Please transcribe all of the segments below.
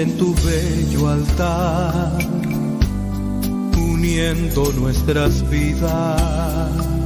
En tu bello altar, uniendo nuestras vidas.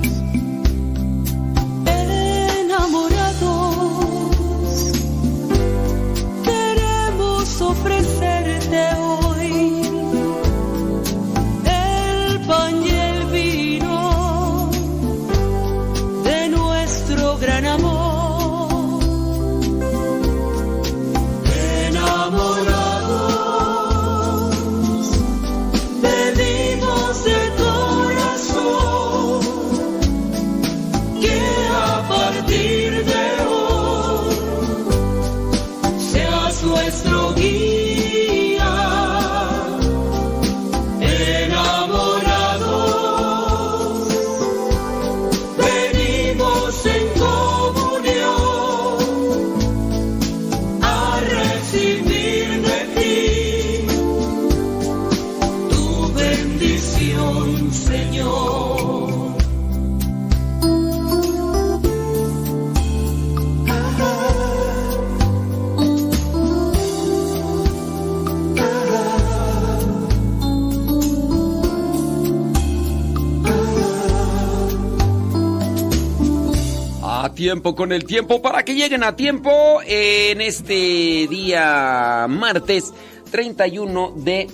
Tiempo con el tiempo para que lleguen a tiempo en este día martes 31 de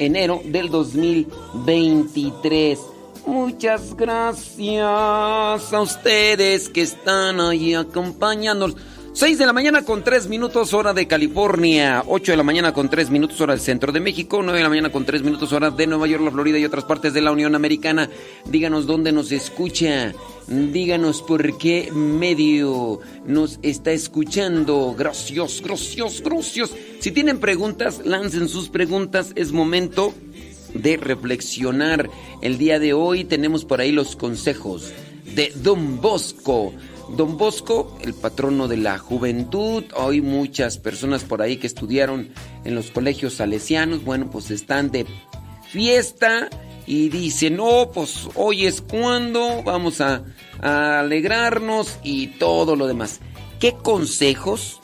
enero del 2023. Muchas gracias a ustedes que están ahí acompañándonos. 6 de la mañana con 3 minutos hora de California, 8 de la mañana con 3 minutos hora del centro de México, 9 de la mañana con 3 minutos hora de Nueva York, la Florida y otras partes de la Unión Americana. Díganos dónde nos escucha, díganos por qué medio nos está escuchando. Gracias, gracias, gracias. Si tienen preguntas, lancen sus preguntas, es momento de reflexionar. El día de hoy tenemos por ahí los consejos de Don Bosco. Don Bosco, el patrono de la juventud, hoy muchas personas por ahí que estudiaron en los colegios salesianos, bueno, pues están de fiesta y dicen, no, pues hoy es cuando vamos a, a alegrarnos y todo lo demás. ¿Qué consejos,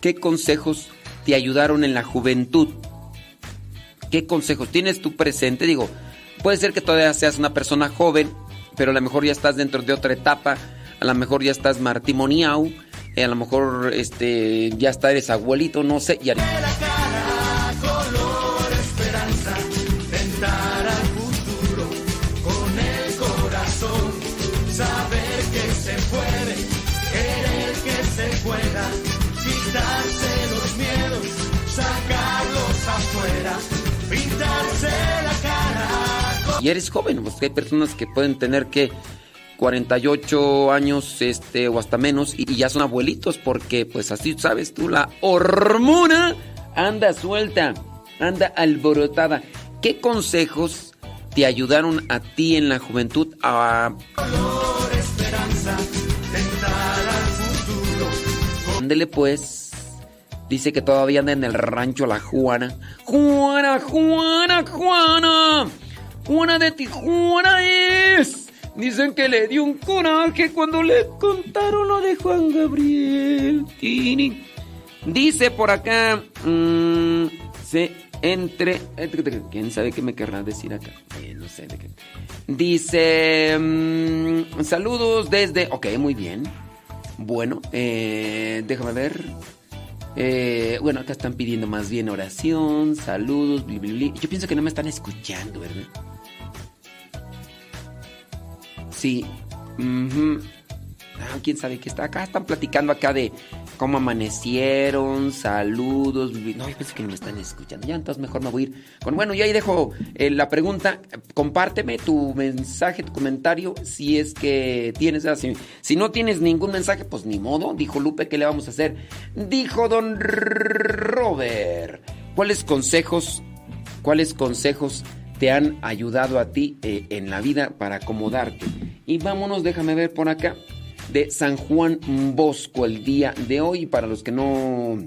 qué consejos te ayudaron en la juventud? ¿Qué consejos tienes tú presente? Digo, puede ser que todavía seas una persona joven, pero a lo mejor ya estás dentro de otra etapa, a lo mejor ya estás martimoniado, eh, a lo mejor este ya está eres abuelito, no sé, y y eres joven, pues hay personas que pueden tener que 48 años este o hasta menos y, ya son abuelitos porque pues así sabes tú la hormona anda suelta, anda alborotada. ¿Qué consejos te ayudaron a ti en la juventud a. Ándele pues. Dice que todavía anda en el rancho la Juana. Juana, Juana, Juana. Juana de Tijuana es. Dicen que le dio un coraje cuando le contaron lo de Juan Gabriel. Tini. Dice por acá. mm, se entre. ¿Quién sabe qué me querrá decir acá? Eh, no sé de qué. Dice. mm, saludos desde. Ok, muy bien. Bueno, eh, déjame ver. Eh, bueno, acá están pidiendo más bien oración, saludos. Yo pienso que no me están escuchando, ¿verdad? Sí. Ah, quién sabe qué está acá. Están platicando acá de cómo amanecieron, saludos. No, yo pienso que no me están escuchando. Ya, entonces mejor me voy a ir. Con, bueno, yo ahí dejo eh, la pregunta. Compárteme tu mensaje, tu comentario, si es que tienes. ah, si no tienes ningún mensaje, pues ni modo. Dijo Lupe, ¿qué le vamos a hacer? Dijo don Robert. ¿Cuáles consejos, cuáles consejos te han ayudado a ti eh, en la vida para acomodarte? Y vámonos, déjame ver por acá. De San Juan Bosco el día de hoy. Para los que no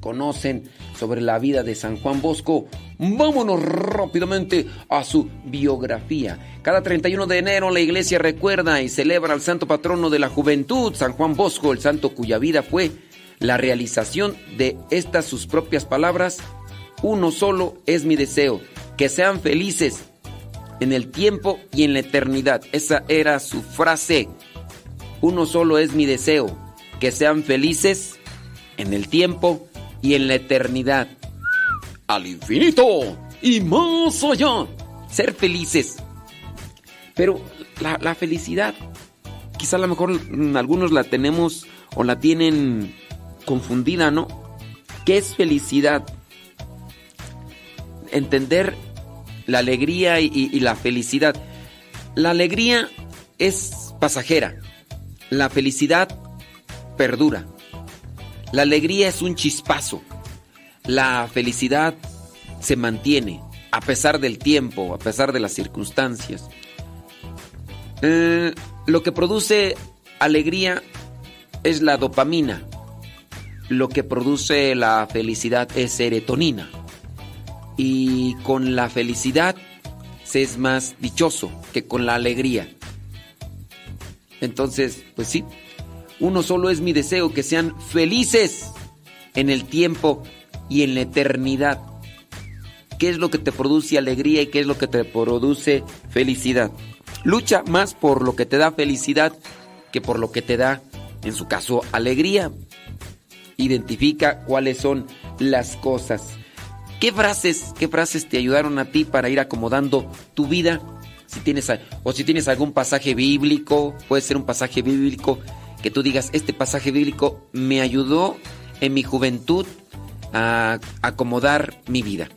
conocen sobre la vida de San Juan Bosco, vámonos rápidamente a su biografía. Cada 31 de enero la iglesia recuerda y celebra al santo patrono de la juventud, San Juan Bosco, el santo cuya vida fue la realización de estas sus propias palabras. Uno solo es mi deseo, que sean felices en el tiempo y en la eternidad. Esa era su frase. Uno solo es mi deseo, que sean felices en el tiempo y en la eternidad. Al infinito y más allá. Ser felices. Pero la, felicidad, quizá a lo mejor algunos la tenemos o la tienen confundida, ¿no? ¿Qué es felicidad? Entender la alegría y, la felicidad. La alegría es pasajera. La felicidad perdura. La alegría es un chispazo. La felicidad se mantiene a pesar del tiempo, a pesar de las circunstancias. Eh, lo que produce alegría es la dopamina. Lo que produce la felicidad es serotonina. Y con la felicidad se es más dichoso que con la alegría. Entonces, pues sí, uno solo es mi deseo, que sean felices en el tiempo y en la eternidad. ¿Qué es lo que te produce alegría y qué es lo que te produce felicidad? Lucha más por lo que te da felicidad que por lo que te da, en su caso, alegría. Identifica cuáles son las cosas. ¿Qué frases, qué frases te ayudaron a ti para ir acomodando tu vida? Si tienes o si tienes algún pasaje bíblico, puede ser un pasaje bíblico que tú digas, este pasaje bíblico me ayudó en mi juventud a acomodar mi vida.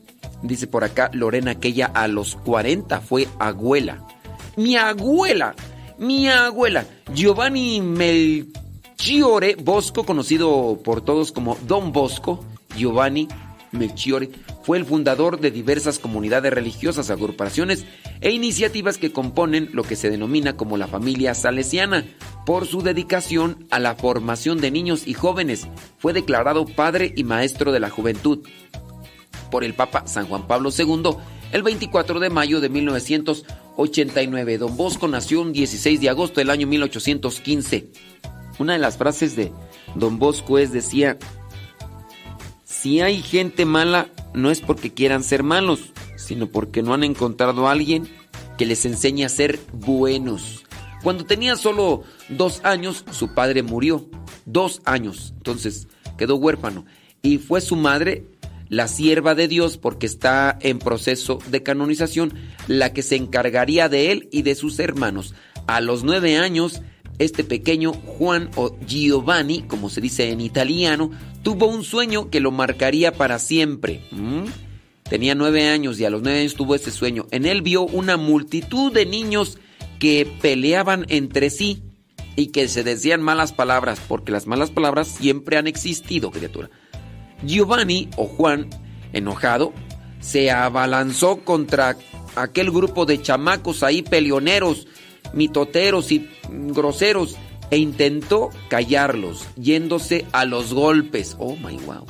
Dice por acá Lorena que ella a los 40 fue abuela. Mi abuela, mi abuela, Giovanni Melchiore Bosco, conocido por todos como Don Bosco, Giovanni Melchiore, fue el fundador de diversas comunidades religiosas, agrupaciones e iniciativas que componen lo que se denomina como la familia salesiana. Por su dedicación a la formación de niños y jóvenes, fue declarado padre y maestro de la juventud por el Papa San Juan Pablo II el 24 de mayo de 1989. Don Bosco nació un 16 de agosto del año 1815. Una de las frases de Don Bosco es, decía, si hay gente mala, no es porque quieran ser malos, sino porque no han encontrado a alguien que les enseñe a ser buenos. Cuando tenía solo dos años, su padre murió. Dos años. Entonces quedó huérfano. Y fue su madre, la sierva de Dios, porque está en proceso de canonización, la que se encargaría de él y de sus hermanos. A los nueve años, este pequeño Juan o Giovanni, como se dice en italiano, tuvo un sueño que lo marcaría para siempre. ¿Mm? Tenía nueve años y a los nueve años tuvo ese sueño. En él vio una multitud de niños que peleaban entre sí y que se decían malas palabras, porque las malas palabras siempre han existido, criatura. Giovanni o Juan, enojado, se abalanzó contra aquel grupo de chamacos ahí peleoneros, mitoteros y groseros e intentó callarlos, yéndose a los golpes. Oh my wow.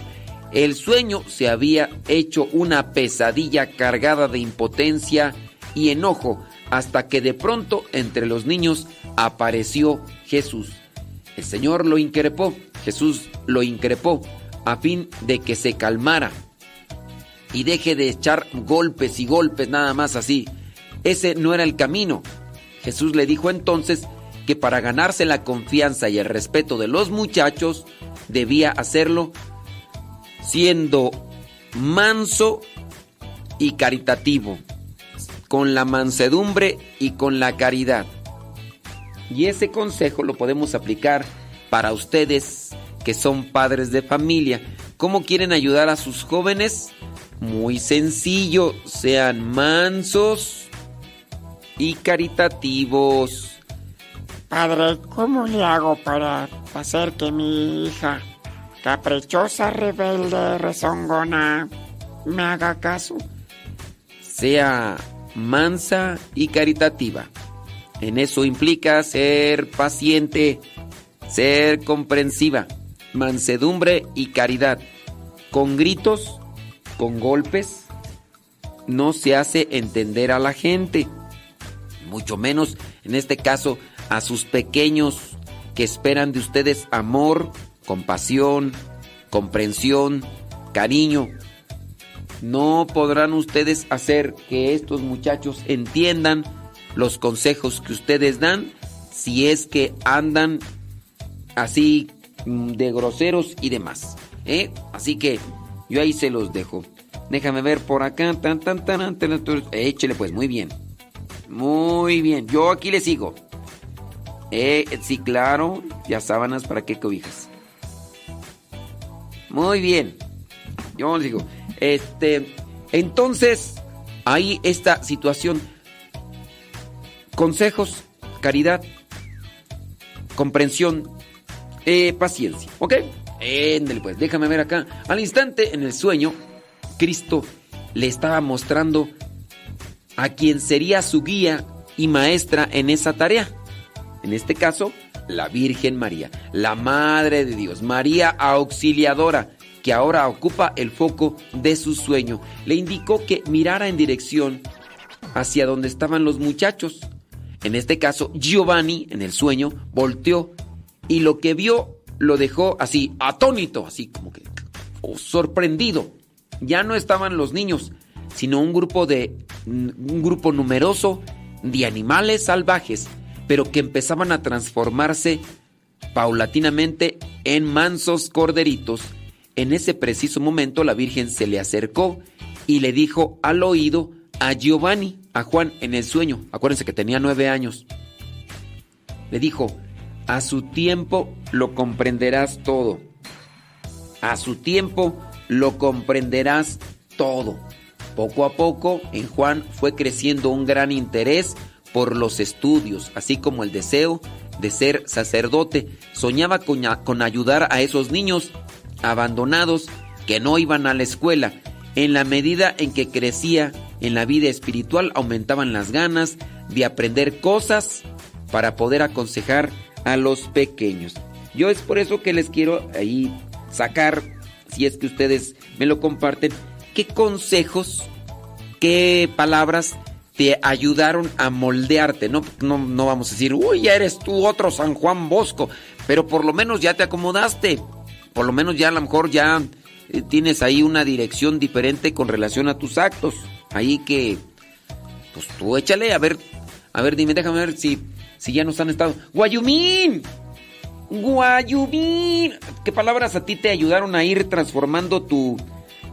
El sueño se había hecho una pesadilla cargada de impotencia y enojo hasta que de pronto entre los niños apareció Jesús. El Señor lo increpó, Jesús lo increpó a fin de que se calmara y deje de echar golpes y golpes nada más así. Ese no era el camino. Jesús le dijo entonces que para ganarse la confianza y el respeto de los muchachos debía hacerlo siendo manso y caritativo, con la mansedumbre y con la caridad. Y ese consejo lo podemos aplicar para ustedes que son padres de familia. ¿Cómo quieren ayudar a sus jóvenes? Muy sencillo, sean mansos y caritativos. Padre, ¿cómo le hago para hacer que mi hija, caprichosa, rebelde, rezongona, me haga caso? Sea mansa y caritativa. En eso implica ser paciente, ser comprensiva, mansedumbre y caridad. Con gritos, con golpes, no se hace entender a la gente. Mucho menos, en este caso, a sus pequeños que esperan de ustedes amor, compasión, comprensión, cariño. No podrán ustedes hacer que estos muchachos entiendan los consejos que ustedes dan si es que andan así mm, de groseros y demás. ¿eh? Así que yo ahí se los dejo. Déjame ver por acá. Tan, tan, tan, tan, Échele pues, muy bien. Muy bien. Yo aquí le sigo. Eh, sí, claro. Ya sábanas, ¿para qué cobijas? Muy bien. Yo les digo. Este. Entonces, hay esta situación. Consejos, caridad, comprensión, eh, paciencia. ¿Ok? Pues, déjame ver acá. Al instante, en el sueño, Cristo le estaba mostrando a quien sería su guía y maestra en esa tarea. En este caso, la Virgen María, la Madre de Dios, María Auxiliadora, que ahora ocupa el foco de su sueño. Le indicó que mirara en dirección hacia donde estaban los muchachos. En este caso, Giovanni, en el sueño, volteó y lo que vio lo dejó así, atónito, así como que oh, sorprendido. Ya no estaban los niños, sino un grupo de un grupo numeroso de animales salvajes, pero que empezaban a transformarse paulatinamente en mansos corderitos. En ese preciso momento la Virgen se le acercó y le dijo al oído a Giovanni, a Juan, en el sueño. Acuérdense que tenía nueve años. Le dijo, a su tiempo lo comprenderás todo. A su tiempo lo comprenderás todo. Poco a poco en Juan fue creciendo un gran interés por los estudios, así como el deseo de ser sacerdote. Soñaba con, con, ayudar a esos niños abandonados que no iban a la escuela. En la medida en que crecía en la vida espiritual, aumentaban las ganas de aprender cosas para poder aconsejar a los pequeños. Yo es por eso que les quiero ahí sacar, si es que ustedes me lo comparten, qué consejos, qué palabras te ayudaron a moldearte. No, no, no vamos a decir, uy, ya eres tú otro San Juan Bosco, pero por lo menos ya te acomodaste. Por lo menos ya a lo mejor ya eh, tienes ahí una dirección diferente con relación a tus actos. Ahí que, pues tú échale a ver A ver, dime, déjame ver si, si ya nos han estado. ¡Guayumín! ¡Guayumín! ¿Qué palabras a ti te ayudaron a ir transformando tu,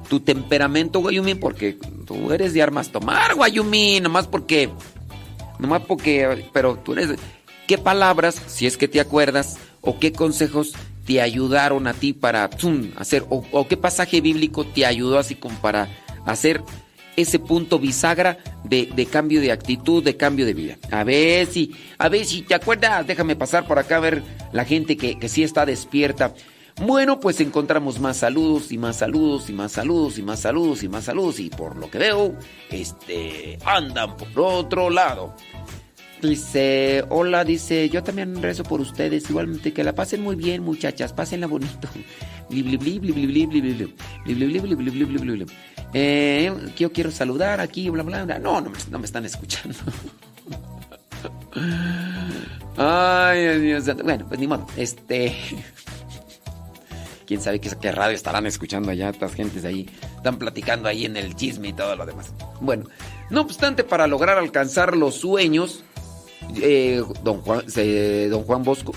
tu temperamento, Guayumín? Porque tú eres de armas tomar, Guayumín. Nomás porque. Nomás porque. Pero tú eres. ¿Qué palabras, si es que te acuerdas, o qué consejos te ayudaron a ti para hacer, o, o qué pasaje bíblico te ayudó así como para hacer ese punto bisagra de, de, cambio de actitud, de cambio de vida. A ver si, a ver si te acuerdas, déjame pasar por acá a ver la gente que, que sí está despierta. Bueno, pues encontramos más saludos y más saludos y más saludos y más saludos y más saludos y por lo que veo, este, andan por otro lado. Dice, hola, dice, yo también rezo por ustedes, igualmente que la pasen muy bien, muchachas, pásenla bonito. Eh, yo quiero saludar aquí, bla, bla, bla. No, no no me están escuchando. Ay, Dios Bueno, pues ni modo. Este. Quién sabe qué, radio estarán escuchando allá. Estas gentes ahí están platicando ahí en el chisme y todo lo demás. Bueno, no obstante, para lograr alcanzar los sueños, eh, don Juan Bosco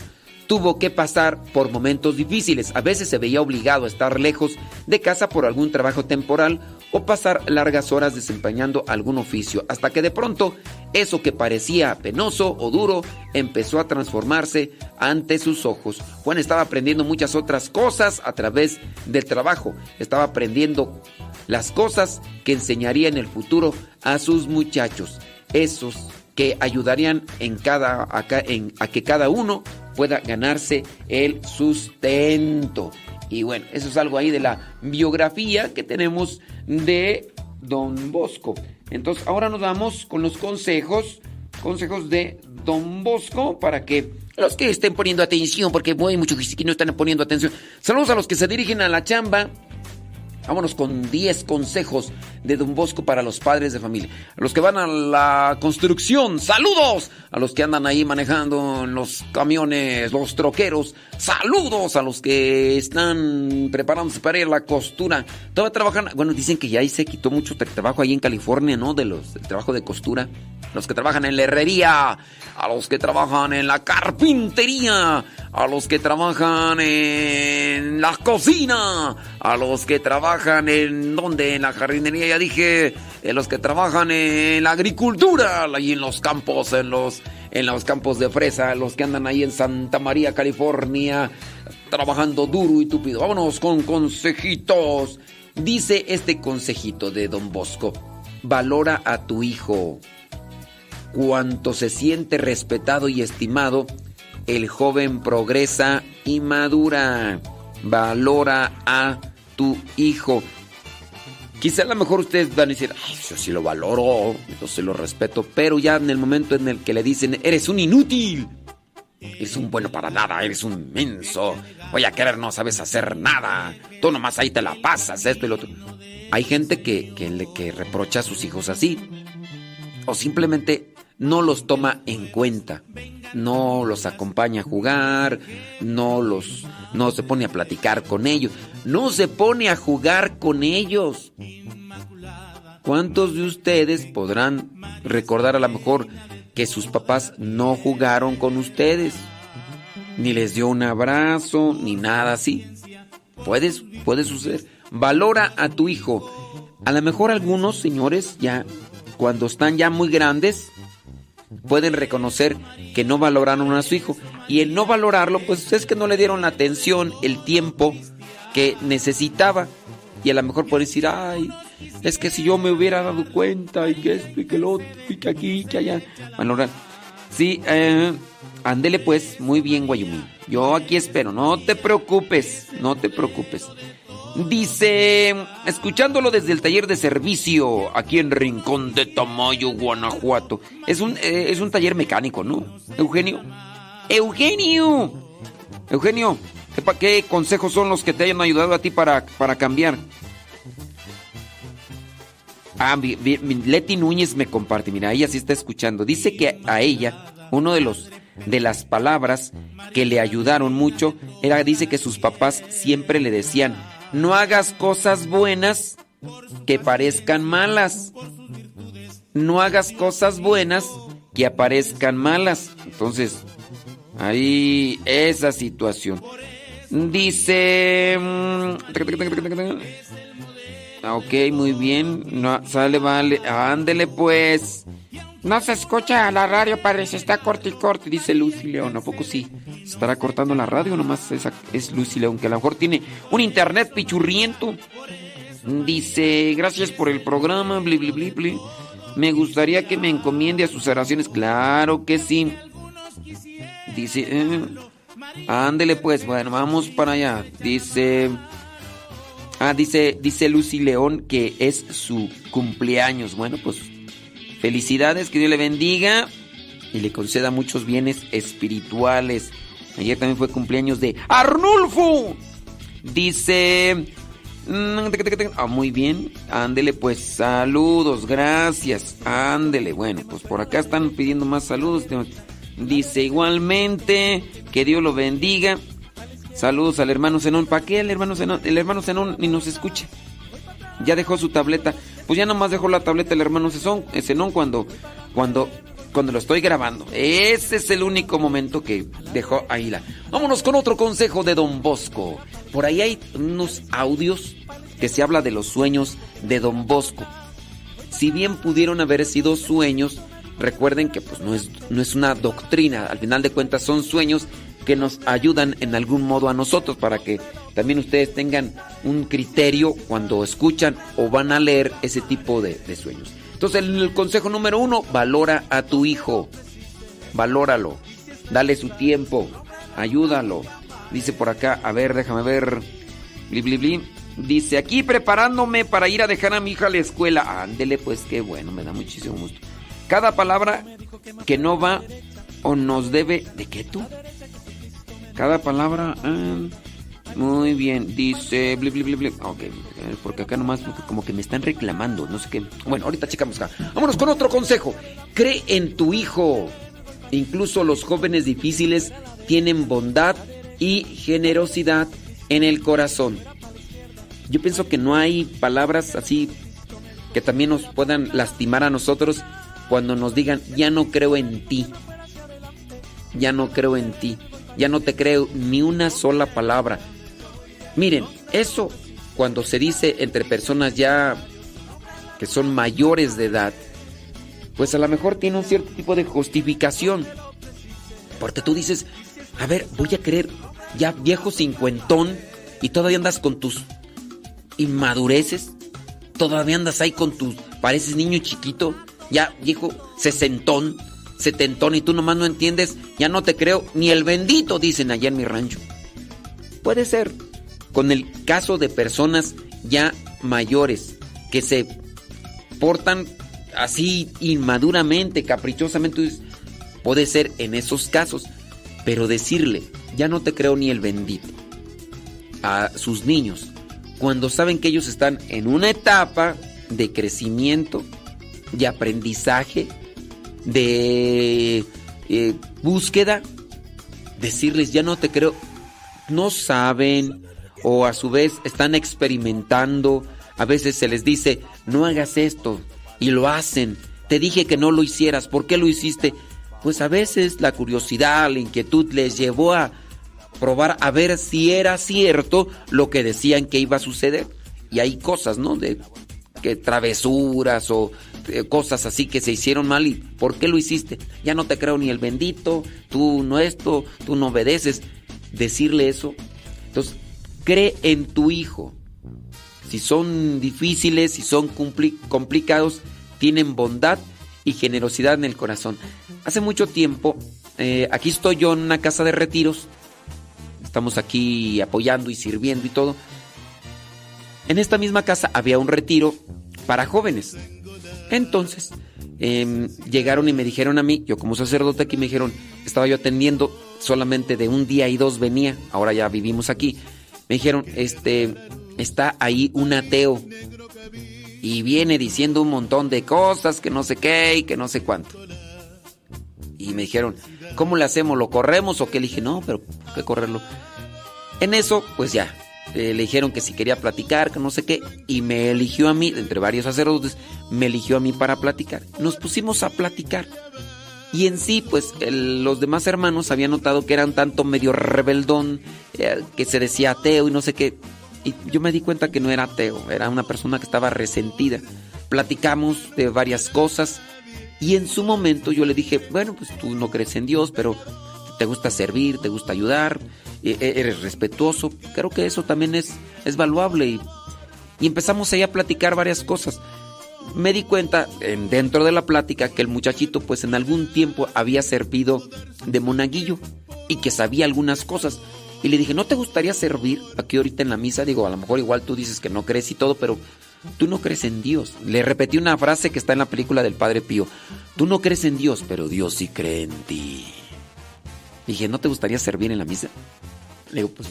tuvo que pasar por momentos difíciles. A veces se veía obligado a estar lejos de casa por algún trabajo temporal o pasar largas horas desempeñando algún oficio, hasta que de pronto eso que parecía penoso o duro empezó a transformarse ante sus ojos. Juan estaba aprendiendo muchas otras cosas a través del trabajo, estaba aprendiendo las cosas que enseñaría en el futuro a sus muchachos, esos que ayudarían a que cada uno pueda ganarse el sustento. Y bueno, eso es algo ahí de la biografía que tenemos de Don Bosco. Entonces, ahora nos vamos con los consejos, consejos de Don Bosco para que los que estén poniendo atención, porque hay muchos que no están poniendo atención. Saludos a los que se dirigen a la chamba, Vámonos con 10 consejos de Don Bosco para los padres de familia. A los que van a la construcción, saludos. A los que andan ahí manejando los camiones, los troqueros, saludos. A los que están preparándose para ir a la costura. Todavía trabajan, bueno, dicen que ya ahí se quitó mucho trabajo ahí en California, ¿no? De los, del trabajo de costura. Los que trabajan en la herrería, a los que trabajan en la carpintería, a los que trabajan en la cocina, a los que trabajan en donde en la jardinería ya dije, en los que trabajan en la agricultura, ahí en los campos, en los en los campos de fresa, los que andan ahí en Santa María, California, trabajando duro y tupido. Vámonos con consejitos. Dice este consejito de Don Bosco, valora a tu hijo. Cuanto se siente respetado y estimado, el joven progresa y madura. Valora a hijo. Quizá a lo mejor ustedes van a decir, yo sí lo valoro, yo sí lo respeto, pero ya en el momento en el que le dicen, eres un inútil, eres un bueno para nada, eres un menso, voy a querer, no sabes hacer nada, tú nomás ahí te la pasas, esto y lo otro. Hay gente que, que, que reprocha a sus hijos así, o simplemente no los toma en cuenta, no los acompaña a jugar, no los no se pone a platicar con ellos, no se pone a jugar con ellos. ¿Cuántos de ustedes podrán recordar a lo mejor que sus papás no jugaron con ustedes? Ni les dio un abrazo, ni nada así. Puedes, puede suceder. Valora a tu hijo. A lo mejor algunos señores ya, cuando están ya muy grandes, pueden reconocer que no valoraron a su hijo. Y el no valorarlo, pues es que no le dieron la atención, el tiempo que necesitaba. Y a lo mejor pueden decir, ay, es que si yo me hubiera dado cuenta, y que esto, y que lo otro, y que aquí, y que allá. Valorar. Sí, eh, andele pues, muy bien, Guayumí. Yo aquí espero, no te preocupes, no te preocupes. Dice, escuchándolo desde el taller de servicio aquí en Rincón de Tamayo, Guanajuato. Es un, eh, es un taller mecánico, ¿no? Eugenio. Eugenio. Eugenio, ¿qué, ¿qué, consejos son los que te hayan ayudado a ti para, para cambiar? Ah, Leti Núñez me comparte, mira, ella sí está escuchando. Dice que a ella, uno de los de las palabras que le ayudaron mucho era, dice que sus papás siempre le decían, no hagas cosas buenas que parezcan malas. No hagas cosas buenas que aparezcan malas. Entonces, ahí esa situación. Dice... ah, Ok, muy bien. Sale, vale. Ándele pues. No se escucha la radio, padre, se está corto y corto. Dice Lucy León, ¿a poco sí? ¿Se ¿Estará cortando la radio? Nomás esa es Lucy León, que a lo mejor tiene un internet pichurriento. Dice, gracias por el programa, bli, bli, bli, bli. Me gustaría que me encomiende a sus oraciones. Claro que sí. Dice, eh, ándele pues, bueno, vamos para allá. Dice, ah, dice, dice Lucy León que es su cumpleaños. Bueno, pues felicidades, que Dios le bendiga y le conceda muchos bienes espirituales. Ayer también fue cumpleaños de Arnulfo. Dice, mm, ah, muy bien, ándele pues, saludos, gracias, ándele. Bueno, pues por acá están pidiendo más saludos. Dice igualmente, que Dios lo bendiga. Saludos al hermano Zenón. ¿Para qué el hermano Zenón? El hermano Zenón ni nos escucha. Ya dejó su tableta. Pues ya nomás dejó la tableta el hermano Zenón, eh, Zenón cuando, cuando, cuando lo estoy grabando. Ese es el único momento que dejó ahí la. Vámonos con otro consejo de Don Bosco. Por ahí hay unos audios que se habla de los sueños de Don Bosco. Si bien pudieron haber sido sueños, recuerden que pues no es, no es una doctrina, al final de cuentas son sueños que nos ayudan en algún modo a nosotros para que también ustedes tengan un criterio cuando escuchan o van a leer ese tipo de, de sueños. Entonces el, consejo número uno, valora a tu hijo, valóralo, dale su tiempo, ayúdalo. Dice por acá, a ver, déjame ver, bli, bli, bli. Dice, aquí preparándome para ir a dejar a mi hija a la escuela. Ándele, pues qué bueno, me da muchísimo gusto. Cada palabra que no va o nos debe... ¿De qué tú? Cada palabra... ah, muy bien, dice... Bli. Ok, porque acá nomás como que me están reclamando, no sé qué. Bueno, ahorita checamos acá. Vámonos con otro consejo. Cree en tu hijo. Incluso los jóvenes difíciles tienen bondad y generosidad en el corazón. Yo pienso que no hay palabras así que también nos puedan lastimar a nosotros cuando nos digan, ya no creo en ti. Ya no creo en ti. Ya no te creo ni una sola palabra. Miren, eso cuando se dice entre personas ya que son mayores de edad, pues a lo mejor tiene un cierto tipo de justificación. Porque tú dices, a ver, voy a creer ya viejo cincuentón y todavía andas con tus inmadureces, todavía andas ahí con tus, pareces niño chiquito, ya viejo sesentón, setentón y tú nomás no entiendes, ya no te creo, ni el bendito dicen allá en mi rancho. Puede ser, con el caso de personas ya mayores que se portan así inmaduramente, caprichosamente, puede ser en esos casos, pero decirle, ya no te creo ni el bendito a sus niños, cuando saben que ellos están en una etapa de crecimiento, de aprendizaje, de eh, búsqueda, decirles ya no te creo, no saben o a su vez están experimentando, a veces se les dice no hagas esto y lo hacen, te dije que no lo hicieras, ¿por qué lo hiciste? Pues a veces la curiosidad, la inquietud les llevó a probar a ver si era cierto lo que decían que iba a suceder. Y hay cosas, ¿no? De que travesuras o cosas así que se hicieron mal y ¿por qué lo hiciste? Ya no te creo ni el bendito, tú no esto, tú no obedeces. Decirle eso. Entonces, cree en tu hijo. Si son difíciles, si son compli- complicados, tienen bondad y generosidad en el corazón. Hace mucho tiempo, eh, aquí estoy yo en una casa de retiros. Estamos aquí apoyando y sirviendo y todo. En esta misma casa había un retiro para jóvenes. Entonces, em, llegaron y me dijeron a mí, yo como sacerdote aquí me dijeron, estaba yo atendiendo, solamente de un día y dos venía, ahora ya vivimos aquí. Me dijeron, este, está ahí un ateo y viene diciendo un montón de cosas que no sé qué y que no sé cuánto. Y me dijeron, ¿cómo le hacemos? ¿Lo corremos o qué? Le dije, no, pero ¿por qué correrlo? En eso, pues ya, eh, le dijeron que si quería platicar, que no sé qué, y me eligió a mí, entre varios sacerdotes, me eligió a mí para platicar. Nos pusimos a platicar. Y en sí, pues los demás hermanos habían notado que eran tanto medio rebeldón, eh, que se decía ateo y no sé qué. Y yo me di cuenta que no era ateo, era una persona que estaba resentida. Platicamos de varias cosas y en su momento yo le dije, bueno, pues tú no crees en Dios, pero te gusta servir, te gusta ayudar, eres respetuoso. Creo que eso también es, es valuable y, y empezamos ahí a platicar varias cosas me di cuenta en, dentro de la plática que el muchachito pues en algún tiempo había servido de monaguillo y que sabía algunas cosas. Y le dije, ¿no te gustaría servir aquí ahorita en la misa? Digo, a lo mejor igual tú dices que no crees y todo, pero tú no crees en Dios. Le repetí una frase que está en la película del Padre Pío. Tú no crees en Dios, pero Dios sí cree en ti. Dije, ¿no te gustaría servir en la misa? Le digo, pues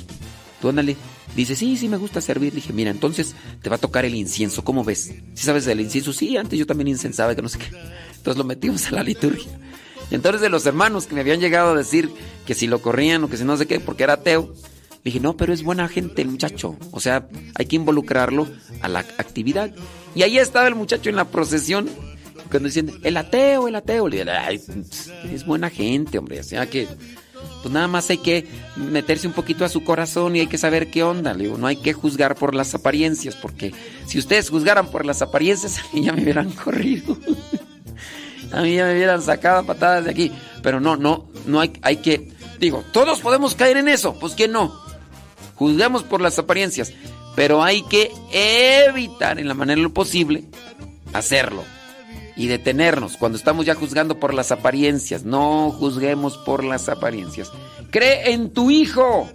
Tú ándale. Dice, sí, sí me gusta servir. Dije, mira, entonces te va a tocar el incienso. ¿Cómo ves? ¿Sí sabes del incienso? Sí, antes yo también incensaba, que no sé qué. Entonces lo metimos a la liturgia. entonces de los hermanos que me habían llegado a decir que si lo corrían o que si no sé qué, porque era ateo, dije, no, pero es buena gente el muchacho. O sea, hay que involucrarlo a la actividad. Y ahí estaba el muchacho en la procesión, cuando dicen, el ateo, el ateo. Le dije, Ay, es buena gente, hombre. O sea que pues nada más hay que meterse un poquito a su corazón y hay que saber qué onda. Le digo, no hay que juzgar por las apariencias, porque si ustedes juzgaran por las apariencias, a mí ya me hubieran corrido. a mí ya me hubieran sacado patadas de aquí. Pero no, no, no hay, hay que. Digo, todos podemos caer en eso, pues que no. Juzgamos por las apariencias, pero hay que evitar en la manera de lo posible hacerlo y detenernos cuando estamos ya juzgando por las apariencias. No juzguemos por las apariencias. Cree en tu hijo.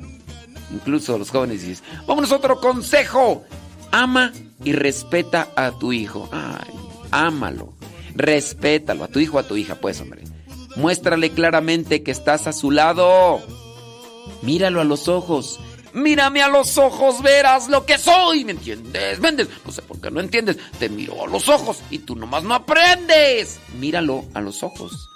Incluso los jóvenes dicen, vámonos otro consejo. Ama y respeta a tu hijo. Ay, ámalo. Respétalo a tu hijo, a tu hija, pues, hombre. Muéstrale claramente que estás a su lado. Míralo a los ojos Mírame a los ojos, verás lo que soy. ¿Me entiendes? ¿Vendes? No sé por qué no entiendes. Te miro a los ojos y tú nomás no aprendes. Míralo a los ojos.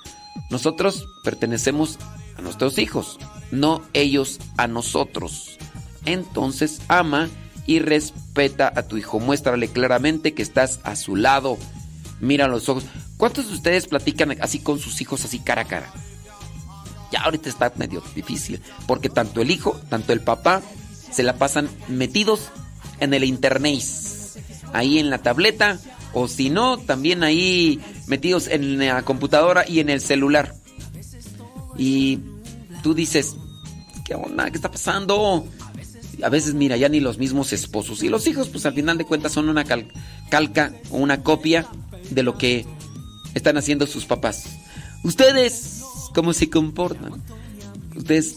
Nosotros pertenecemos a nuestros hijos, no ellos a nosotros. Entonces ama y respeta a tu hijo. Muéstrale claramente que estás a su lado. Mira a los ojos. ¿Cuántos de ustedes platican así con sus hijos, así cara a cara? Ya ahorita está medio difícil, porque tanto el hijo, tanto el papá se la pasan metidos en el internet, ahí en la tableta, o si no, también ahí metidos en la computadora y en el celular. Y tú dices, ¿qué onda? ¿Qué está pasando? A veces, mira, ya ni los mismos esposos. Y los hijos, pues al final de cuentas son una calca o una copia de lo que están haciendo sus papás. Ustedes cómo se comportan. Ustedes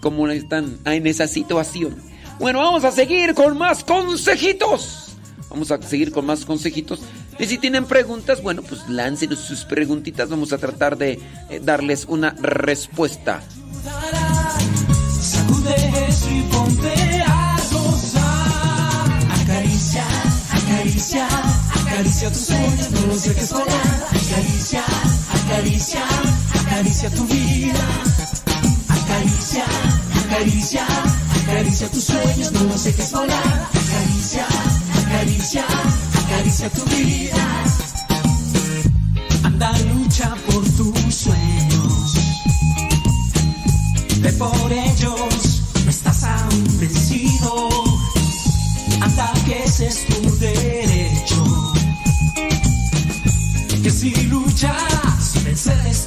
cómo están en esa situación. Bueno, vamos a seguir con más consejitos. Vamos a seguir con más consejitos. Y si tienen preguntas, bueno, pues láncenos sus preguntitas. Vamos a tratar de eh, darles una respuesta. Acaricia, acaricia, tus sueños, no los dejes volar. Acaricia, acaricia acaricia tu vida. Acaricia, acaricia, acaricia tus sueños, no los dejes volar. Acaricia, acaricia, acaricia tu vida. Anda, lucha por tus sueños. Ve por ellos, no estás aún vencido. Anda, que ese es tu derecho. Que si luchas, vencer es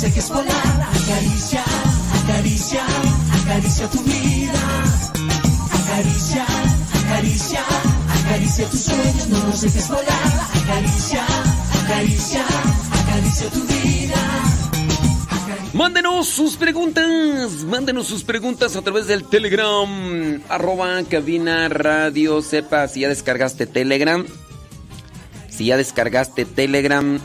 Dejes volar. Acaricia, acaricia, acaricia tu vida. Acaricia, acaricia, acaricia tus sueños, no los dejes volar. Acaricia, acaricia, acaricia tu vida. Mándenos sus preguntas, mándenos sus preguntas a través del Telegram, arroba cabina radio, sepa si ya descargaste Telegram. Si ya descargaste Telegram,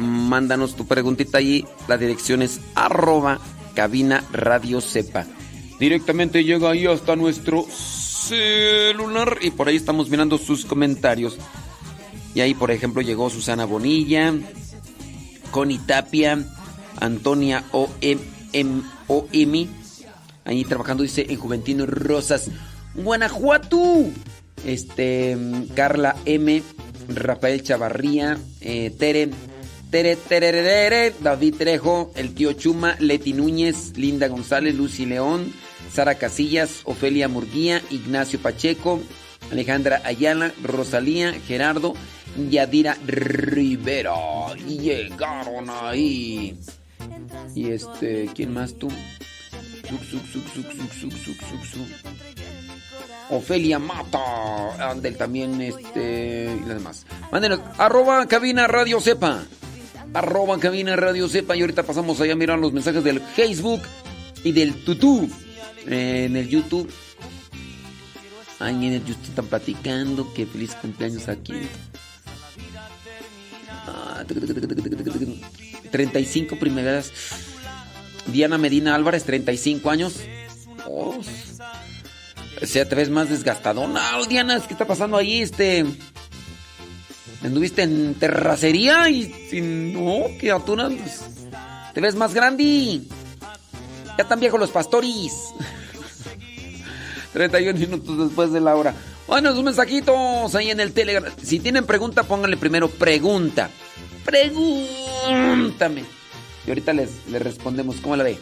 mándanos tu preguntita allí. La dirección es arroba cabina radio sepa. Directamente llega ahí hasta nuestro celular y por ahí estamos mirando sus comentarios. Y ahí, por ejemplo, llegó Susana Bonilla, Connie Tapia, Antonia O.M. O.M. Ahí trabajando, dice, en Juventino Rosas, Guanajuato. Este, Carla M. Rafael Chavarría, eh, Tere, Tere, tere, tere, David Trejo, el tío Chuma, Leti Núñez, Linda González, Lucy León, Sara Casillas, Ofelia Murguía, Ignacio Pacheco, Alejandra Ayala, Rosalía, Gerardo, Yadira Rivera. Llegaron ahí. Y este, ¿quién más tú? Ofelia Mata. Andel también, este, y las demás. Mándenos, arroba cabina radio sepa. Arroba cabina radio sepa. Y ahorita pasamos allá a mirar los mensajes del Facebook y del tutú. Eh, en el YouTube. Ay, en el YouTube están platicando. Que feliz cumpleaños aquí. Ah, 35 primeras. Diana Medina Álvarez, 35 años. Oh, sea, te ves más desgastadona. Oh, Diana, ¿qué está pasando ahí? Este. Anduviste en terracería y sin. No, criatura. Pues, te ves más grande. Ya están viejos los pastores. 31 minutos después de la hora. Bueno, sus mensajitos ahí en el Telegram. Si tienen pregunta, pónganle primero pregunta. Pregúntame. Y ahorita les, les respondemos. ¿Cómo la ve?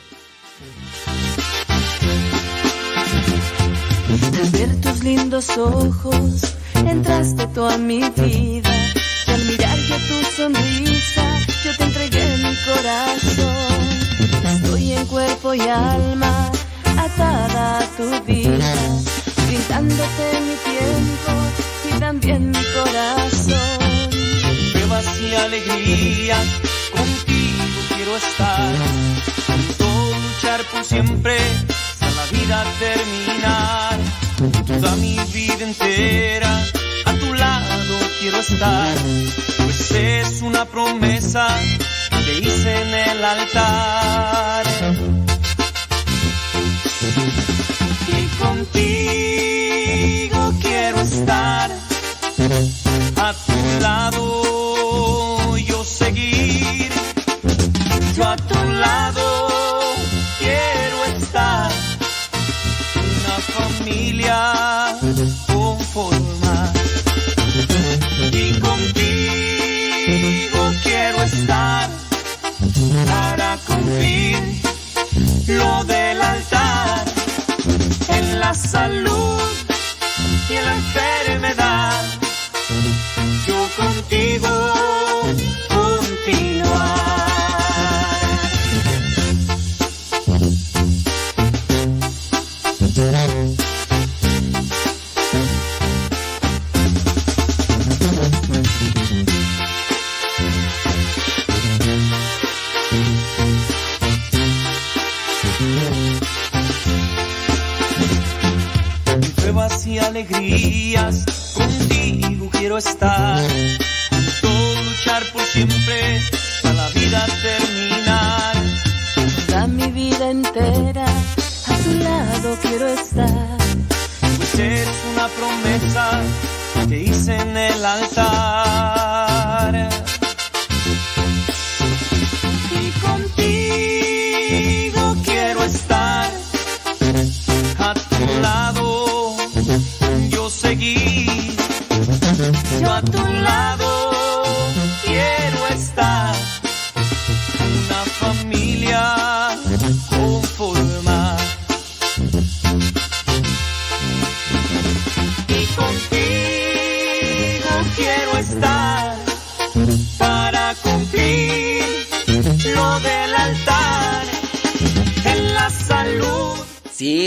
Al tus lindos ojos, entraste tú mi vida. Sonrisa, yo te entregué mi corazón. Estoy en cuerpo y alma, atada a tu vida, brindándote mi tiempo y también mi corazón. Pruebas y alegrías, contigo quiero estar. Junto luchar por siempre, hasta la vida terminar. Toda mi vida entera, a tu lado quiero estar. Pues es una promesa que hice en el altar. Y contigo quiero estar a tu lado yo seguir, yo a tu lado quiero estar, una familia lo del altar en la salud y en la enfermedad. Yo contigo alegrías, contigo quiero estar. Luchar por siempre, hasta la vida terminar. Toda mi vida entera, a tu lado quiero estar. Pues es una promesa que hice en el altar.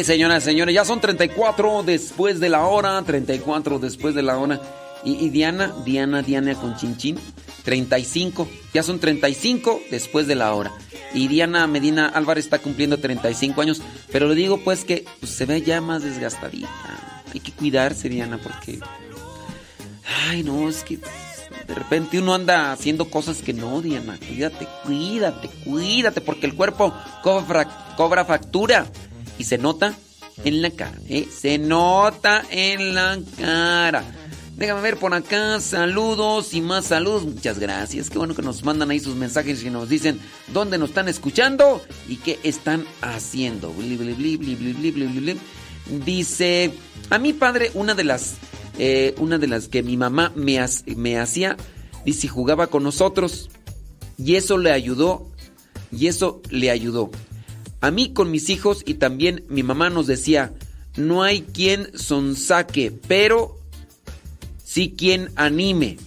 Señoras, señores, ya son 34 después de la hora, 34 después de la hora. Y, y Diana, Diana, Diana con Chinchín, 35, ya son 35 después de la hora. Y Diana Medina Álvarez está cumpliendo 35 años, pero le digo pues que pues, se ve ya más desgastadita. Hay que cuidarse, Diana, porque... Ay, no, es que de repente uno anda haciendo cosas que no, Diana. Cuídate, cuídate, cuídate, porque el cuerpo cobra, cobra factura. Y se nota en la cara, ¿eh? Se nota en la cara. Déjame ver por acá, saludos y más saludos. Muchas gracias. Qué bueno que nos mandan ahí sus mensajes y nos dicen dónde nos están escuchando y qué están haciendo. Dice, a mi padre una de las, eh, una de las que mi mamá me, ha- me hacía, dice, jugaba con nosotros y eso le ayudó, y eso le ayudó. A mí con mis hijos y también mi mamá nos decía, no hay quien sonsaque, pero sí quien anime.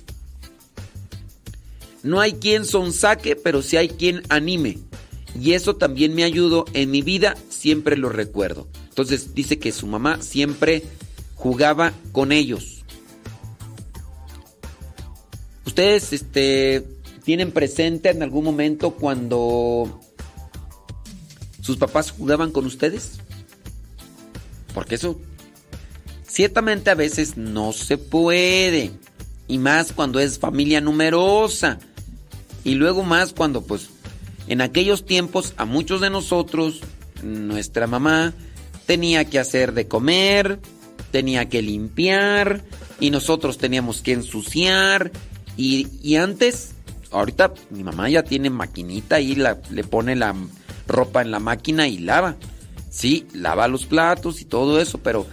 No hay quien sonsaque, pero sí hay quien anime. Y eso también me ayudó en mi vida, siempre lo recuerdo. Entonces dice que su mamá siempre jugaba con ellos. ¿Ustedes este, tienen presente en algún momento cuando sus papás jugaban con ustedes? Porque eso ciertamente a veces no se puede. Y más cuando es familia numerosa. Y luego más cuando pues en aquellos tiempos a muchos de nosotros, nuestra mamá tenía que hacer de comer, tenía que limpiar y nosotros teníamos que ensuciar. Y, y antes, ahorita mi mamá ya tiene maquinita y la, le pone la ropa en la máquina y lava. Sí, lava los platos y todo eso, pero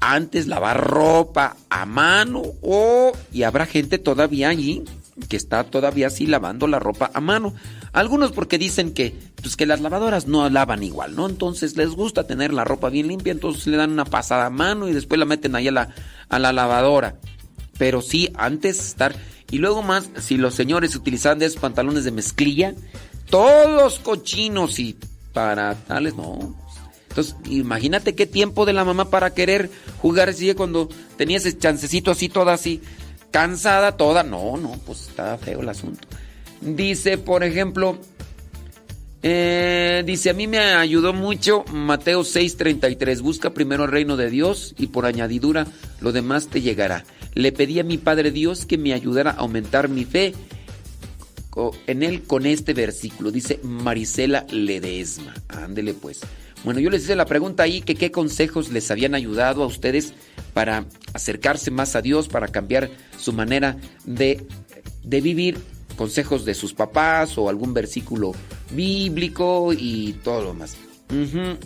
antes lavar ropa a mano o y habrá gente todavía allí que está todavía así lavando la ropa a mano. Algunos porque dicen que pues que las lavadoras no lavan igual, ¿no? Entonces les gusta tener la ropa bien limpia, entonces le dan una pasada a mano y después la meten ahí a la, a la lavadora. Pero sí, antes estar... Y luego más, si los señores utilizaban de esos pantalones de mezclilla, todos cochinos y para tales, no. Entonces, imagínate qué tiempo de la mamá para querer jugar así cuando tenía ese chancecito así, toda así, cansada, toda. No, no, pues está feo el asunto. Dice, por ejemplo, eh, dice, a mí me ayudó mucho Mateo 6:33, busca primero el reino de Dios y por añadidura lo demás te llegará. Le pedí a mi Padre Dios que me ayudara a aumentar mi fe en él con este versículo, dice Marisela Ledesma. Ándele pues. Bueno, yo les hice la pregunta ahí que qué consejos les habían ayudado a ustedes para acercarse más a Dios, para cambiar su manera de, de vivir, consejos de sus papás o algún versículo bíblico y todo lo. Ble,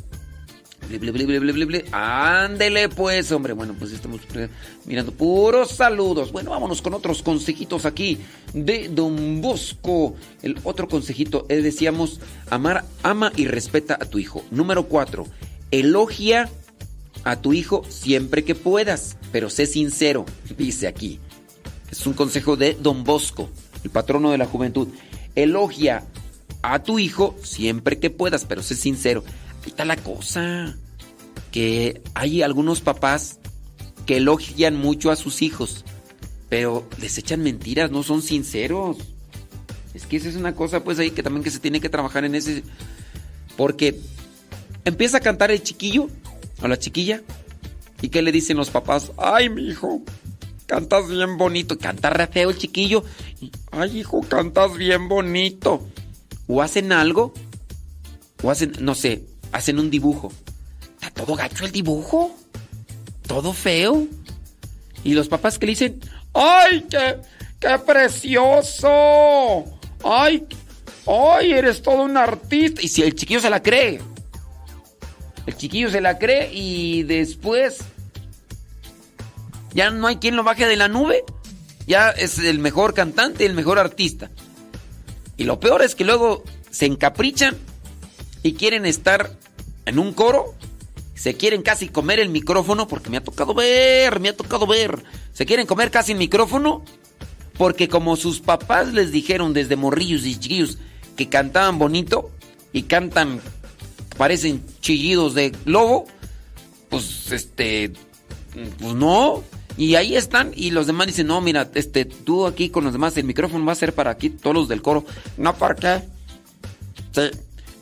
Ándele pues, hombre. Bueno, pues estamos eh, mirando puros saludos. Bueno, vámonos con otros consejitos aquí de Don Bosco. El otro consejito, eh, decíamos, amar, ama y respeta a tu hijo. Número cuatro, elogia a tu hijo siempre que puedas, pero sé sincero, dice aquí. Es un consejo de Don Bosco, el patrono de la juventud. Elogia a tu hijo siempre que puedas, pero sé sincero. Está la cosa. Que hay algunos papás que elogian mucho a sus hijos, pero les echan mentiras, no son sinceros. Es que esa es una cosa, pues ahí que también que se tiene que trabajar en ese. Porque empieza a cantar el chiquillo o la chiquilla. ¿Y qué le dicen los papás? Ay, mi hijo, cantas bien bonito. Canta re feo el chiquillo. Ay, hijo, cantas bien bonito. O hacen algo, o hacen, no sé, hacen un dibujo. Está todo gacho el dibujo. Todo feo. Y los papás que le dicen, ¡ay, qué, qué precioso! ¡Ay, ay, eres todo un artista! Y si el chiquillo se la cree. El chiquillo se la cree y después ya no hay quien lo baje de la nube. Ya es el mejor cantante, el mejor artista. Y lo peor es que luego se encaprichan y quieren estar en un coro. Se quieren casi comer el micrófono porque me ha tocado ver, me ha tocado ver. Se quieren comer casi el micrófono porque como sus papás les dijeron desde morrillos y chiquillos que cantaban bonito y cantan, parecen chillidos de lobo, pues este, pues no. Y ahí están y los demás dicen, no, mira, este, tú aquí con los demás, el micrófono va a ser para aquí, todos los del coro. No, ¿por qué? Sí.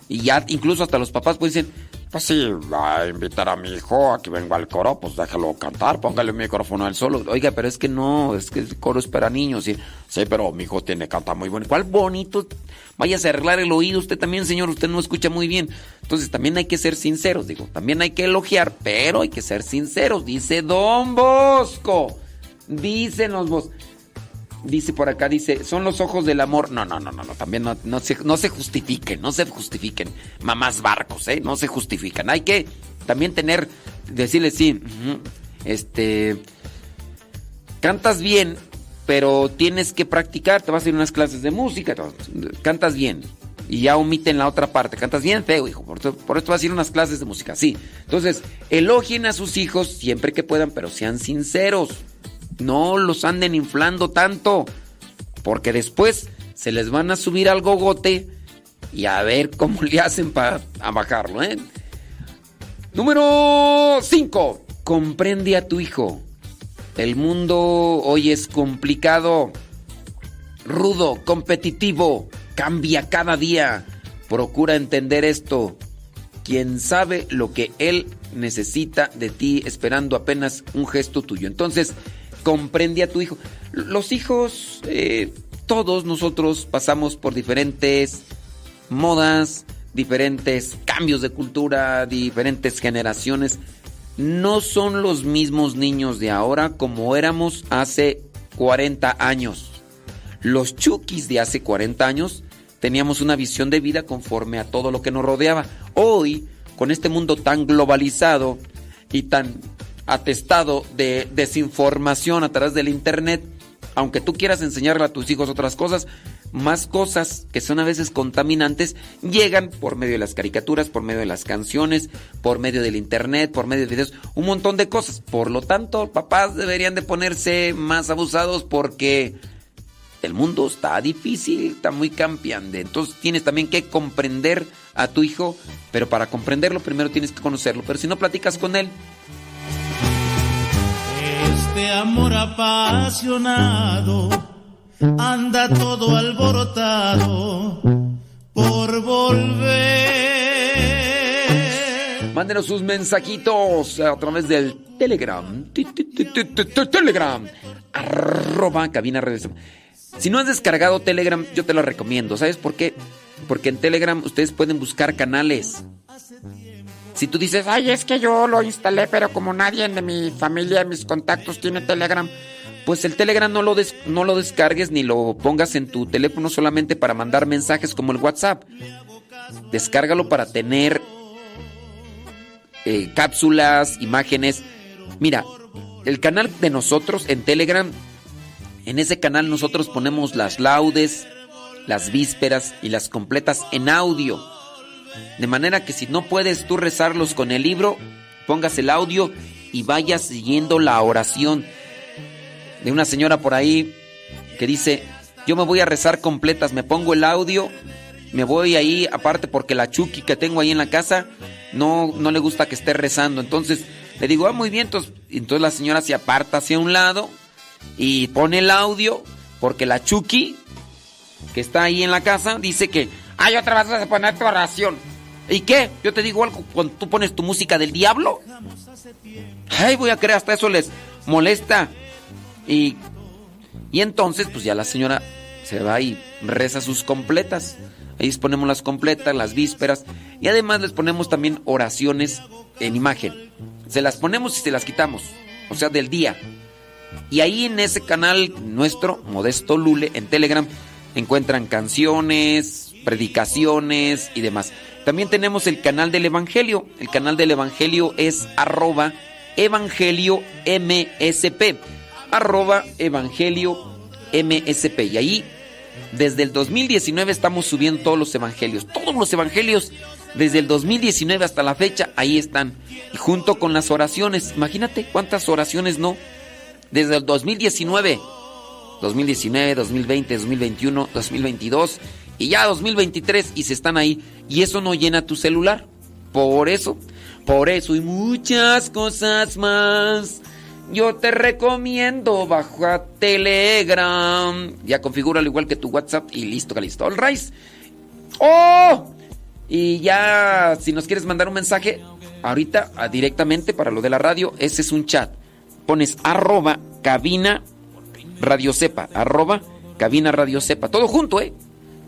Y ya incluso hasta los papás pues dicen, pues sí, va a invitar a mi hijo a que venga al coro, pues déjalo cantar, póngale un micrófono al solo. Oiga, pero es que no, es que el coro es para niños. Sí, sí pero mi hijo tiene canta muy bonito. ¿Cuál bonito? Váyase a arreglar el oído usted también, señor, usted no escucha muy bien. Entonces también hay que ser sinceros, digo, también hay que elogiar, pero hay que ser sinceros, dice Don Bosco. Dicen los Bosco. Dice por acá, dice, son los ojos del amor. No, no, no, no, no también no, se, no se justifiquen, no se justifiquen. Mamás barcos, ¿eh? No se justifican. Hay que también tener, decirle, sí, este, cantas bien, pero tienes que practicar, te vas a ir a unas clases de música, cantas bien. Y ya omiten la otra parte, cantas bien feo, hijo, por, por esto vas a ir a unas clases de música, sí. Entonces, elogien a sus hijos siempre que puedan, pero sean sinceros. No los anden inflando tanto, porque después se les van a subir al gogote y a ver cómo le hacen para bajarlo. ¿eh? Número 5. Comprende a tu hijo. El mundo hoy es complicado, rudo, competitivo, cambia cada día. Procura entender esto. Quien sabe lo que él necesita de ti esperando apenas un gesto tuyo. Entonces, comprende a tu hijo. Los hijos, eh, todos nosotros pasamos por diferentes modas, diferentes cambios de cultura, diferentes generaciones. No son los mismos niños de ahora como éramos hace 40 años. Los chukis de hace 40 años teníamos una visión de vida conforme a todo lo que nos rodeaba. Hoy, con este mundo tan globalizado y tan atestado de desinformación a través del Internet, aunque tú quieras enseñarle a tus hijos otras cosas, más cosas que son a veces contaminantes llegan por medio de las caricaturas, por medio de las canciones, por medio del internet, por medio de videos, un montón de cosas. Por lo tanto, papás deberían de ponerse más abusados porque el mundo está difícil, está muy cambiante. Entonces tienes también que comprender a tu hijo, pero para comprenderlo primero tienes que conocerlo. Pero si no platicas con él, este amor apasionado anda todo alborotado por volver. Mándenos sus mensajitos a través del Telegram. Telegram. Arroba cabina redes. Si no has descargado Telegram, yo te lo recomiendo. ¿Sabes por qué? Porque en Telegram ustedes pueden buscar canales. Si tú dices, ay, es que yo lo instalé, pero como nadie de mi familia, de mis contactos tiene Telegram, pues el Telegram no lo, no lo descargues ni lo pongas en tu teléfono solamente para mandar mensajes como el WhatsApp. Descárgalo para tener eh, cápsulas, imágenes. Mira, el canal de nosotros en Telegram, en ese canal nosotros ponemos las laudes, las vísperas y las completas en audio. De manera que si no puedes tú rezarlos con el libro, pongas el audio y vayas siguiendo la oración. De una señora por ahí que dice, yo me voy a rezar completas, me pongo el audio, me voy ahí aparte porque la Chucky que tengo ahí en la casa no, no le gusta que esté rezando. Entonces le digo, ah, muy bien, entonces, entonces la señora se aparta hacia un lado y pone el audio porque la Chucky que está ahí en la casa dice que Ay, otra vez vas a poner tu oración. ¿Y qué? Yo te digo algo, cuando tú pones tu música del diablo. Ay, voy a creer, hasta eso les molesta. Y, y entonces, pues ya la señora se va y reza sus completas. Ahí ponemos las completas, las vísperas. Y además les ponemos también oraciones en imagen. Se las ponemos y se las quitamos. O sea, del día. Y ahí en ese canal nuestro, Modesto Lule, en Telegram, encuentran canciones, predicaciones y demás. También tenemos el canal del Evangelio. El canal del Evangelio es arroba Evangelio MSP. MSP. Y ahí, desde el 2019 estamos subiendo todos los evangelios. Todos los evangelios, desde el 2019 hasta la fecha, ahí están. Y junto con las oraciones. Imagínate cuántas oraciones no. Desde el 2019. 2019, 2020, 2021, 2022 y ya 2023 y se están ahí. Y eso no llena tu celular. Por eso. Por eso y muchas cosas más. Yo te recomiendo baja Telegram. Ya configura al igual que tu WhatsApp y listo, que listo. All right. ¡Oh! Y ya, si nos quieres mandar un mensaje, ahorita ah, directamente para lo de la radio, ese es un chat. Pones arroba cabina radio sepa, arroba cabina radio sepa. Todo junto, ¿eh?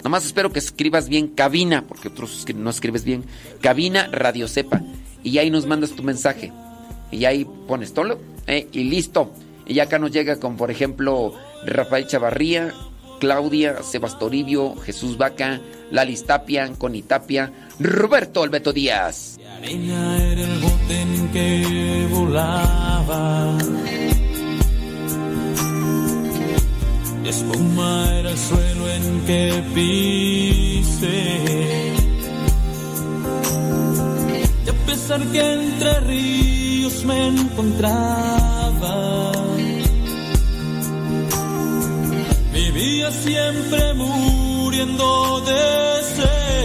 Nomás espero que escribas bien cabina, porque otros no escribes bien. Cabina radio sepa. Y ahí nos mandas tu mensaje. Y ahí pones todo, ¿eh? y listo. Y acá nos llega con, por ejemplo, Rafael Chavarría, Claudia, Sebastoribio, Jesús Vaca, Lali Tapia, Connie Tapia, Roberto Alberto Díaz. Era el bote en que volaba. Espuma era el suelo en que pisé. Y a pesar que entre ríos me encontraba vivía siempre muriendo de sed.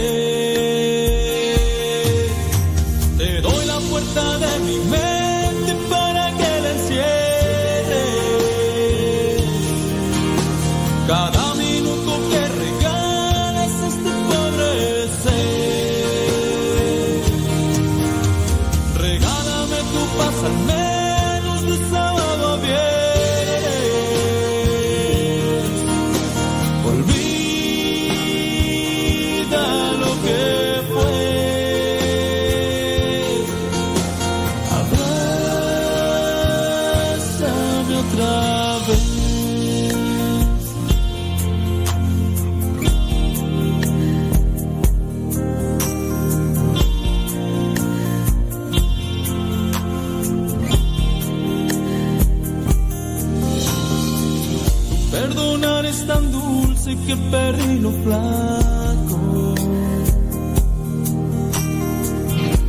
Que perdí lo flaco.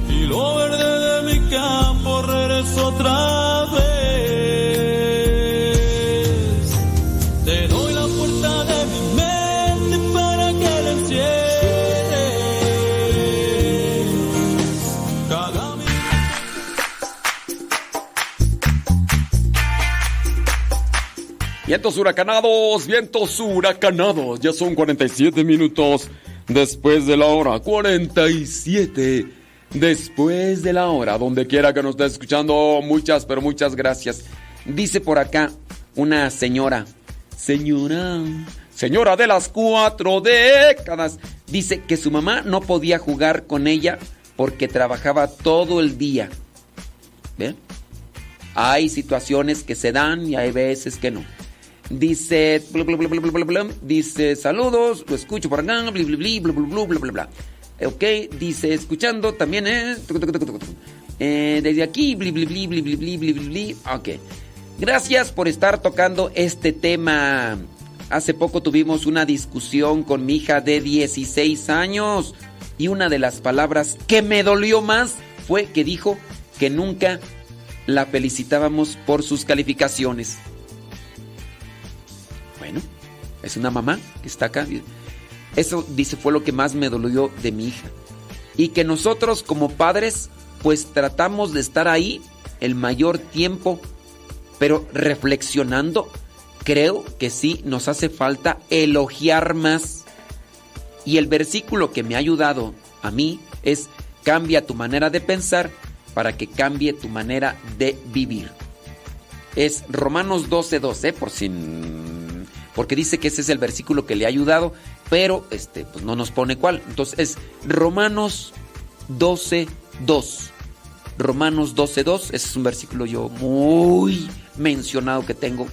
Y lo verde de mi campo regreso otra. Vientos huracanados, vientos huracanados. Ya son 47 minutos después de la hora. 47 después de la hora. Donde quiera que nos esté escuchando, muchas, pero muchas gracias. Dice por acá una señora. Señora. Señora de las cuatro décadas. Dice que su mamá no podía jugar con ella porque trabajaba todo el día. ¿Ve? Hay situaciones que se dan y hay veces que no. Dice, bla, bla, bla, dice, saludos, lo escucho por acá, bla, bla, bla, Ok, dice, escuchando también, eh, desde aquí, ok. Gracias por estar tocando este tema. Hace poco tuvimos una discusión con mi hija de 16 años y una de las palabras que me dolió más fue que dijo que nunca la felicitábamos por sus calificaciones. Es una mamá que está acá. Eso, dice, fue lo que más me dolió de mi hija. Y que nosotros como padres, pues tratamos de estar ahí el mayor tiempo, pero reflexionando, creo que sí nos hace falta elogiar más. Y el versículo que me ha ayudado a mí es, cambia tu manera de pensar para que cambie tu manera de vivir. Es Romanos 12, 12, por si porque dice que ese es el versículo que le ha ayudado, pero este, pues no nos pone cuál. Entonces es Romanos 12, 2. Romanos 12, 2. Ese es un versículo yo muy mencionado que tengo.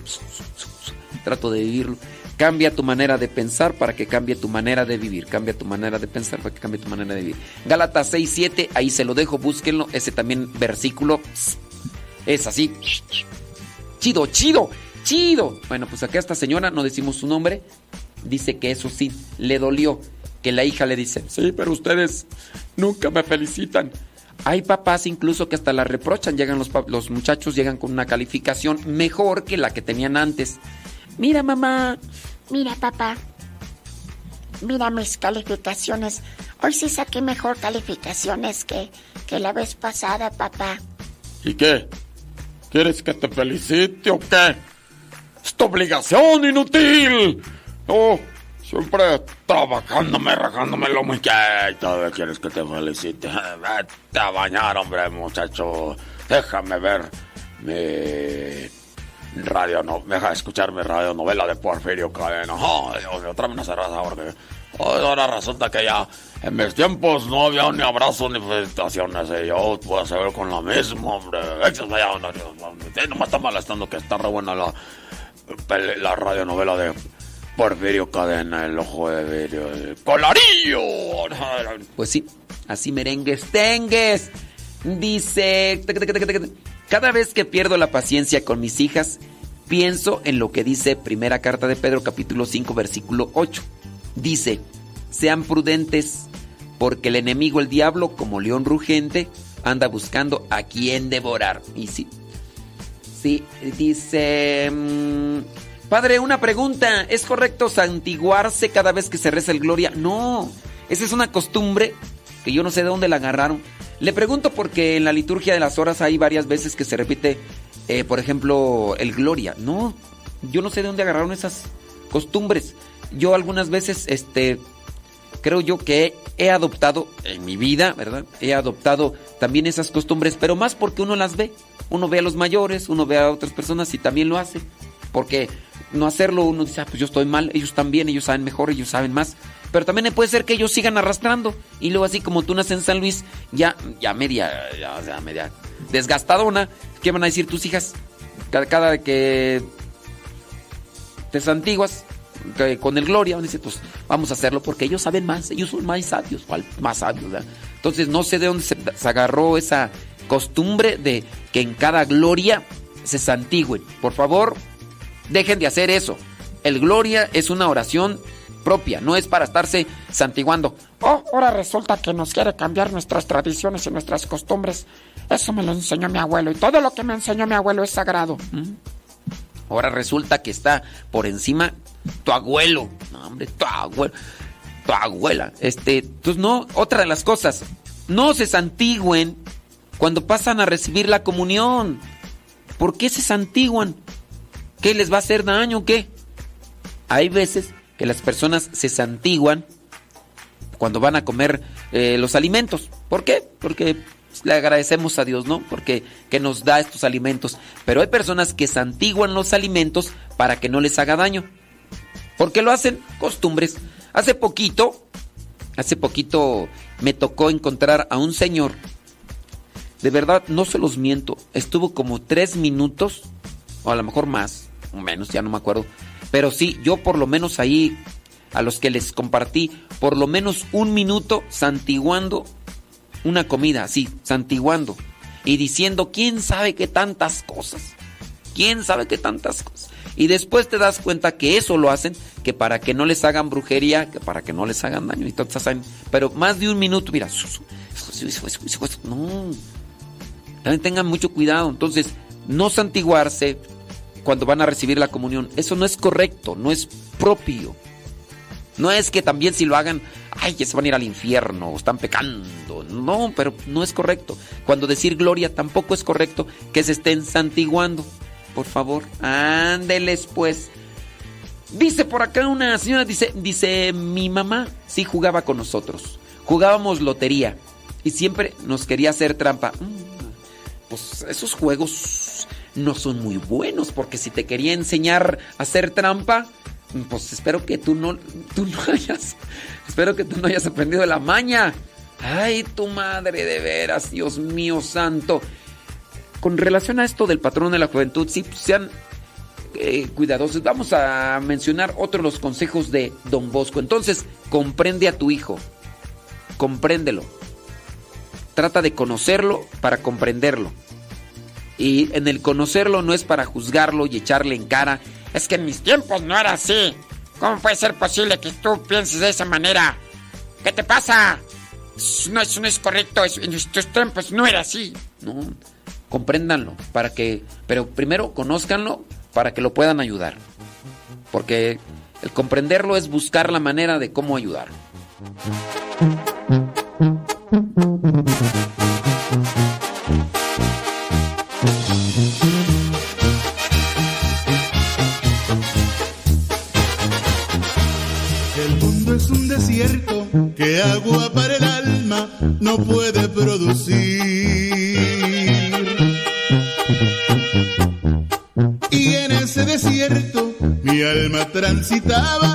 Trato de vivirlo. Cambia tu manera de pensar para que cambie tu manera de vivir. Cambia tu manera de pensar para que cambie tu manera de vivir. Gálatas 6, 7. Ahí se lo dejo, búsquenlo. Ese también versículo es así. Chido, chido chido. Bueno, pues acá esta señora, no decimos su nombre, dice que eso sí, le dolió. Que la hija le dice, sí, pero ustedes nunca me felicitan. Hay papás incluso que hasta la reprochan, llegan los, los muchachos, llegan con una calificación mejor que la que tenían antes. Mira, mamá, mira, papá, mira mis calificaciones. Hoy sí saqué mejor calificaciones que, que la vez pasada, papá. ¿Y qué? ¿Quieres que te felicite o qué? ¡Es tu obligación, inútil! Oh, siempre trabajándome, rajándome lo muy que todavía quieres que te felicite. Vete a bañar, hombre, muchacho. Déjame ver mi radio, no, deja de escuchar mi radio novela de Porfirio Cadena. Oh, Dios mío, tráeme una cerveza porque ahora resulta que ya en mis tiempos no había ni abrazos ni felicitaciones. Y yo puedo saber con la misma, hombre. No, no me está molestando que está re buena la, la radionovela de Porfirio Cadena, El Ojo de Vidrio, el Colarillo. Pues sí, así merengues, tengues. Dice, cada vez que pierdo la paciencia con mis hijas, pienso en lo que dice primera carta de Pedro capítulo 5 versículo 8. Dice, sean prudentes, porque el enemigo, el diablo, como león rugente, anda buscando a quien devorar. Y sí, sí, dice... mm, padre, una pregunta. ¿Es correcto santiguarse cada vez que se reza el Gloria? No, esa es una costumbre que yo no sé de dónde la agarraron. Le pregunto porque en la liturgia de las horas hay varias veces que se repite, eh, por ejemplo, el Gloria. No, yo no sé de dónde agarraron esas costumbres. Yo algunas veces, este, creo yo que he adoptado en mi vida, ¿verdad? He adoptado también esas costumbres, pero más porque uno las ve. Uno ve a los mayores, uno ve a otras personas y también lo hace. Porque no hacerlo, uno dice, ah, pues yo estoy mal, ellos también, ellos saben mejor, ellos saben más. Pero también puede ser que ellos sigan arrastrando. Y luego así como tú naces en San Luis, ya, ya media, ya, ya media desgastadona. ¿Qué van a decir tus hijas? Cada, cada que te santiguas con el Gloria, decir, pues vamos a hacerlo porque ellos saben más, ellos son más sabios, más sabios, ¿verdad? Entonces no sé de dónde se, se agarró esa costumbre de que en cada Gloria se santigüen. Por favor, dejen de hacer eso. El Gloria es una oración propia, no es para estarse santiguando. Oh, ahora resulta que nos quiere cambiar nuestras tradiciones y nuestras costumbres. Eso me lo enseñó mi abuelo y todo lo que me enseñó mi abuelo es sagrado. Ahora resulta que está por encima tu abuelo. No, hombre, tu abuelo. Tu abuela. Este, entonces no, otra de las cosas, no se santigüen cuando pasan a recibir la comunión. ¿Por qué se santiguan? ¿Qué les va a hacer daño o qué? Hay veces que las personas se santiguan cuando van a comer eh, los alimentos. ¿Por qué? Porque le agradecemos a Dios, ¿no? Porque que nos da estos alimentos. Pero hay personas que santiguan los alimentos para que no les haga daño. ¿Por qué lo hacen? Costumbres. Hace poquito, hace poquito me tocó encontrar a un señor. De verdad, no se los miento. Estuvo como tres minutos, o a lo mejor más, o menos, ya no me acuerdo. Pero sí, yo por lo menos ahí, a los que les compartí, por lo menos un minuto santiguando una comida, así, santiguando. Y diciendo, ¿quién sabe qué tantas cosas? ¿Quién sabe qué tantas cosas? Y después te das cuenta que eso lo hacen, que para que no les hagan brujería, que para que no les hagan daño. Y pero más de un minuto, mira, no. También tengan mucho cuidado. Entonces, no santiguarse cuando van a recibir la comunión. Eso no es correcto, no es propio. No es que también si lo hagan, ay, ya se van a ir al infierno, o están pecando. No, pero no es correcto. Cuando decir gloria tampoco es correcto que se estén santiguando. Por favor, ándeles pues. Dice por acá una señora, dice, dice, mi mamá sí jugaba con nosotros. Jugábamos lotería y siempre nos quería hacer trampa. Mm, Pues esos juegos no son muy buenos porque si te quería enseñar a hacer trampa, pues espero que tú no, tú no hayas, espero que tú no hayas aprendido la maña. Ay, tu madre de veras, Dios mío santo. Con relación a esto del patrón de la juventud, sí, pues, sean eh, cuidadosos. Vamos a mencionar otro de los consejos de Don Bosco. Entonces, comprende a tu hijo. Compréndelo. Trata de conocerlo para comprenderlo. Y en el conocerlo no es para juzgarlo y echarle en cara. Es que en mis tiempos no era así. ¿Cómo puede ser posible que tú pienses de esa manera? ¿Qué te pasa? No, eso no es correcto. en nuestros tiempos no era así. No, compréndanlo, para que, pero primero conózcanlo para que lo puedan ayudar. Porque el comprenderlo es buscar la manera de cómo ayudar. El mundo es un desierto que agua para el alma no puede necesitaba.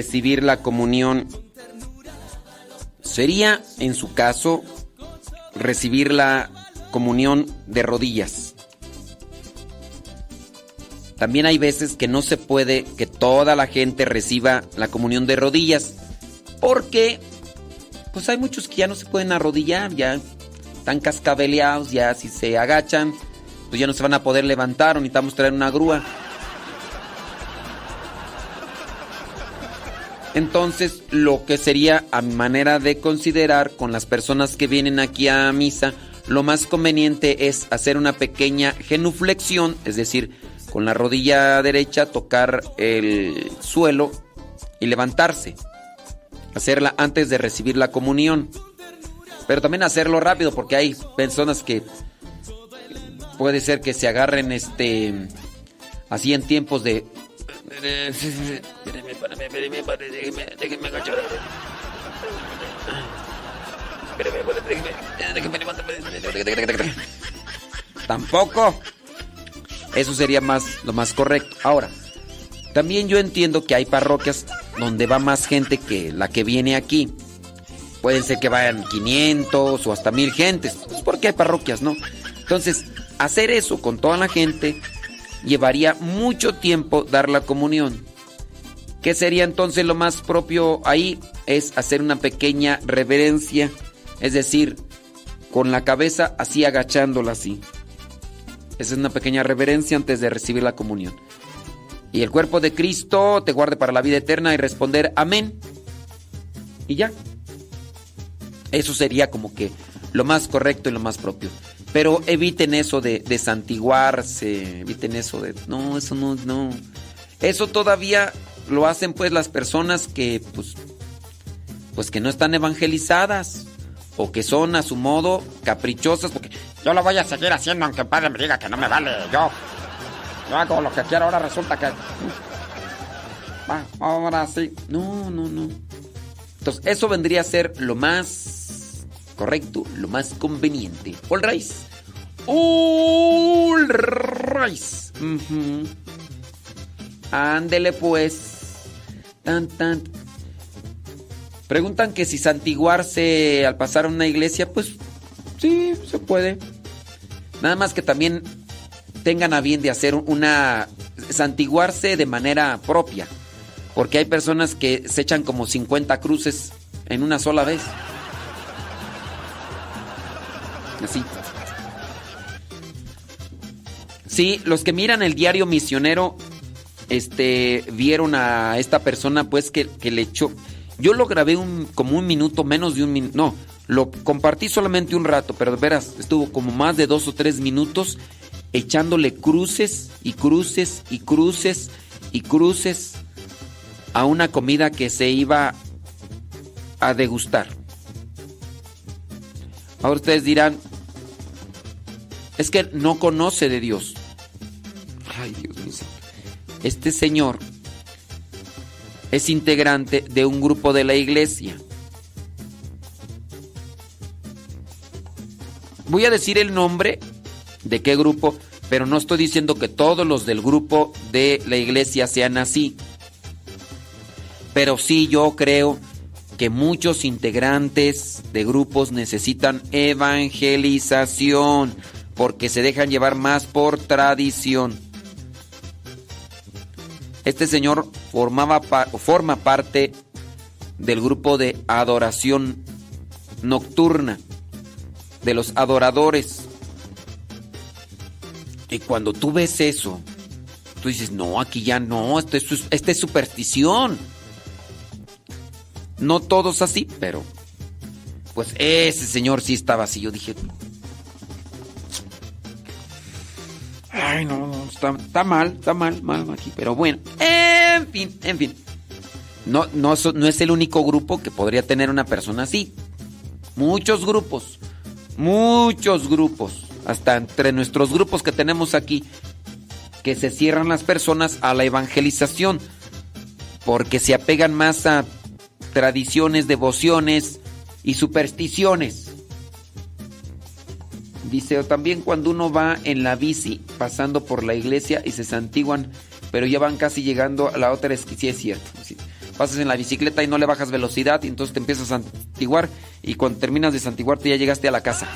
recibir la comunión sería, en su caso, recibir la comunión de rodillas. También hay veces que no se puede que toda la gente reciba la comunión de rodillas, porque pues hay muchos que ya no se pueden arrodillar, ya están cascabeleados, ya si se agachan, pues ya no se van a poder levantar, o necesitamos traer una grúa. Entonces, lo que sería a mi manera de considerar con las personas que vienen aquí a misa, lo más conveniente es hacer una pequeña genuflexión, es decir, con la rodilla derecha tocar el suelo y levantarse. Hacerla antes de recibir la comunión. Pero también hacerlo rápido porque hay personas que puede ser que se agarren este así en tiempos de Tampoco. Eso sería más lo más correcto. Ahora, también yo entiendo que hay parroquias donde va más gente que la que viene aquí. Pueden ser que vayan 500 o hasta 1000 gentes. Pues porque hay parroquias, ¿no? Entonces, hacer eso con toda la gente llevaría mucho tiempo dar la comunión. ¿Qué sería entonces lo más propio ahí? Es hacer una pequeña reverencia, es decir, con la cabeza así agachándola así. Esa es una pequeña reverencia antes de recibir la comunión. Y el cuerpo de Cristo te guarde para la vida eterna y responder amén. Y ya. Eso sería como que lo más correcto y lo más propio. Pero eviten eso de, de santiguarse, eviten eso de... No, eso no, no. Eso todavía lo hacen pues las personas que pues, pues que no están evangelizadas o que son a su modo caprichosas porque Yo lo voy a seguir haciendo aunque el padre me diga que no me vale. Yo, yo hago lo que quiero. Ahora resulta que. Ahora sí. No, no, no. Entonces, eso vendría a ser lo más correcto, lo más conveniente. All rice. All rice. Ujú. Ándele pues. Tan, tan. Preguntan que si santiguarse al pasar a una iglesia, pues sí, se puede. Nada más que también tengan a bien de hacer una santiguarse de manera propia, porque hay personas que se echan como 50 cruces en una sola vez. Así. Sí, los que miran el diario misionero, este, vieron a esta persona, pues que, que le echó. Yo lo grabé un, como un minuto, menos de un minuto. No, lo compartí solamente un rato, pero de veras, estuvo como más de dos o tres minutos echándole cruces y cruces y cruces y cruces a una comida que se iba a degustar. Ahora ustedes dirán, es que no conoce de Dios. Ay, Dios mío. Este señor es integrante de un grupo de la iglesia. Voy a decir el nombre de qué grupo, pero no estoy diciendo que todos los del grupo de la iglesia sean así. Pero sí yo creo que muchos integrantes de grupos necesitan evangelización porque se dejan llevar más por tradición. Este señor formaba forma parte del grupo de adoración nocturna de los adoradores. Y cuando tú ves eso, tú dices, no, aquí ya no, esto es, es superstición. No todos así, pero pues ese señor sí estaba así. Yo dije, ay, no, no está, mal, está mal, mal aquí, pero bueno, en fin, en fin. No, no es el único grupo que podría tener una persona así. Muchos grupos, muchos grupos, hasta entre nuestros grupos que tenemos aquí, que se cierran las personas a la evangelización, porque se apegan más a tradiciones, devociones y supersticiones. Dice, también cuando uno va en la bici pasando por la iglesia y se santiguan, pero ya van casi llegando a la otra esquina. Sí, es cierto. Sí. Pasas en la bicicleta y no le bajas velocidad y entonces te empiezas a santiguar y cuando terminas de santiguarte ya llegaste a la casa.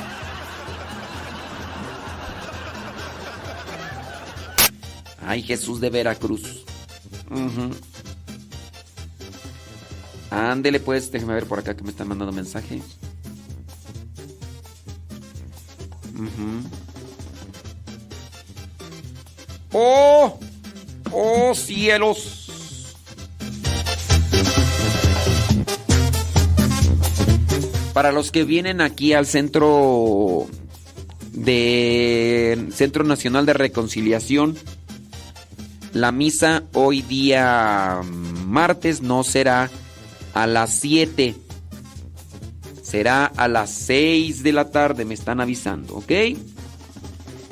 Ay, Jesús de Veracruz. Uh. Ándele pues, déjeme ver por acá que me están mandando mensajes. Uh ¡Oh! ¡Oh cielos! Para los que vienen aquí al centro de Centro Nacional de Reconciliación, la misa hoy día martes no será a las 7 Será a las 6 de la tarde, me están avisando, ¿ok?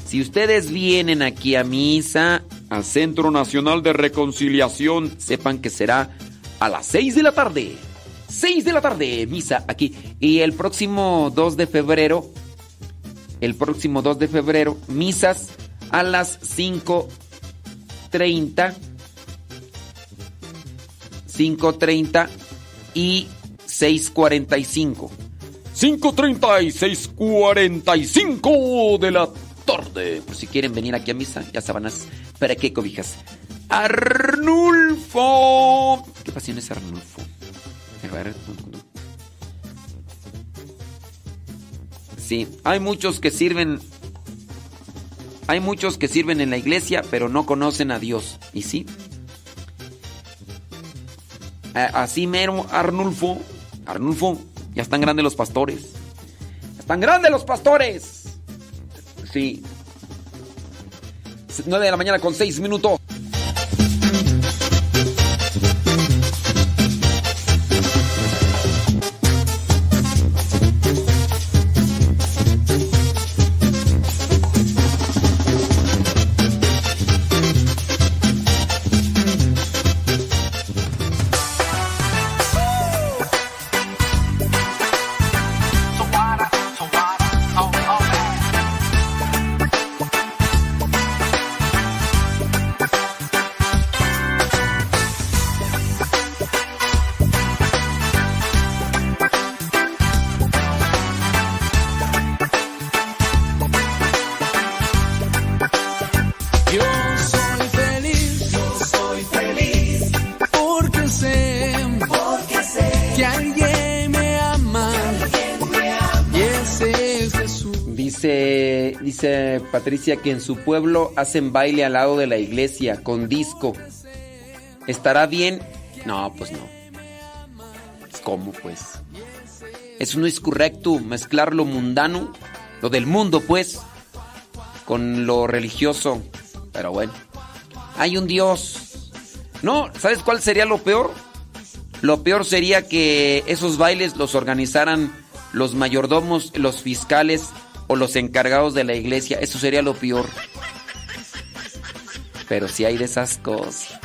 Si ustedes vienen aquí a misa, al Centro Nacional de Reconciliación, sepan que será a las 6 de la tarde. 6 de la tarde, misa aquí. Y el próximo 2 de febrero, el próximo 2 de febrero, misas a las 5.30, 5.30 y 6.45. 5.30 y 6.45 de la tarde. Por si quieren venir aquí a misa, ya sabanas, ¿para qué cobijas? Arnulfo. ¿Qué pasión es Arnulfo? A ver. Sí, hay muchos que sirven. Hay muchos que sirven en la iglesia, pero no conocen a Dios. ¿Y sí? Así mero, Arnulfo. Arnulfo, ya están grandes los pastores. ¡Están grandes los pastores! Sí. 9 de la mañana con 6 minutos. Patricia que en su pueblo hacen baile al lado de la iglesia con disco. ¿Estará bien? No, pues no. ¿Cómo pues? Eso no es correcto, mezclar lo mundano, lo del mundo pues, con lo religioso. Pero bueno, hay un Dios. No, ¿sabes cuál sería lo peor? Lo peor sería que esos bailes los organizaran los mayordomos, los fiscales o los encargados de la iglesia. Eso sería lo peor. Pero si hay de esas cosas.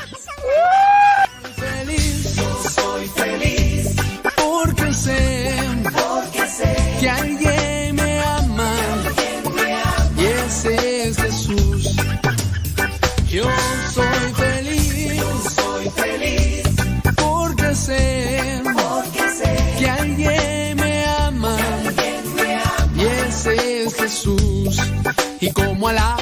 moila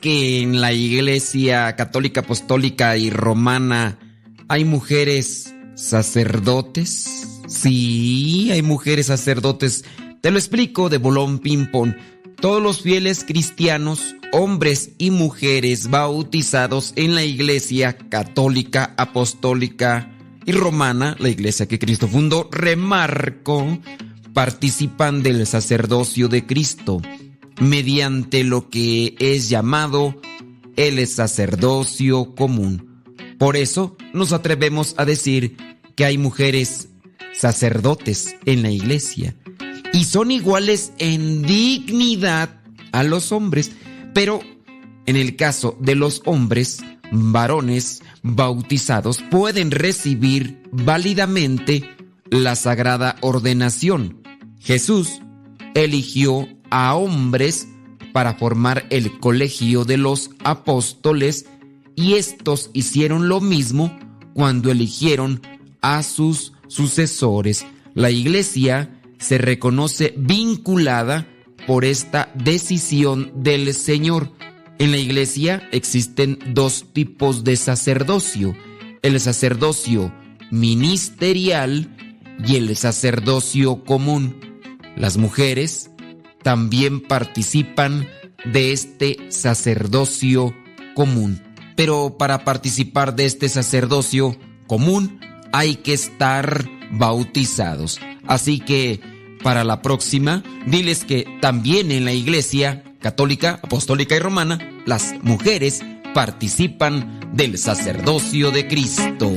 que en la iglesia católica, apostólica y romana hay mujeres sacerdotes? Sí, hay mujeres sacerdotes. Te lo explico de bolón ping-pong. Todos los fieles cristianos, hombres y mujeres bautizados en la iglesia católica, apostólica y romana, la iglesia que Cristo fundó, remarco, participan del sacerdocio de Cristo mediante lo que es llamado el sacerdocio común. Por eso nos atrevemos a decir que hay mujeres sacerdotes en la iglesia y son iguales en dignidad a los hombres, pero en el caso de los hombres, varones bautizados pueden recibir válidamente la sagrada ordenación. Jesús eligió a hombres para formar el colegio de los apóstoles y estos hicieron lo mismo cuando eligieron a sus sucesores. La iglesia se reconoce vinculada por esta decisión del Señor. En la iglesia existen dos tipos de sacerdocio, el sacerdocio ministerial y el sacerdocio común. Las mujeres también participan de este sacerdocio común. Pero para participar de este sacerdocio común hay que estar bautizados. Así que para la próxima, diles que también en la iglesia católica, apostólica y romana, las mujeres participan del sacerdocio de Cristo.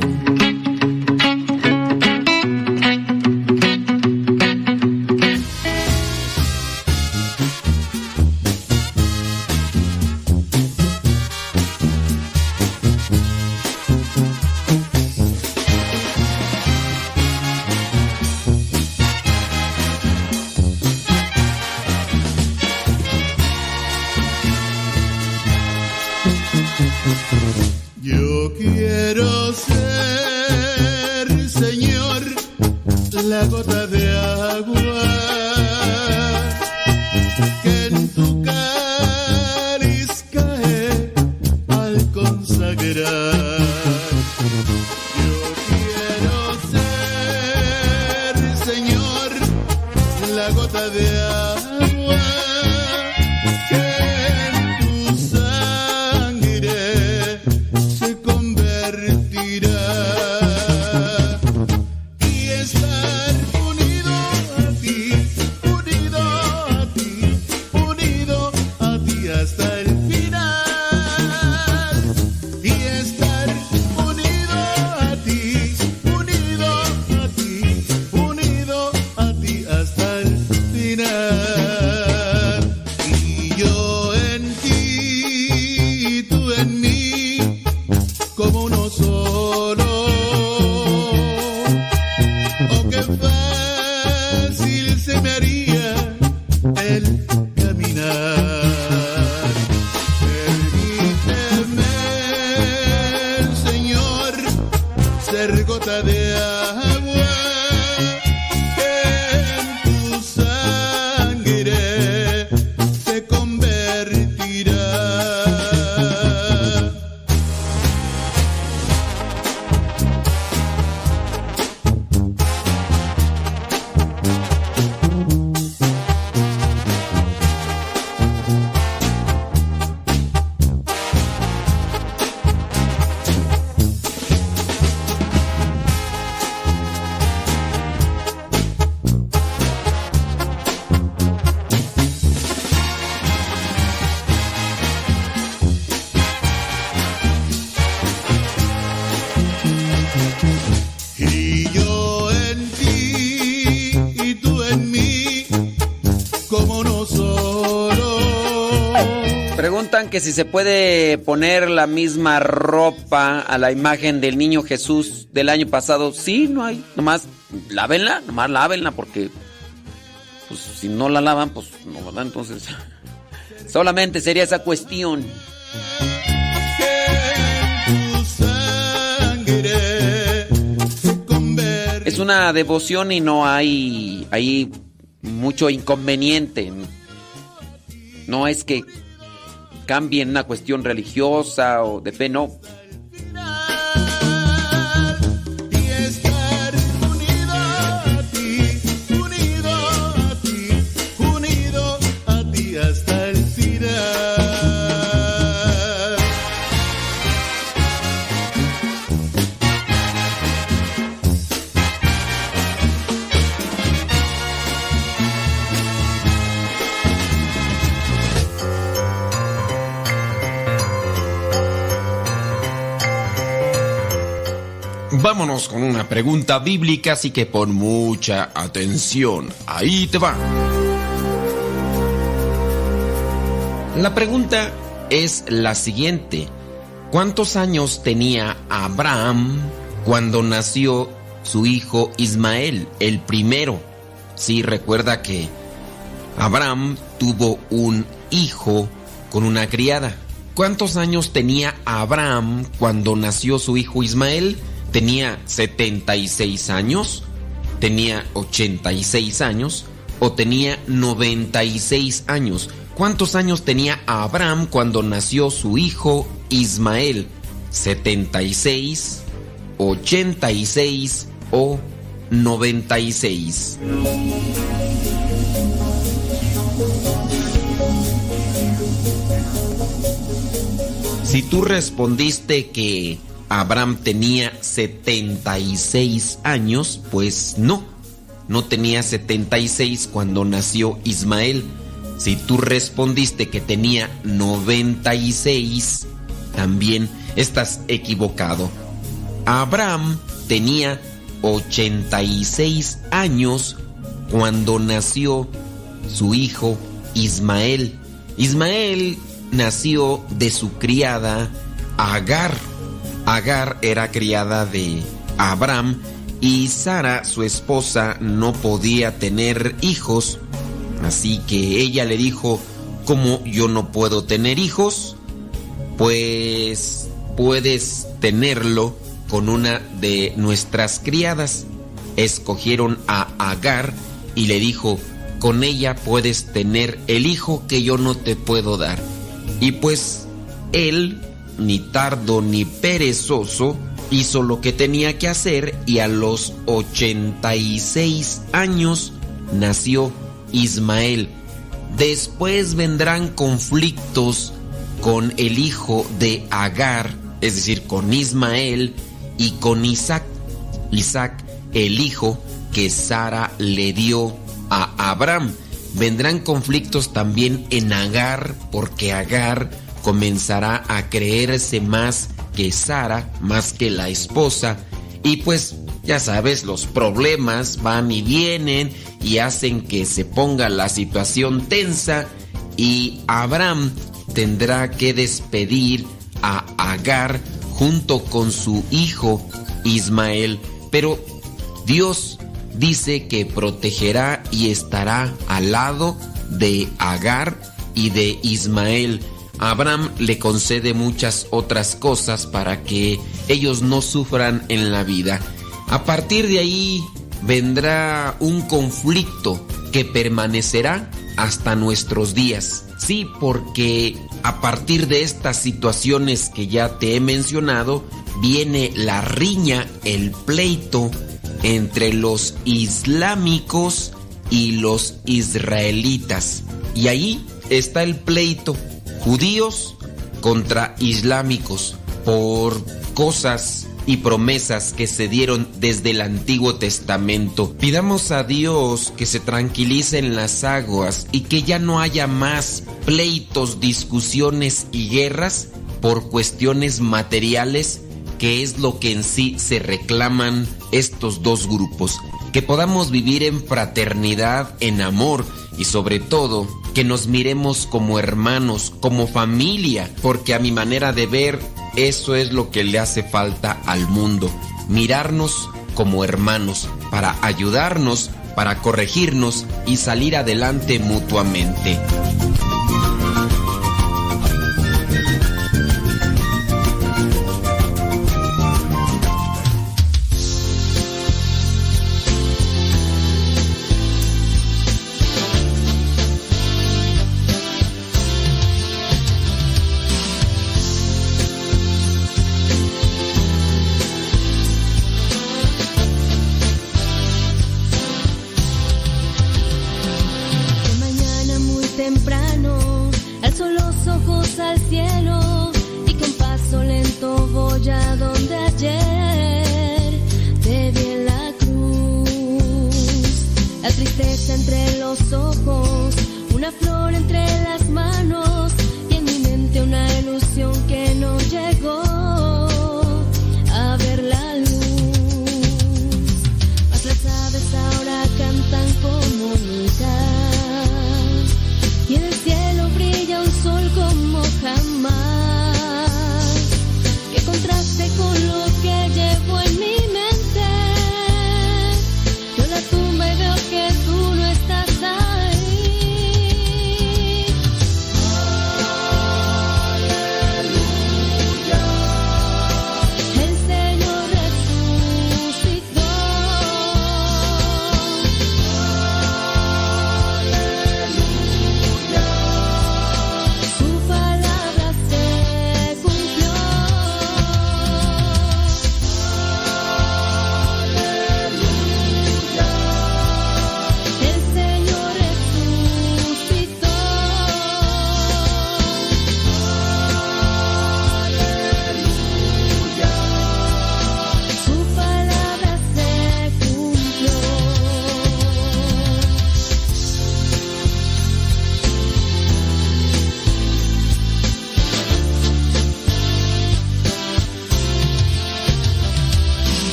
Si se puede poner la misma ropa a la imagen del niño Jesús del año pasado. Sí, no hay. Nomás lávenla, nomás lávenla porque pues si no la lavan, pues no, ¿verdad? Entonces solamente sería esa cuestión. Es una devoción y no hay, hay mucho inconveniente. No es que cambien una cuestión religiosa o de fe, no. Pregunta bíblica, así que pon mucha atención. Ahí te va. La pregunta es la siguiente. ¿Cuántos años tenía Abraham cuando nació su hijo Ismael, el primero? Sí, recuerda que Abraham tuvo un hijo con una criada. ¿Cuántos años tenía Abraham cuando nació su hijo Ismael? ¿Tenía 76 años? ¿Tenía 86 años? ¿O tenía 96 años? ¿Cuántos años tenía Abraham cuando nació su hijo Ismael? ¿76, 86 o 96? Si tú respondiste que Abraham tenía 76 años, pues no, no tenía 76 cuando nació Ismael. Si tú respondiste que tenía 96, también estás equivocado. Abraham tenía 86 años cuando nació su hijo Ismael. Ismael nació de su criada Agar. Agar era criada de Abraham y Sara, su esposa, no podía tener hijos. Así que ella le dijo, ¿cómo yo no puedo tener hijos? Pues puedes tenerlo con una de nuestras criadas. Escogieron a Agar y le dijo, con ella puedes tener el hijo que yo no te puedo dar. Y pues él, ni tardo ni perezoso, hizo lo que tenía que hacer y a los 86 años nació Ismael. Después vendrán conflictos con el hijo de Agar, es decir, con Ismael y con Isaac. Isaac, el hijo que Sara le dio a Abraham. Vendrán conflictos también en Agar, porque Agar comenzará a creerse más que Sara, más que la esposa, y pues ya sabes, los problemas van y vienen y hacen que se ponga la situación tensa. Y Abraham tendrá que despedir a Agar junto con su hijo Ismael, pero Dios dice que protegerá y estará al lado de Agar y de Ismael. Abraham le concede muchas otras cosas para que ellos no sufran en la vida. A partir de ahí vendrá un conflicto que permanecerá hasta nuestros días. Sí, porque a partir de estas situaciones que ya te he mencionado, viene la riña, el pleito entre los islámicos y los israelitas. Y ahí está el pleito, judíos contra islámicos, por cosas y promesas que se dieron desde el Antiguo Testamento. Pidamos a Dios que se tranquilicen las aguas y que ya no haya más pleitos, discusiones y guerras por cuestiones materiales, que es lo que en sí se reclaman estos dos grupos. Que podamos vivir en fraternidad, en amor y sobre todo que nos miremos como hermanos, como familia, porque a mi manera de ver, eso es lo que le hace falta al mundo, mirarnos como hermanos, para ayudarnos, para corregirnos y salir adelante mutuamente.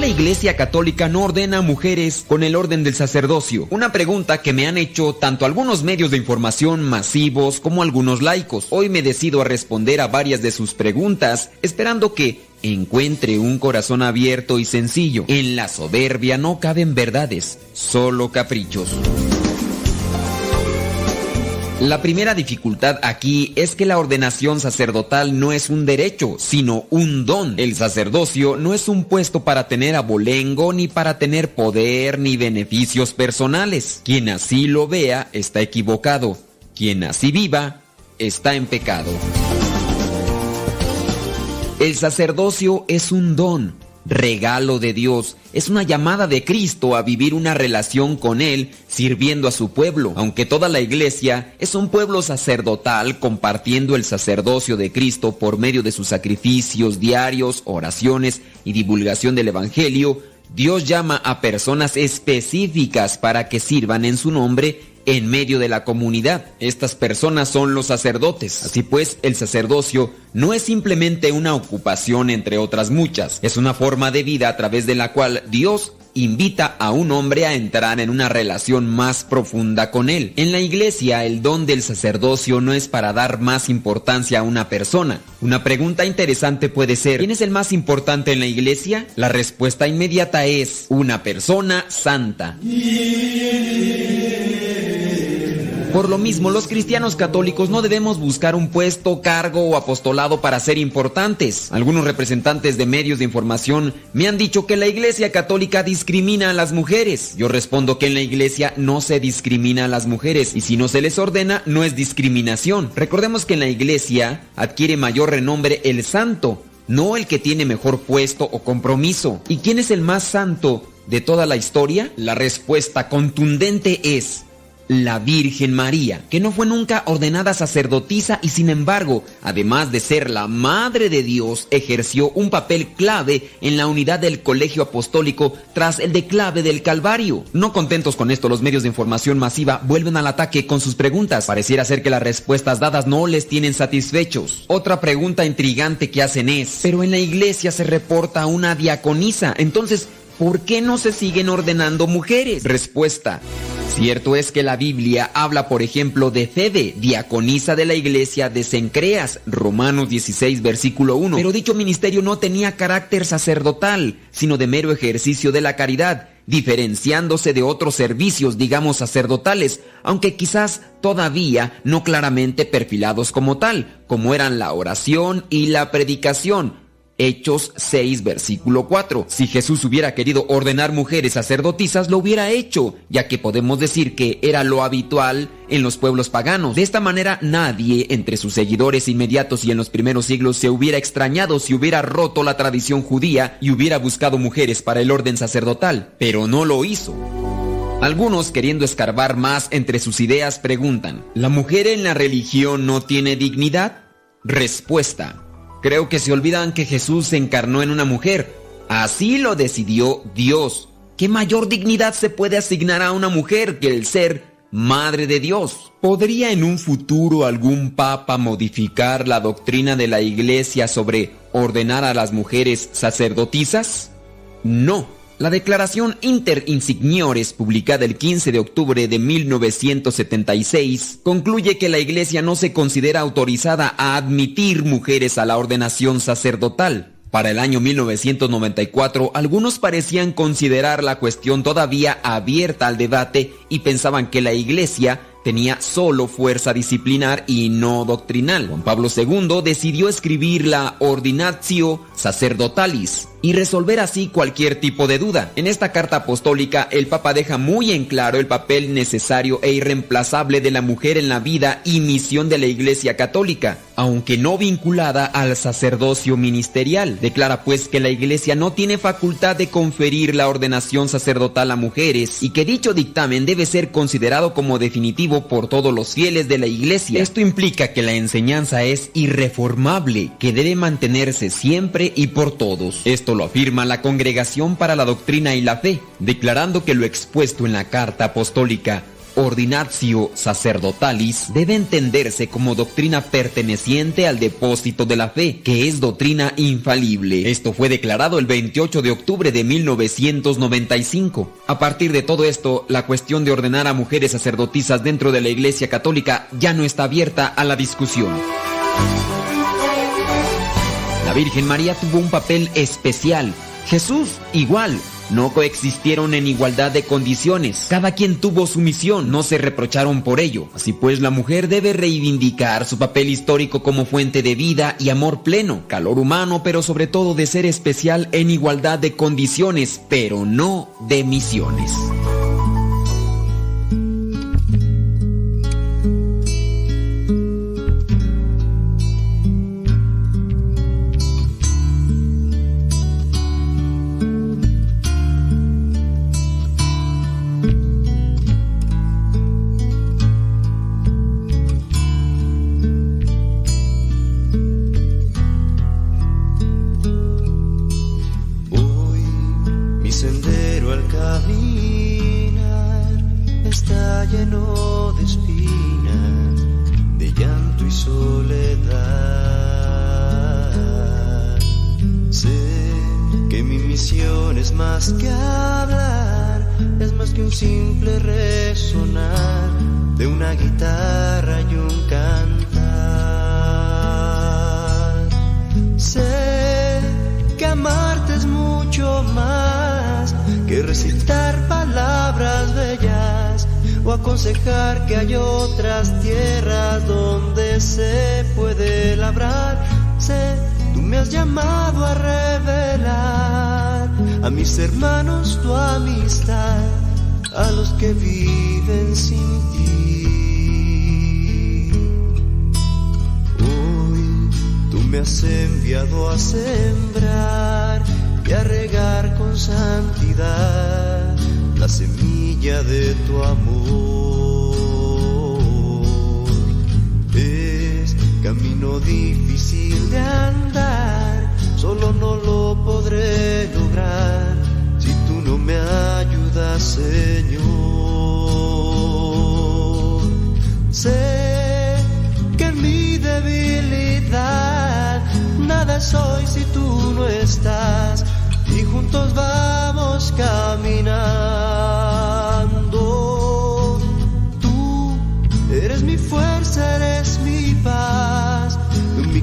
La Iglesia Católica no ordena mujeres con el orden del sacerdocio? Una pregunta que me han hecho tanto algunos medios de información masivos como algunos laicos. Hoy me decido a responder a varias de sus preguntas, esperando que encuentre un corazón abierto y sencillo. En la soberbia no caben verdades, solo caprichos. La primera dificultad aquí es que la ordenación sacerdotal no es un derecho, sino un don. El sacerdocio no es un puesto para tener abolengo, ni para tener poder, ni beneficios personales. Quien así lo vea está equivocado. Quien así viva está en pecado. El sacerdocio es un don, regalo de Dios. Es una llamada de Cristo a vivir una relación con Él sirviendo a su pueblo. Aunque toda la iglesia es un pueblo sacerdotal compartiendo el sacerdocio de Cristo por medio de sus sacrificios diarios, oraciones y divulgación del Evangelio, Dios llama a personas específicas para que sirvan en su nombre en medio de la comunidad. Estas personas son los sacerdotes. Así pues, el sacerdocio no es simplemente una ocupación entre otras muchas, es una forma de vida a través de la cual Dios invita a un hombre a entrar en una relación más profunda con él. En la iglesia, el don del sacerdocio no es para dar más importancia a una persona. Una pregunta interesante puede ser, ¿quién es el más importante en la iglesia? La respuesta inmediata es una persona santa. Por lo mismo, los cristianos católicos no debemos buscar un puesto, cargo o apostolado para ser importantes. Algunos representantes de medios de información me han dicho que la Iglesia Católica discrimina a las mujeres. Yo respondo que en la Iglesia no se discrimina a las mujeres y si no se les ordena no es discriminación. Recordemos que en la Iglesia adquiere mayor renombre el santo, no el que tiene mejor puesto o compromiso. ¿Y quién es el más santo de toda la historia? La respuesta contundente es la Virgen María, que no fue nunca ordenada sacerdotisa y sin embargo, además de ser la Madre de Dios, ejerció un papel clave en la unidad del colegio apostólico tras el declave del Calvario. No contentos con esto, los medios de información masiva vuelven al ataque con sus preguntas. Pareciera ser que las respuestas dadas no les tienen satisfechos. Otra pregunta intrigante que hacen es, pero en la iglesia se reporta una diaconisa, entonces, ¿por qué no se siguen ordenando mujeres? Respuesta. Cierto es que la Biblia habla, por ejemplo, de Febe, diaconisa de la iglesia de Cencreas, Romanos 16, versículo 1. Pero dicho ministerio no tenía carácter sacerdotal, sino de mero ejercicio de la caridad, diferenciándose de otros servicios, digamos, sacerdotales, aunque quizás todavía no claramente perfilados como tal, como eran la oración y la predicación. Hechos 6, versículo 4. Si Jesús hubiera querido ordenar mujeres sacerdotisas, lo hubiera hecho, ya que podemos decir que era lo habitual en los pueblos paganos. De esta manera, nadie entre sus seguidores inmediatos y en los primeros siglos se hubiera extrañado si hubiera roto la tradición judía y hubiera buscado mujeres para el orden sacerdotal, pero no lo hizo. Algunos, queriendo escarbar más entre sus ideas, preguntan, ¿la mujer en la religión no tiene dignidad? Respuesta. Creo que se olvidan que Jesús se encarnó en una mujer. Así lo decidió Dios. ¿Qué mayor dignidad se puede asignar a una mujer que el ser Madre de Dios? ¿Podría en un futuro algún papa modificar la doctrina de la Iglesia sobre ordenar a las mujeres sacerdotisas? No. La declaración Inter Insignores, publicada el 15 de octubre de 1976, concluye que la Iglesia no se considera autorizada a admitir mujeres a la ordenación sacerdotal. Para el año 1994, algunos parecían considerar la cuestión todavía abierta al debate y pensaban que la Iglesia tenía solo fuerza disciplinar y no doctrinal. Juan Pablo II decidió escribir la Ordinatio Sacerdotalis y resolver así cualquier tipo de duda. En esta carta apostólica, el Papa deja muy en claro el papel necesario e irreemplazable de la mujer en la vida y misión de la Iglesia Católica, aunque no vinculada al sacerdocio ministerial. Declara pues que la Iglesia no tiene facultad de conferir la ordenación sacerdotal a mujeres y que dicho dictamen debe ser considerado como definitivo por todos los fieles de la Iglesia. Esto implica que la enseñanza es irreformable, que debe mantenerse siempre y por todos. Lo afirma la Congregación para la Doctrina y la Fe, declarando que lo expuesto en la carta apostólica Ordinatio Sacerdotalis debe entenderse como doctrina perteneciente al depósito de la fe, que es doctrina infalible. Esto fue declarado el 28 de octubre de 1995. A partir de todo esto, la cuestión de ordenar a mujeres sacerdotisas dentro de la Iglesia Católica ya no está abierta a la discusión. La Virgen María tuvo un papel especial. Jesús igual. No coexistieron en igualdad de condiciones. Cada quien tuvo su misión, no se reprocharon por ello. Así pues, la mujer debe reivindicar su papel histórico como fuente de vida y amor pleno, calor humano, pero sobre todo de ser especial en igualdad de condiciones, pero no de misiones. Llamado a revelar a mis hermanos tu amistad, a los que viven sin ti. Hoy tú me has enviado a sembrar y a regar con santidad la semilla de tu amor. Es camino difícil de andar, solo no lo podré lograr si tú no me ayudas, Señor. Sé que en mi debilidad nada soy si tú no estás y juntos vamos caminando. Tú eres mi fuerza, eres mi paz,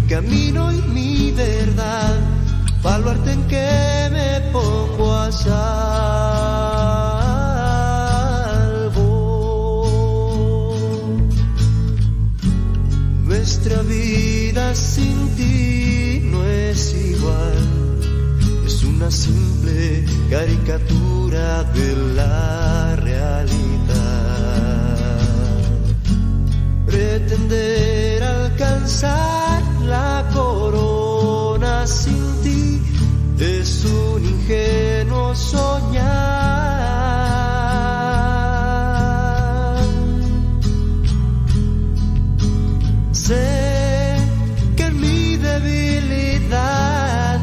camino y mi verdad, baluarte en que me pongo a salvo. Nuestra vida sin ti no es igual es una simple caricatura de la realidad. Pretender alcanzar la corona sin ti es un ingenuo soñar. Sé que en mi debilidad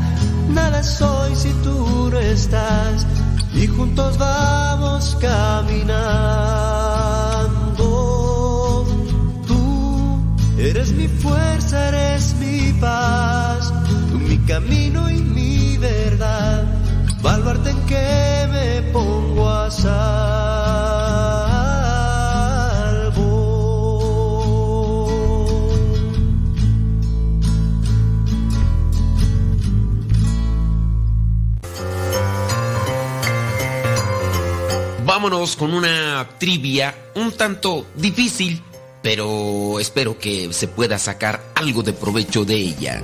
nada soy si tú no estás y juntos vamos caminando. Paz, tú mi camino y mi verdad, baluarte en que me pongo a salvo. Vámonos con una trivia un tanto difícil, pero espero que se pueda sacar algo de provecho de ella.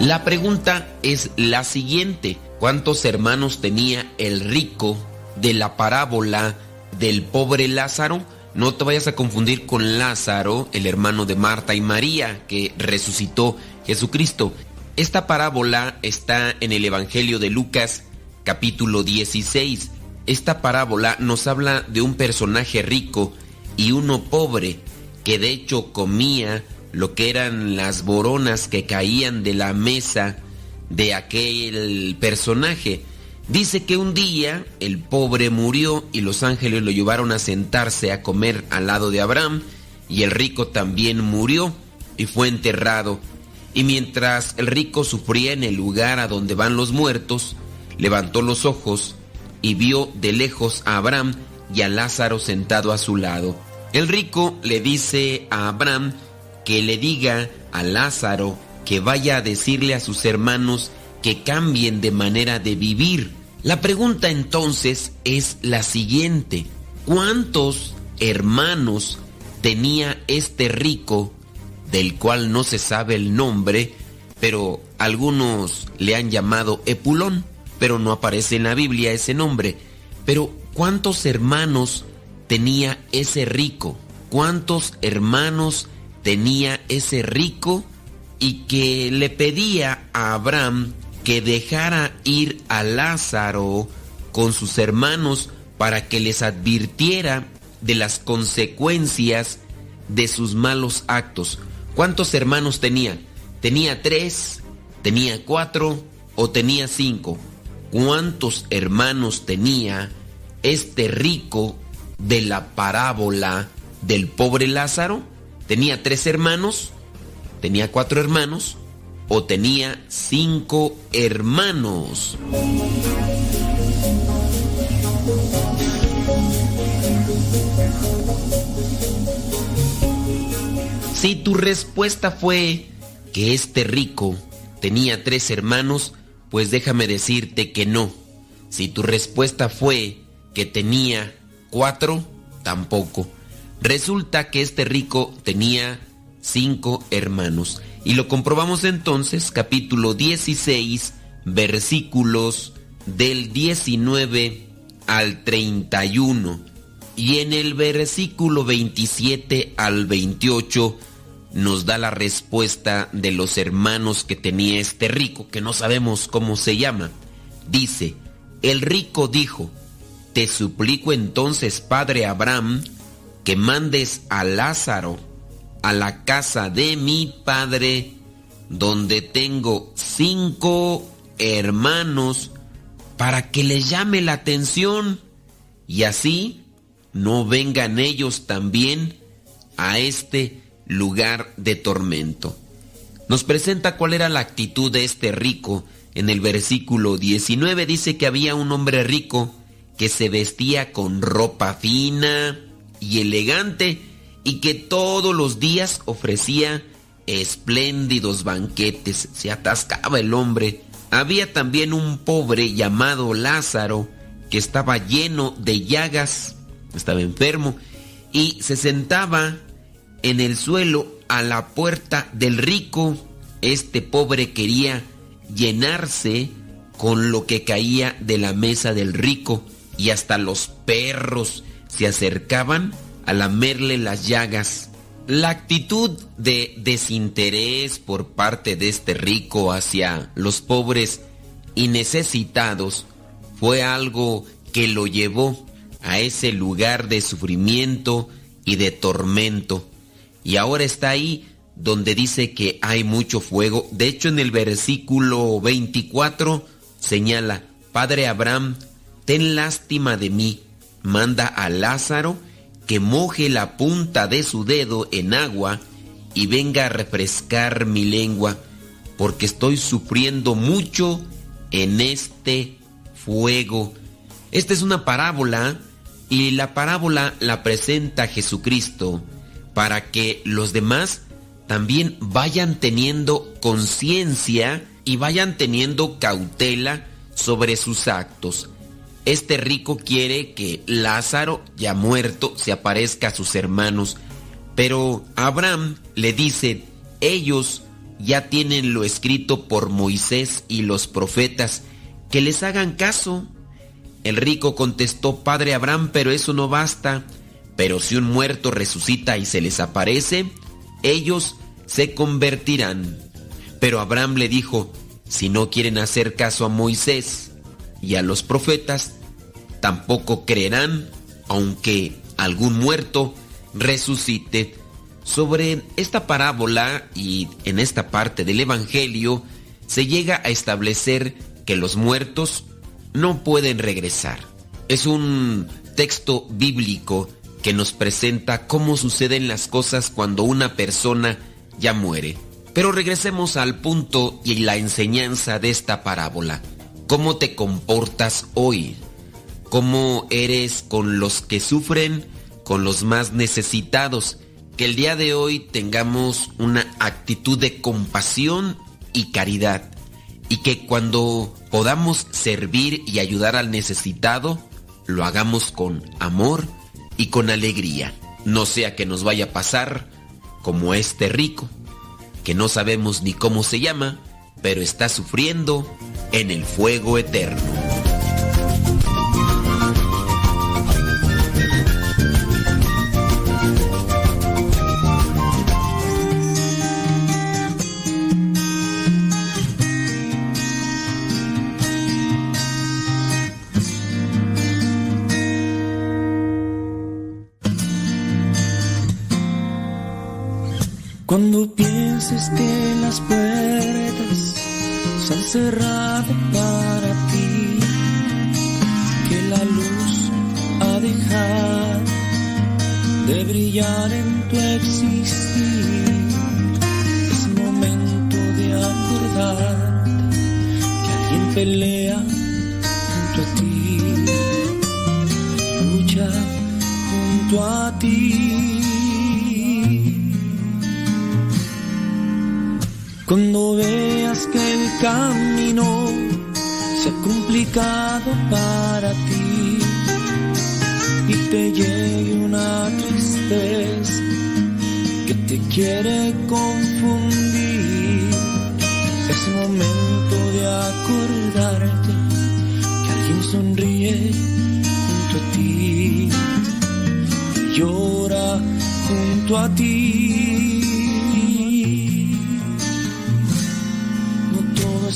La pregunta es la siguiente. ¿Cuántos hermanos tenía el rico de la parábola del pobre Lázaro? No te vayas a confundir con Lázaro, el hermano de Marta y María, que resucitó Jesucristo. Esta parábola está en el Evangelio de Lucas capítulo 16. Esta parábola nos habla de un personaje rico y uno pobre que de hecho comía lo que eran las boronas que caían de la mesa de aquel personaje. Dice que un día el pobre murió y los ángeles lo llevaron a sentarse a comer al lado de Abraham y el rico también murió y fue enterrado. Y mientras el rico sufría en el lugar a donde van los muertos, levantó los ojos y vio de lejos a Abraham y a Lázaro sentado a su lado. El rico le dice a Abraham que le diga a Lázaro que vaya a decirle a sus hermanos que cambien de manera de vivir. La pregunta entonces es la siguiente. ¿Cuántos hermanos tenía este rico del cual no se sabe el nombre, pero algunos le han llamado Epulón, pero no aparece en la Biblia ese nombre? Pero ¿cuántos hermanos tenía ese rico? ¿Cuántos hermanos tenía ese rico y que le pedía a Abraham que dejara ir a Lázaro con sus hermanos para que les advirtiera de las consecuencias de sus malos actos. ¿Cuántos hermanos tenía? ¿Tenía tres? ¿Tenía cuatro? ¿O tenía cinco? Cuántos hermanos tenía este rico de la parábola del pobre Lázaro? ¿Tenía tres hermanos? ¿Tenía cuatro hermanos? ¿O tenía cinco hermanos? Si tu respuesta fue que este rico tenía tres hermanos, pues déjame decirte que no. Si tu respuesta fue que tenía cuatro, tampoco. Resulta que este rico tenía cinco hermanos. Y lo comprobamos entonces, capítulo 16, versículos del 19 al 31. Y en el versículo 27 al 28 nos da la respuesta de los hermanos que tenía este rico, que no sabemos cómo se llama. Dice, el rico dijo, te suplico entonces, padre Abraham, que mandes a Lázaro a la casa de mi padre, donde tengo cinco hermanos, para que les llame la atención y así no vengan ellos también a este lugar de tormento. Nos presenta cuál era la actitud de este rico. En el versículo 19 dice que había un hombre rico que se vestía con ropa fina y elegante y que todos los días ofrecía espléndidos banquetes. Se atascaba el hombre. Había también un pobre llamado Lázaro que estaba lleno de llagas, estaba enfermo, y se sentaba en el suelo a la puerta del rico. Este pobre quería llenarse con lo que caía de la mesa del rico y hasta los perros se acercaban a lamerle las llagas. La actitud de desinterés por parte de este rico hacia los pobres y necesitados fue algo que lo llevó a ese lugar de sufrimiento y de tormento. Y ahora está ahí donde dice que hay mucho fuego. De hecho, en el versículo 24 señala, Padre Abraham, ten lástima de mí, manda a Lázaro que moje la punta de su dedo en agua y venga a refrescar mi lengua, porque estoy sufriendo mucho en este fuego. Esta es una parábola y la parábola la presenta Jesucristo para que los demás también vayan teniendo conciencia y vayan teniendo cautela sobre sus actos. Este rico quiere que Lázaro, ya muerto, se aparezca a sus hermanos, pero Abraham le dice, ellos ya tienen lo escrito por Moisés y los profetas, que les hagan caso. El rico contestó, Padre Abraham, pero eso no basta. Pero si un muerto resucita y se les aparece, ellos se convertirán. Pero Abraham le dijo, si no quieren hacer caso a Moisés y a los profetas, tampoco creerán, aunque algún muerto resucite. Sobre esta parábola y en esta parte del Evangelio se llega a establecer que los muertos no pueden regresar. Es un texto bíblico que nos presenta cómo suceden las cosas cuando una persona ya muere. Pero regresemos al punto y la enseñanza de esta parábola. ¿Cómo te comportas hoy? ¿Cómo eres con los que sufren, con los más necesitados? Que el día de hoy tengamos una actitud de compasión y caridad. Y que cuando podamos servir y ayudar al necesitado, lo hagamos con amor y con alegría. No sea que nos vaya a pasar como este rico, que no sabemos ni cómo se llama, pero está sufriendo en el fuego eterno. Cuando pienses que las puertas se han cerrado para ti, que la luz ha dejado de brillar en tu existir, es momento de acordarte que alguien pelea junto a ti, lucha junto a ti. Cuando veas que el camino se ha complicado para ti y te llegue una tristeza que te quiere confundir, es momento de acordarte que alguien sonríe junto a ti y llora junto a ti.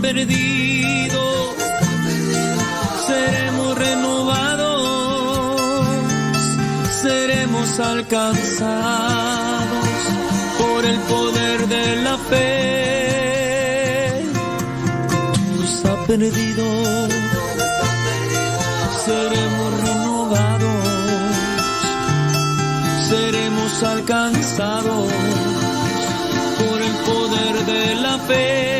Todo está perdido, seremos renovados, seremos alcanzados por el poder de la fe. Todo está perdido, seremos renovados, seremos alcanzados por el poder de la fe.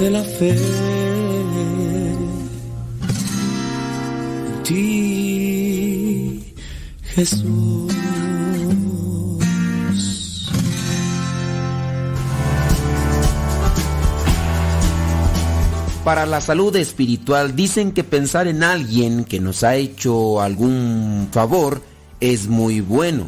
de la fe. Jesús. Para la salud espiritual dicen que pensar en alguien que nos ha hecho algún favor es muy bueno.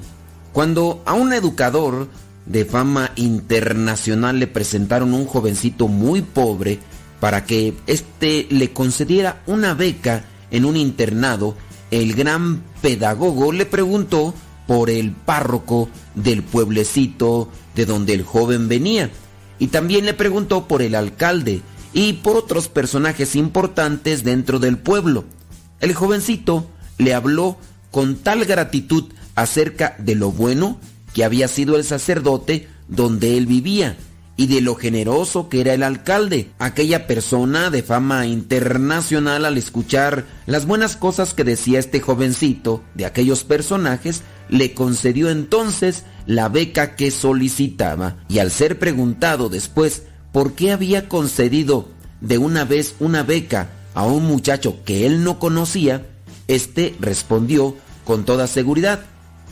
Cuando a un educador de fama internacional le presentaron un jovencito muy pobre para que éste le concediera una beca en un internado, el gran pedagogo le preguntó por el párroco del pueblecito de donde el joven venía y también le preguntó por el alcalde y por otros personajes importantes dentro del pueblo. El jovencito le habló con tal gratitud acerca de lo bueno que había sido el sacerdote donde él vivía y de lo generoso que era el alcalde, aquella persona de fama internacional al escuchar las buenas cosas que decía este jovencito de aquellos personajes, le concedió entonces la beca que solicitaba. Y al ser preguntado después por qué había concedido de una vez una beca a un muchacho que él no conocía, este respondió con toda seguridad,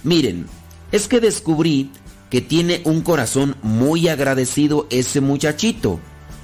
miren, es que descubrí que tiene un corazón muy agradecido ese muchachito.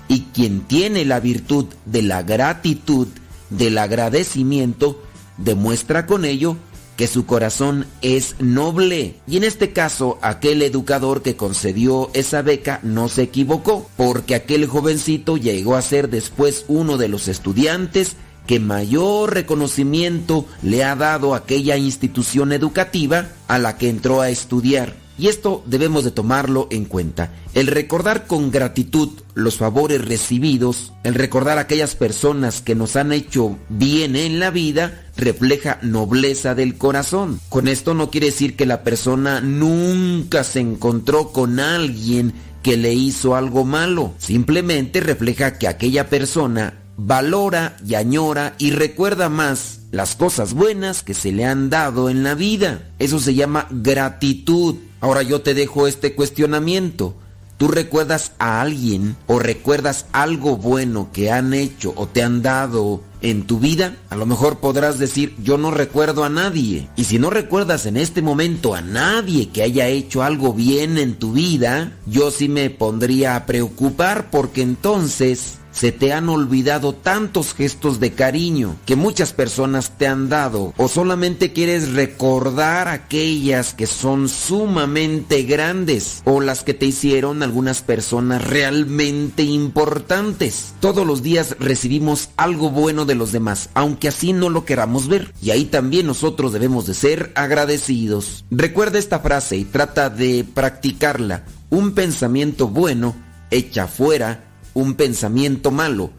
Y quien tiene la virtud de la gratitud, del agradecimiento, demuestra con ello que su corazón es noble. Y en este caso, aquel educador que concedió esa beca no se equivocó, porque aquel jovencito llegó a ser después uno de los estudiantes que mayor reconocimiento le ha dado aquella institución educativa a la que entró a estudiar. Y esto debemos de tomarlo en cuenta. El recordar con gratitud los favores recibidos, el recordar aquellas personas que nos han hecho bien en la vida, refleja nobleza del corazón. Con esto no quiere decir que la persona nunca se encontró con alguien que le hizo algo malo. Simplemente refleja que aquella persona valora y añora y recuerda más las cosas buenas que se le han dado en la vida. Eso se llama gratitud. Ahora yo te dejo este cuestionamiento. ¿Tú recuerdas a alguien o recuerdas algo bueno que han hecho o te han dado en tu vida? A lo mejor podrás decir, yo no recuerdo a nadie. Y si no recuerdas en este momento a nadie que haya hecho algo bien en tu vida, yo sí me pondría a preocupar porque entonces se te han olvidado tantos gestos de cariño que muchas personas te han dado o solamente quieres recordar aquellas que son sumamente grandes o las que te hicieron algunas personas realmente importantes. Todos los días recibimos algo bueno de los demás, aunque así no lo queramos ver. Y ahí también nosotros debemos de ser agradecidos. Recuerda esta frase y trata de practicarla. Un pensamiento bueno echa fuera un pensamiento malo.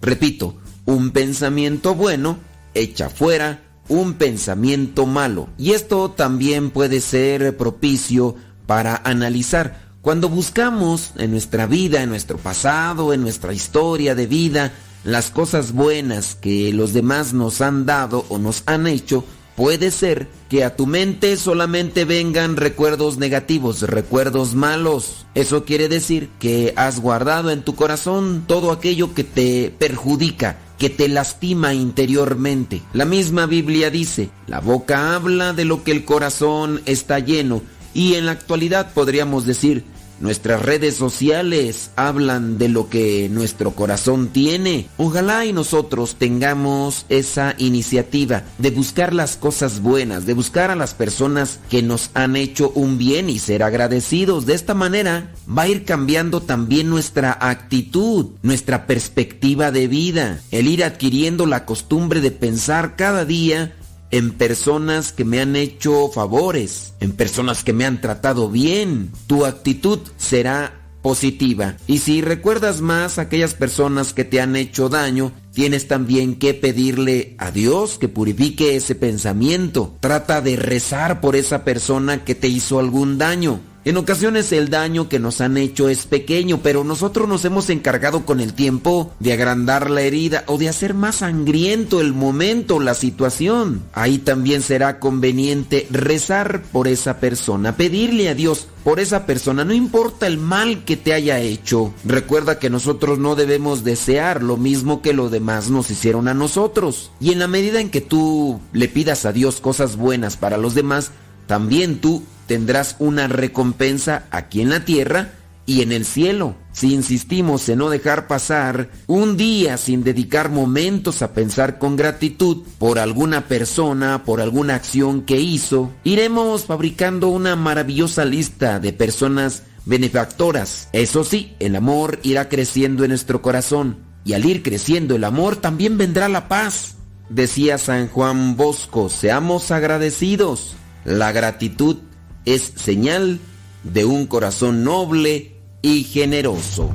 Repito, un pensamiento bueno echa fuera un pensamiento malo. Y esto también puede ser propicio para analizar. Cuando buscamos en nuestra vida, en nuestro pasado, en nuestra historia de vida, las cosas buenas que los demás nos han dado o nos han hecho, Puede ser que a tu mente solamente vengan recuerdos negativos, recuerdos malos. Eso quiere decir que has guardado en tu corazón todo aquello que te perjudica, que te lastima interiormente. La misma Biblia dice, la boca habla de lo que el corazón está lleno. Y en la actualidad podríamos decir, Nuestras redes sociales hablan de lo que nuestro corazón tiene. Ojalá y nosotros tengamos esa iniciativa de buscar las cosas buenas, de buscar a las personas que nos han hecho un bien y ser agradecidos. De esta manera va a ir cambiando también nuestra actitud, nuestra perspectiva de vida, el ir adquiriendo la costumbre de pensar cada día en personas que me han hecho favores, en personas que me han tratado bien. Tu actitud será positiva. Y si recuerdas más a aquellas personas que te han hecho daño, tienes también que pedirle a Dios que purifique ese pensamiento. Trata de rezar por esa persona que te hizo algún daño. En ocasiones el daño que nos han hecho es pequeño, pero nosotros nos hemos encargado con el tiempo de agrandar la herida o de hacer más sangriento el momento, la situación. Ahí también será conveniente rezar por esa persona, pedirle a Dios por esa persona, no importa el mal que te haya hecho. Recuerda que nosotros no debemos desear lo mismo que los demás nos hicieron a nosotros. Y en la medida en que tú le pidas a Dios cosas buenas para los demás, también tú tendrás una recompensa aquí en la tierra y en el cielo. Si insistimos en no dejar pasar un día sin dedicar momentos a pensar con gratitud por alguna persona, por alguna acción que hizo, iremos fabricando una maravillosa lista de personas benefactoras. Eso sí, el amor irá creciendo en nuestro corazón y al ir creciendo el amor también vendrá la paz. Decía San Juan Bosco, seamos agradecidos. La gratitud es señal de un corazón noble y generoso.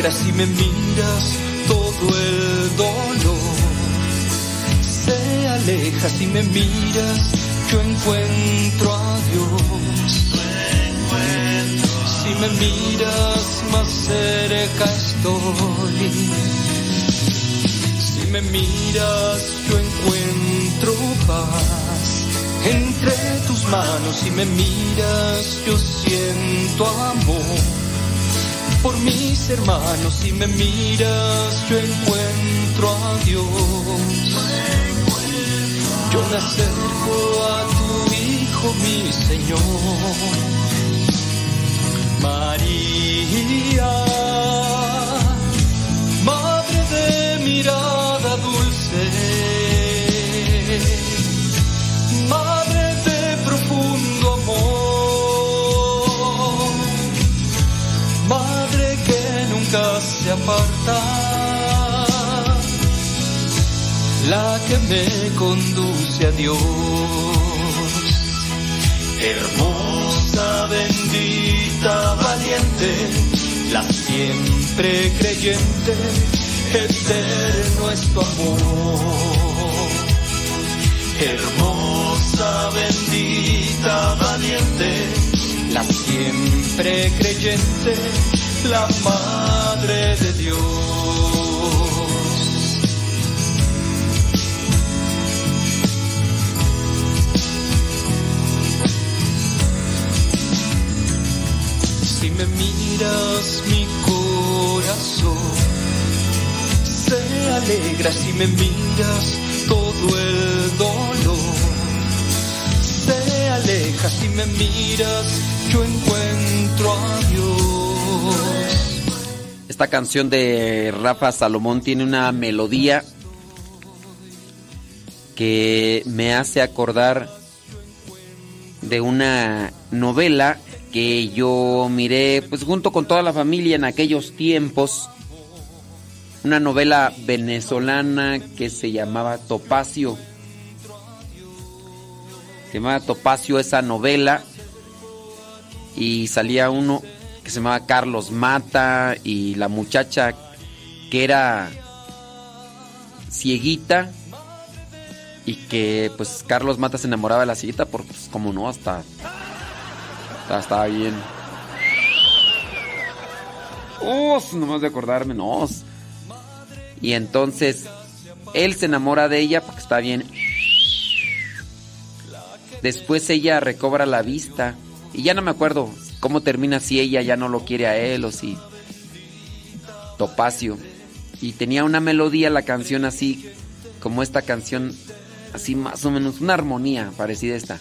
Se alegra si me miras todo el dolor se aleja. Si me miras yo encuentro a Dios. Si me miras más cerca estoy. Si me miras yo encuentro paz entre tus manos. Si me miras yo siento amor por mis hermanos si me miras yo encuentro a Dios. Yo me acerco a tu hijo mi Señor aparta, la que me conduce a Dios. Hermosa, bendita, valiente, la siempre creyente, eterno es tu amor. Hermosa, bendita, valiente, la siempre creyente, la Madre de Dios. Si me miras mi corazón, se alegra si me miras todo el dolor. Se aleja si me miras, yo encuentro a Dios. Esta canción de Rafa Salomón tiene una melodía que me hace acordar de una novela que yo miré pues junto con toda la familia en aquellos tiempos. Una novela venezolana que se llamaba Topacio. Se llamaba Topacio esa novela. Y salía uno que se llamaba Carlos Mata y la muchacha que era cieguita y que pues Carlos Mata se enamoraba de la cieguita porque pues como no hasta hasta estaba bien Uf, nomás de acordarme, no. Y entonces él se enamora de ella porque está bien. Después ella recobra la vista. Y ya no me acuerdo cómo termina si ella ya no lo quiere a él o si. Topacio. Y tenía una melodía la canción así, como esta canción, así más o menos, una armonía parecida a esta.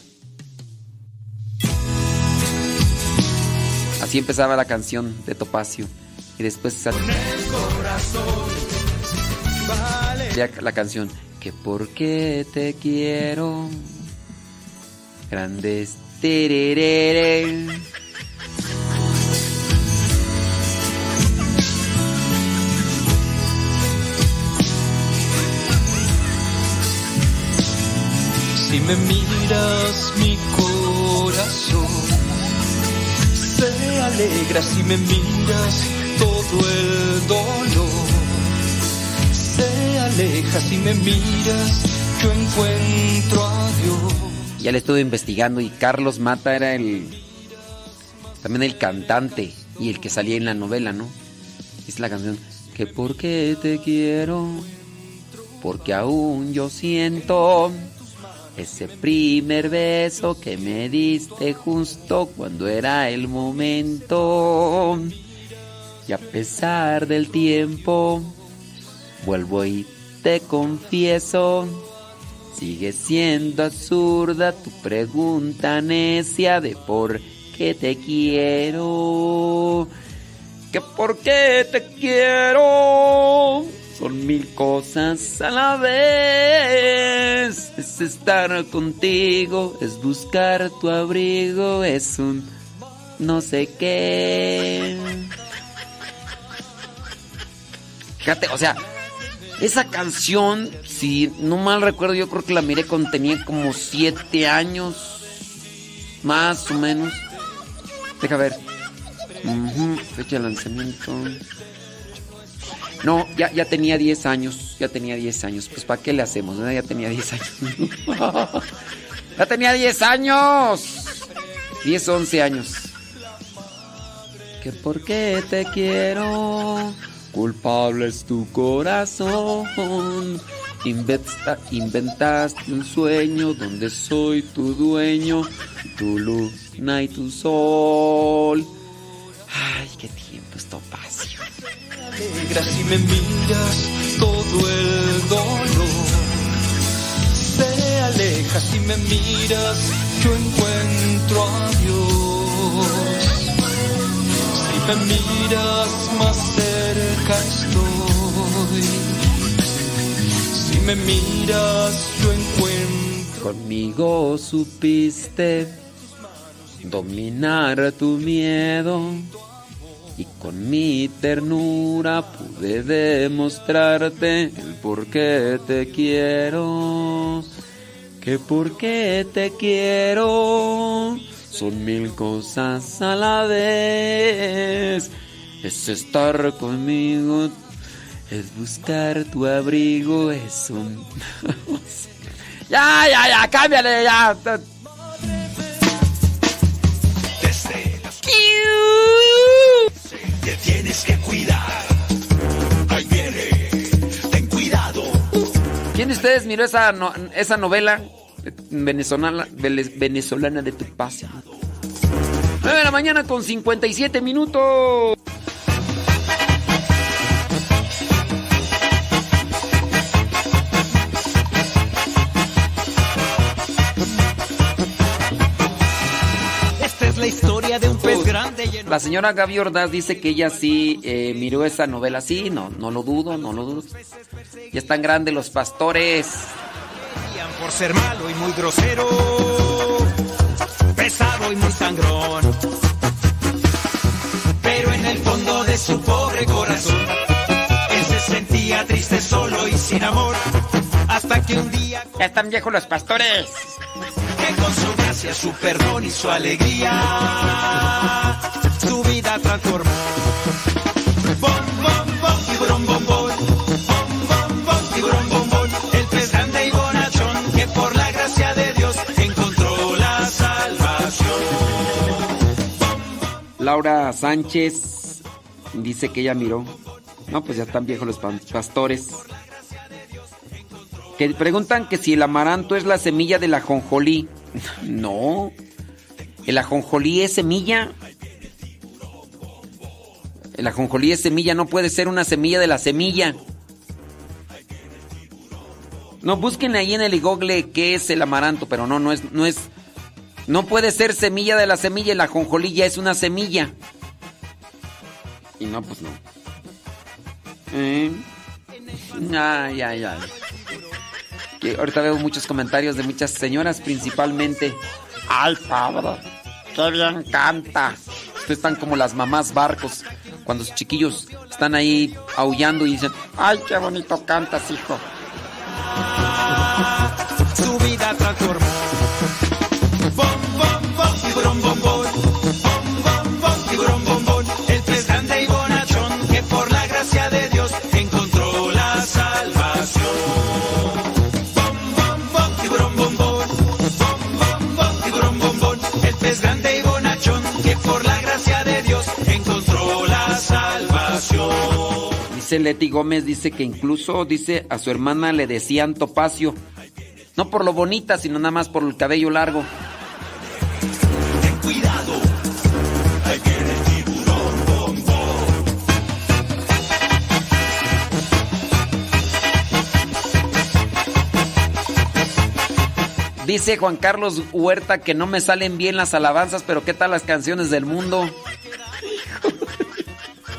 Así empezaba la canción de Topacio. Y después esa- ya la canción. Que por qué te quiero. Grandes tererere. Si me miras mi corazón, se alegra si me miras todo el dolor. Se aleja si me miras, yo encuentro a Dios. Ya le estuve investigando y Carlos Mata era el. También el cantante y el que salía en la novela, ¿no? Es la canción. Que por qué te quiero. Porque aún yo siento ese primer beso que me diste justo cuando era el momento. Y a pesar del tiempo, vuelvo y te confieso. Sigue siendo absurda tu pregunta necia de por qué te quiero. Que por qué te quiero. Son mil cosas a la vez. Es estar contigo, es buscar tu abrigo, es un no sé qué. Fíjate, o sea, esa canción, si no mal recuerdo, yo creo que la miré cuando tenía como siete años, más o menos. Deja ver. Ujú, Fecha de lanzamiento. No, ya, ya tenía 10 años, ya tenía 10 años. Pues ¿para qué le hacemos? no? Ya tenía 10 años. ya tenía 10 años. 10, 11 años. Que por qué te quiero, culpable es tu corazón. Inventa- inventaste un sueño donde soy tu dueño, tu luna y tu sol. Ay, qué tiempo esto pasa. Alegra si me miras todo el dolor. Se aleja si me miras, yo encuentro a Dios. Si me miras más cerca estoy. Si me miras, yo encuentro. Conmigo supiste dominar tu miedo Y con mi ternura pude demostrarte el por qué te quiero. Que por qué te quiero son mil cosas a la vez. Es estar conmigo, es buscar tu abrigo, es un... ya, ya, ya, cámbiale, ya. Te tienes que cuidar. Ahí viene. Ten cuidado. ¿Quién de ustedes miró esa, no- esa novela venezolana, venezolana de tu paz? 9 de la mañana con 57 minutos. La señora Gaby Ordaz dice que ella sí eh, miró esa novela. Sí, no, no lo dudo, no lo dudo. Ya están grandes los pastores. por ser malo y muy grosero, pesado y muy sangrón. Pero en el fondo de su pobre corazón, él se sentía triste, solo y sin amor. Hasta que un día, Ya están viejos los pastores. Con su gracia, su perdón y su alegría, su vida transformó. Bom, bom, bom, tiburón, bom, bom. Bom, bom, bom, tiburón, bom, bom. El pez grande y bonachón que por la gracia de Dios encontró la salvación. Laura Sánchez dice que ella miró. No, pues ya están viejos los pastores. Que preguntan que si el amaranto es la semilla de la jonjolí. No. El ajonjolí es semilla. El ajonjolí es semilla, no puede ser una semilla de la semilla. No, busquen ahí en el google qué es el amaranto, pero no, no es, no es, no puede ser semilla de la semilla, la ajonjolí ya es una semilla. Y no, pues no. ¿Eh? Ay, ay, ay. Que ahorita veo muchos comentarios de muchas señoras principalmente. Ay, Pablo, qué bien canta. Ustedes están como las mamás barcos. Cuando los chiquillos están ahí aullando y dicen, Ay, qué bonito cantas, hijo. Su vida transformó. Dice Leti Gómez, dice que incluso, dice, a su hermana le decían topacio. No por lo bonita, sino nada más por el cabello largo. Dice Juan Carlos Huerta que no me salen bien las alabanzas, pero ¿qué tal las canciones del mundo?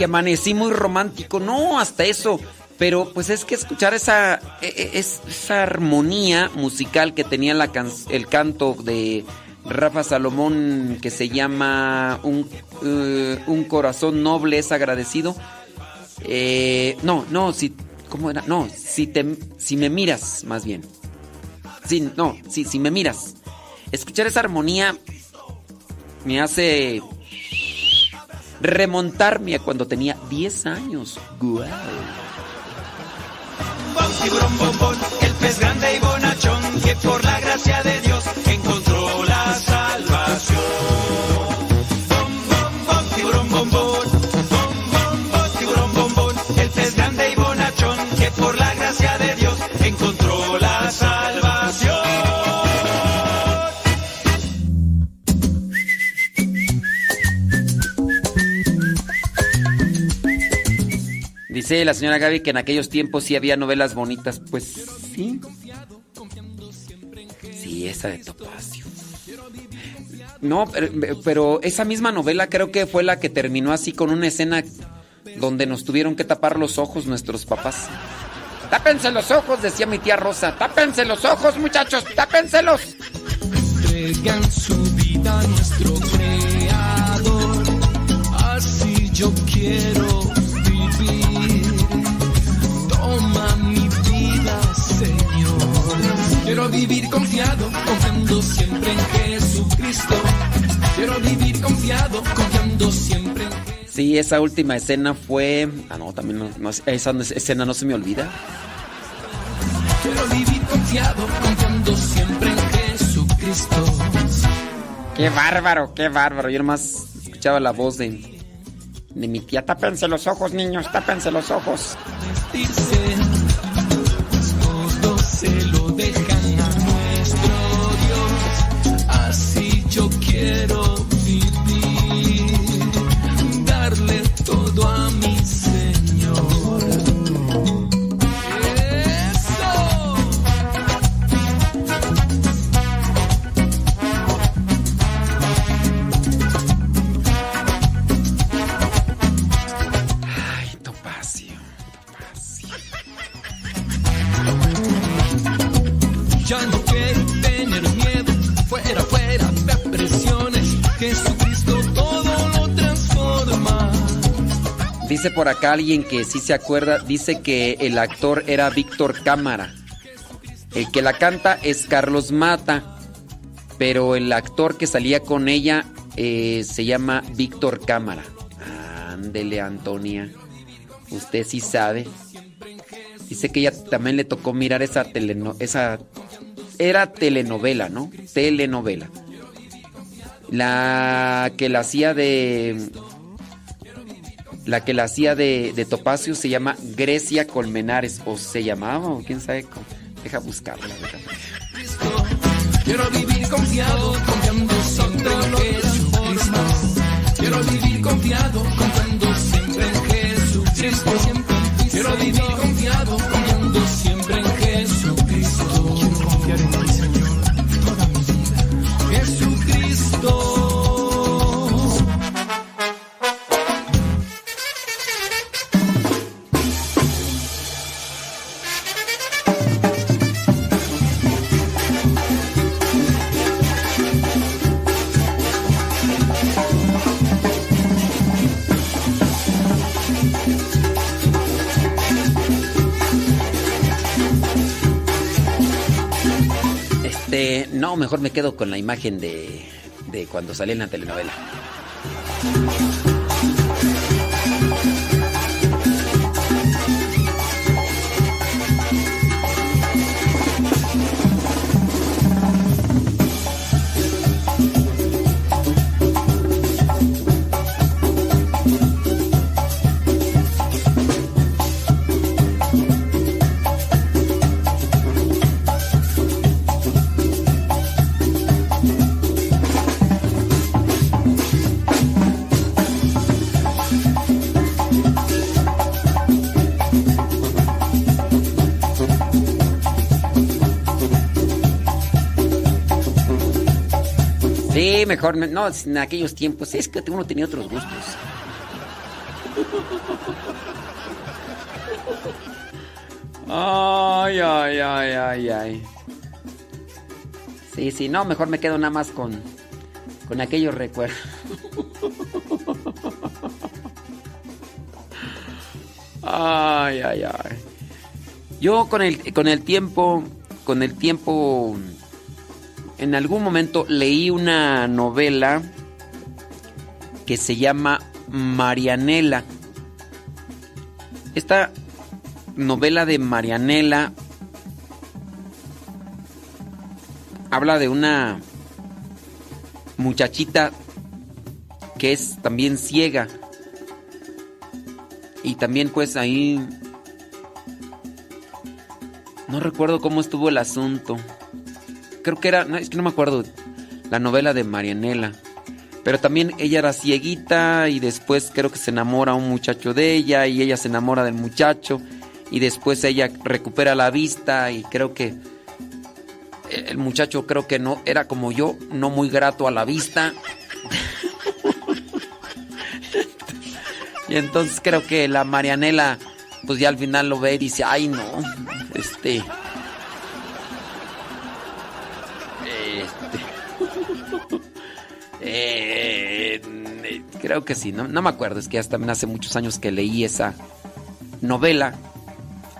Que amanecí muy romántico. No, hasta eso. Pero pues es que escuchar esa, e- e- es- esa armonía musical que tenía la el canto de Rafa Salomón que se llama Un, eh, un corazón noble es agradecido. Eh, no, no, si, ¿cómo era? No, si, te, si me miras, más bien. Sí, no, sí, si me miras. Escuchar esa armonía me hace remontarme a cuando tenía 10 años. Guau. bombón. El pez grande y bonachón que por la gracia de Dios encontró la salvación. La señora Gaby que en aquellos tiempos sí había novelas bonitas. Pues sí. Sí, esa de Topacio. No, pero, pero esa misma novela creo que fue la que terminó así con una escena donde nos tuvieron que tapar los ojos nuestros papás. Tápense los ojos, decía mi tía Rosa. Tápense los ojos, muchachos, tápenselos. entregan su vida a nuestro creador. Así yo quiero Quiero vivir confiado, confiando siempre en Jesucristo. Quiero vivir confiado, confiando siempre en Sí, esa última escena fue. Ah, no, también no, no, esa escena no se me olvida. Quiero vivir confiado, confiando siempre en Jesucristo. Qué bárbaro, qué bárbaro. Yo nomás escuchaba la voz de, de mi tía. Tápense los ojos, niños, tápense los ojos. Vestirse, alguien que sí se acuerda. Dice que el actor era Víctor Cámara. El que la canta es Carlos Mata. Pero el actor que salía con ella eh, se llama Víctor Cámara. Ándele, Antonia. Usted sí sabe. Dice que ella también le tocó mirar esa teleno esa era telenovela, ¿no? Telenovela. La que la hacía de la que la hacía de, de Topacio se llama Grecia Colmenares o se llamaba o quién sabe cómo. Deja buscarla. Quiero vivir confiado, confiando siempre en Jesucristo. Quiero vivir confiado, confiando siempre en Jesucristo. Quiero vivir confiado, no, mejor me quedo con la imagen de, de cuando salí en la telenovela. Mejor, me- no, en aquellos tiempos, es que uno tenía otros gustos. Ay, ay, ay, ay, ay. Sí, sí, no, mejor me quedo nada más con, con aquellos recuerdos. Ay, ay, ay. Yo con el, con el tiempo, con el tiempo, en algún momento leí una novela que se llama Marianela. Esta novela de Marianela habla de una muchachita que es también ciega. Y también pues ahí... No recuerdo cómo estuvo el asunto. Creo que era... No, es que no me acuerdo. La novela de Marianela. Pero también ella era cieguita y después creo que se enamora un muchacho de ella y ella se enamora del muchacho y después ella recupera la vista y creo que el muchacho creo que no era como yo, no muy grato a la vista. y entonces creo que la Marianela pues ya al final lo ve y dice, "Ay, no, este eh, creo que sí, no, no me acuerdo, es que hasta hace muchos años que leí esa novela.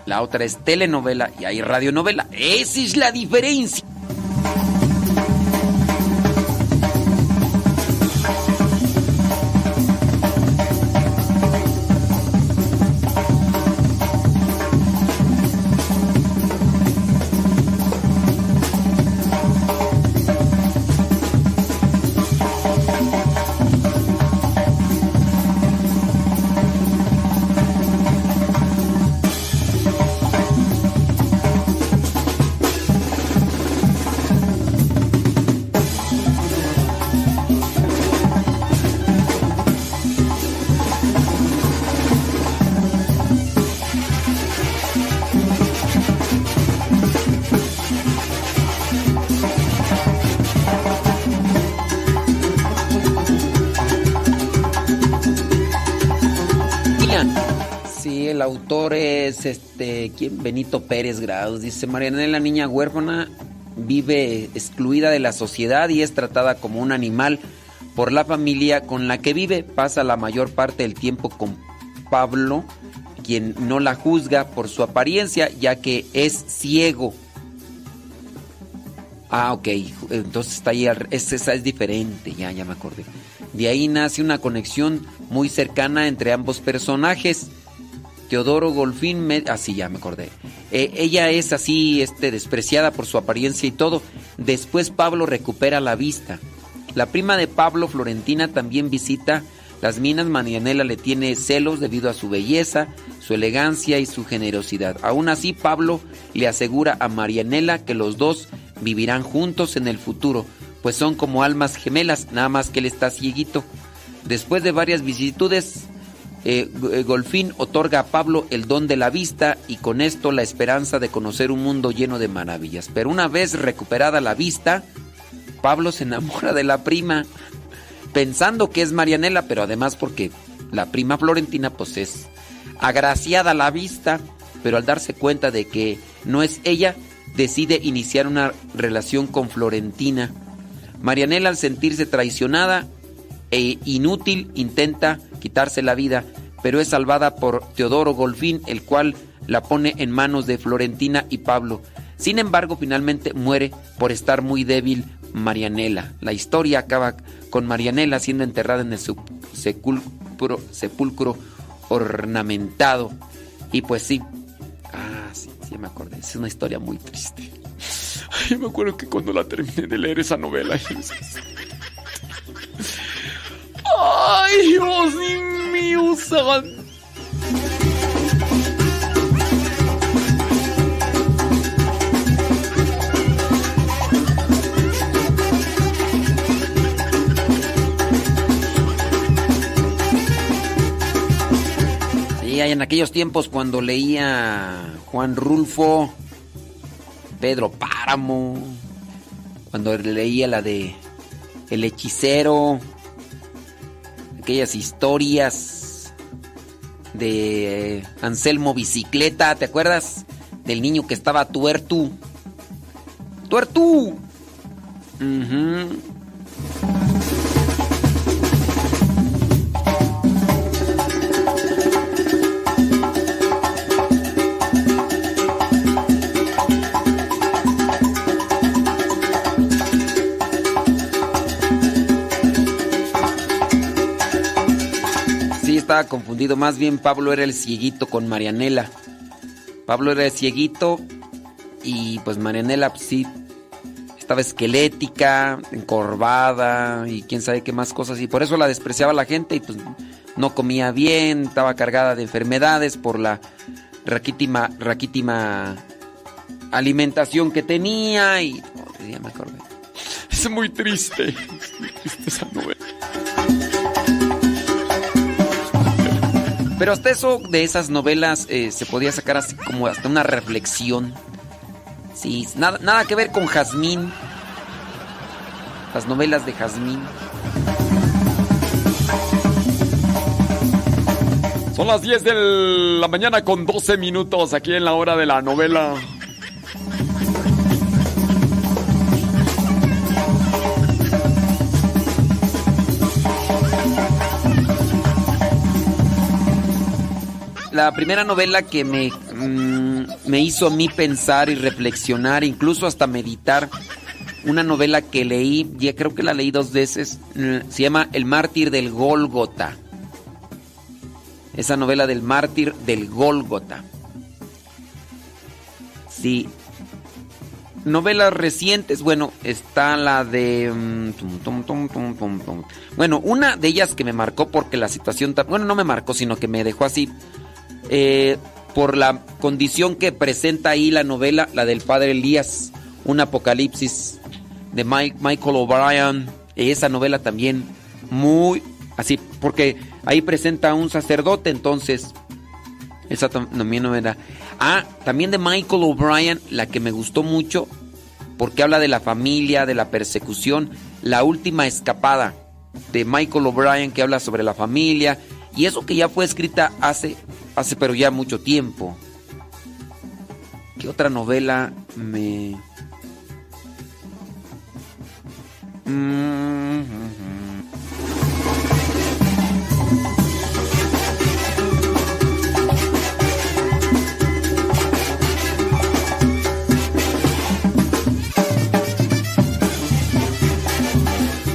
La otra es telenovela y hay radionovela. Esa es la diferencia. Este, ¿quién? Benito Pérez Grados. Dice, Marianela, niña huérfana, vive excluida de la sociedad y es tratada como un animal por la familia con la que vive. Pasa la mayor parte del tiempo con Pablo, quien no la juzga por su apariencia, ya que es ciego. Ah, ok. Entonces está ahí, es, esa es diferente, ya, ya me acordé. De ahí nace una conexión muy cercana entre ambos personajes. Teodoro Golfín, así ya me acordé. Eh, ella es así, este, despreciada por su apariencia y todo. Después Pablo recupera la vista. La prima de Pablo, Florentina, también visita las minas. Marianela le tiene celos debido a su belleza, su elegancia y su generosidad. Aún así, Pablo le asegura a Marianela que los dos vivirán juntos en el futuro, pues son como almas gemelas, nada más que él está cieguito. Después de varias vicisitudes, eh, eh, Golfín otorga a Pablo el don de la vista y con esto la esperanza de conocer un mundo lleno de maravillas. Pero una vez recuperada la vista, Pablo se enamora de la prima, pensando que es Marianela, pero además porque la prima Florentina pues es agraciada a la vista, pero al darse cuenta de que no es ella, decide iniciar una relación con Florentina. Marianela al sentirse traicionada e inútil intenta quitarse la vida, pero es salvada por Teodoro Golfín, el cual la pone en manos de Florentina y Pablo. Sin embargo, finalmente muere por estar muy débil Marianela. La historia acaba con Marianela siendo enterrada en el sepulcro, sepulcro ornamentado. Y pues sí. Ah, sí, sí me acordé. Es una historia muy triste. Ay, me acuerdo que cuando la terminé de leer esa novela. ¡Ay, santo! Sí, en aquellos tiempos cuando leía Juan Rulfo, Pedro Páramo, cuando leía la de El hechicero, aquellas historias de Anselmo Bicicleta, ¿te acuerdas? Del niño que estaba tuertu. ¡Tuertu! Ujú. Sí, confundido. Más bien Pablo era el cieguito con Marianela. Pablo era el cieguito y pues Marianela pues, sí estaba esquelética, encorvada y quién sabe qué más cosas. Y por eso la despreciaba la gente y pues no comía bien, estaba cargada de enfermedades por la raquítima, alimentación que tenía y... oh. Es muy triste. Esa. Pero hasta eso, de esas novelas, eh, se podía sacar así como hasta una reflexión. Sí, nada, nada que ver con Jazmín. Las novelas de Jazmín. Son las 10 de la mañana con 12 minutos aquí en la hora de la novela. La primera novela que me, mm, me hizo a mí pensar y reflexionar, incluso hasta meditar, una novela que leí, ya creo que la leí dos veces, mm, se llama El mártir del Gólgota. Esa novela del mártir del Gólgota. Sí. Novelas recientes, bueno, está la de... mm. Bueno, una de ellas que me marcó porque la situación... Bueno, no me marcó, sino que me dejó así. Eh, por la condición que presenta ahí la novela, la del padre Elías, un apocalipsis de Michael O'Brien. Esa novela también muy así, porque ahí presenta un sacerdote, entonces esa tam- también novela. Ah, también de Michael O'Brien, la que me gustó mucho, porque habla de la familia, de la persecución, la última escapada de Michael O'Brien que habla sobre la familia y eso que ya fue escrita hace hace pero ya mucho tiempo. ¿Qué otra novela me Mm,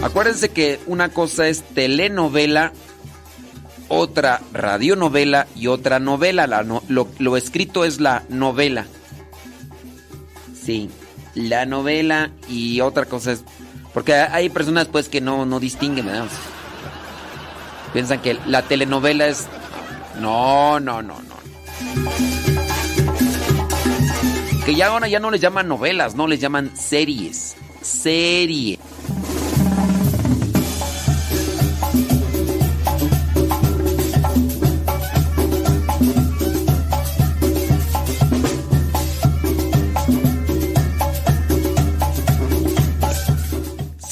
Acuérdense que una cosa es telenovela, otra radionovela y otra novela. La no- lo, lo escrito es la novela. Sí, la novela y otra cosa es... Porque hay personas pues que no, no distinguen, ¿verdad? Piensan que la telenovela es... No, no, no, no. Que ya ahora ya no les llaman novelas, no les llaman series. Serie.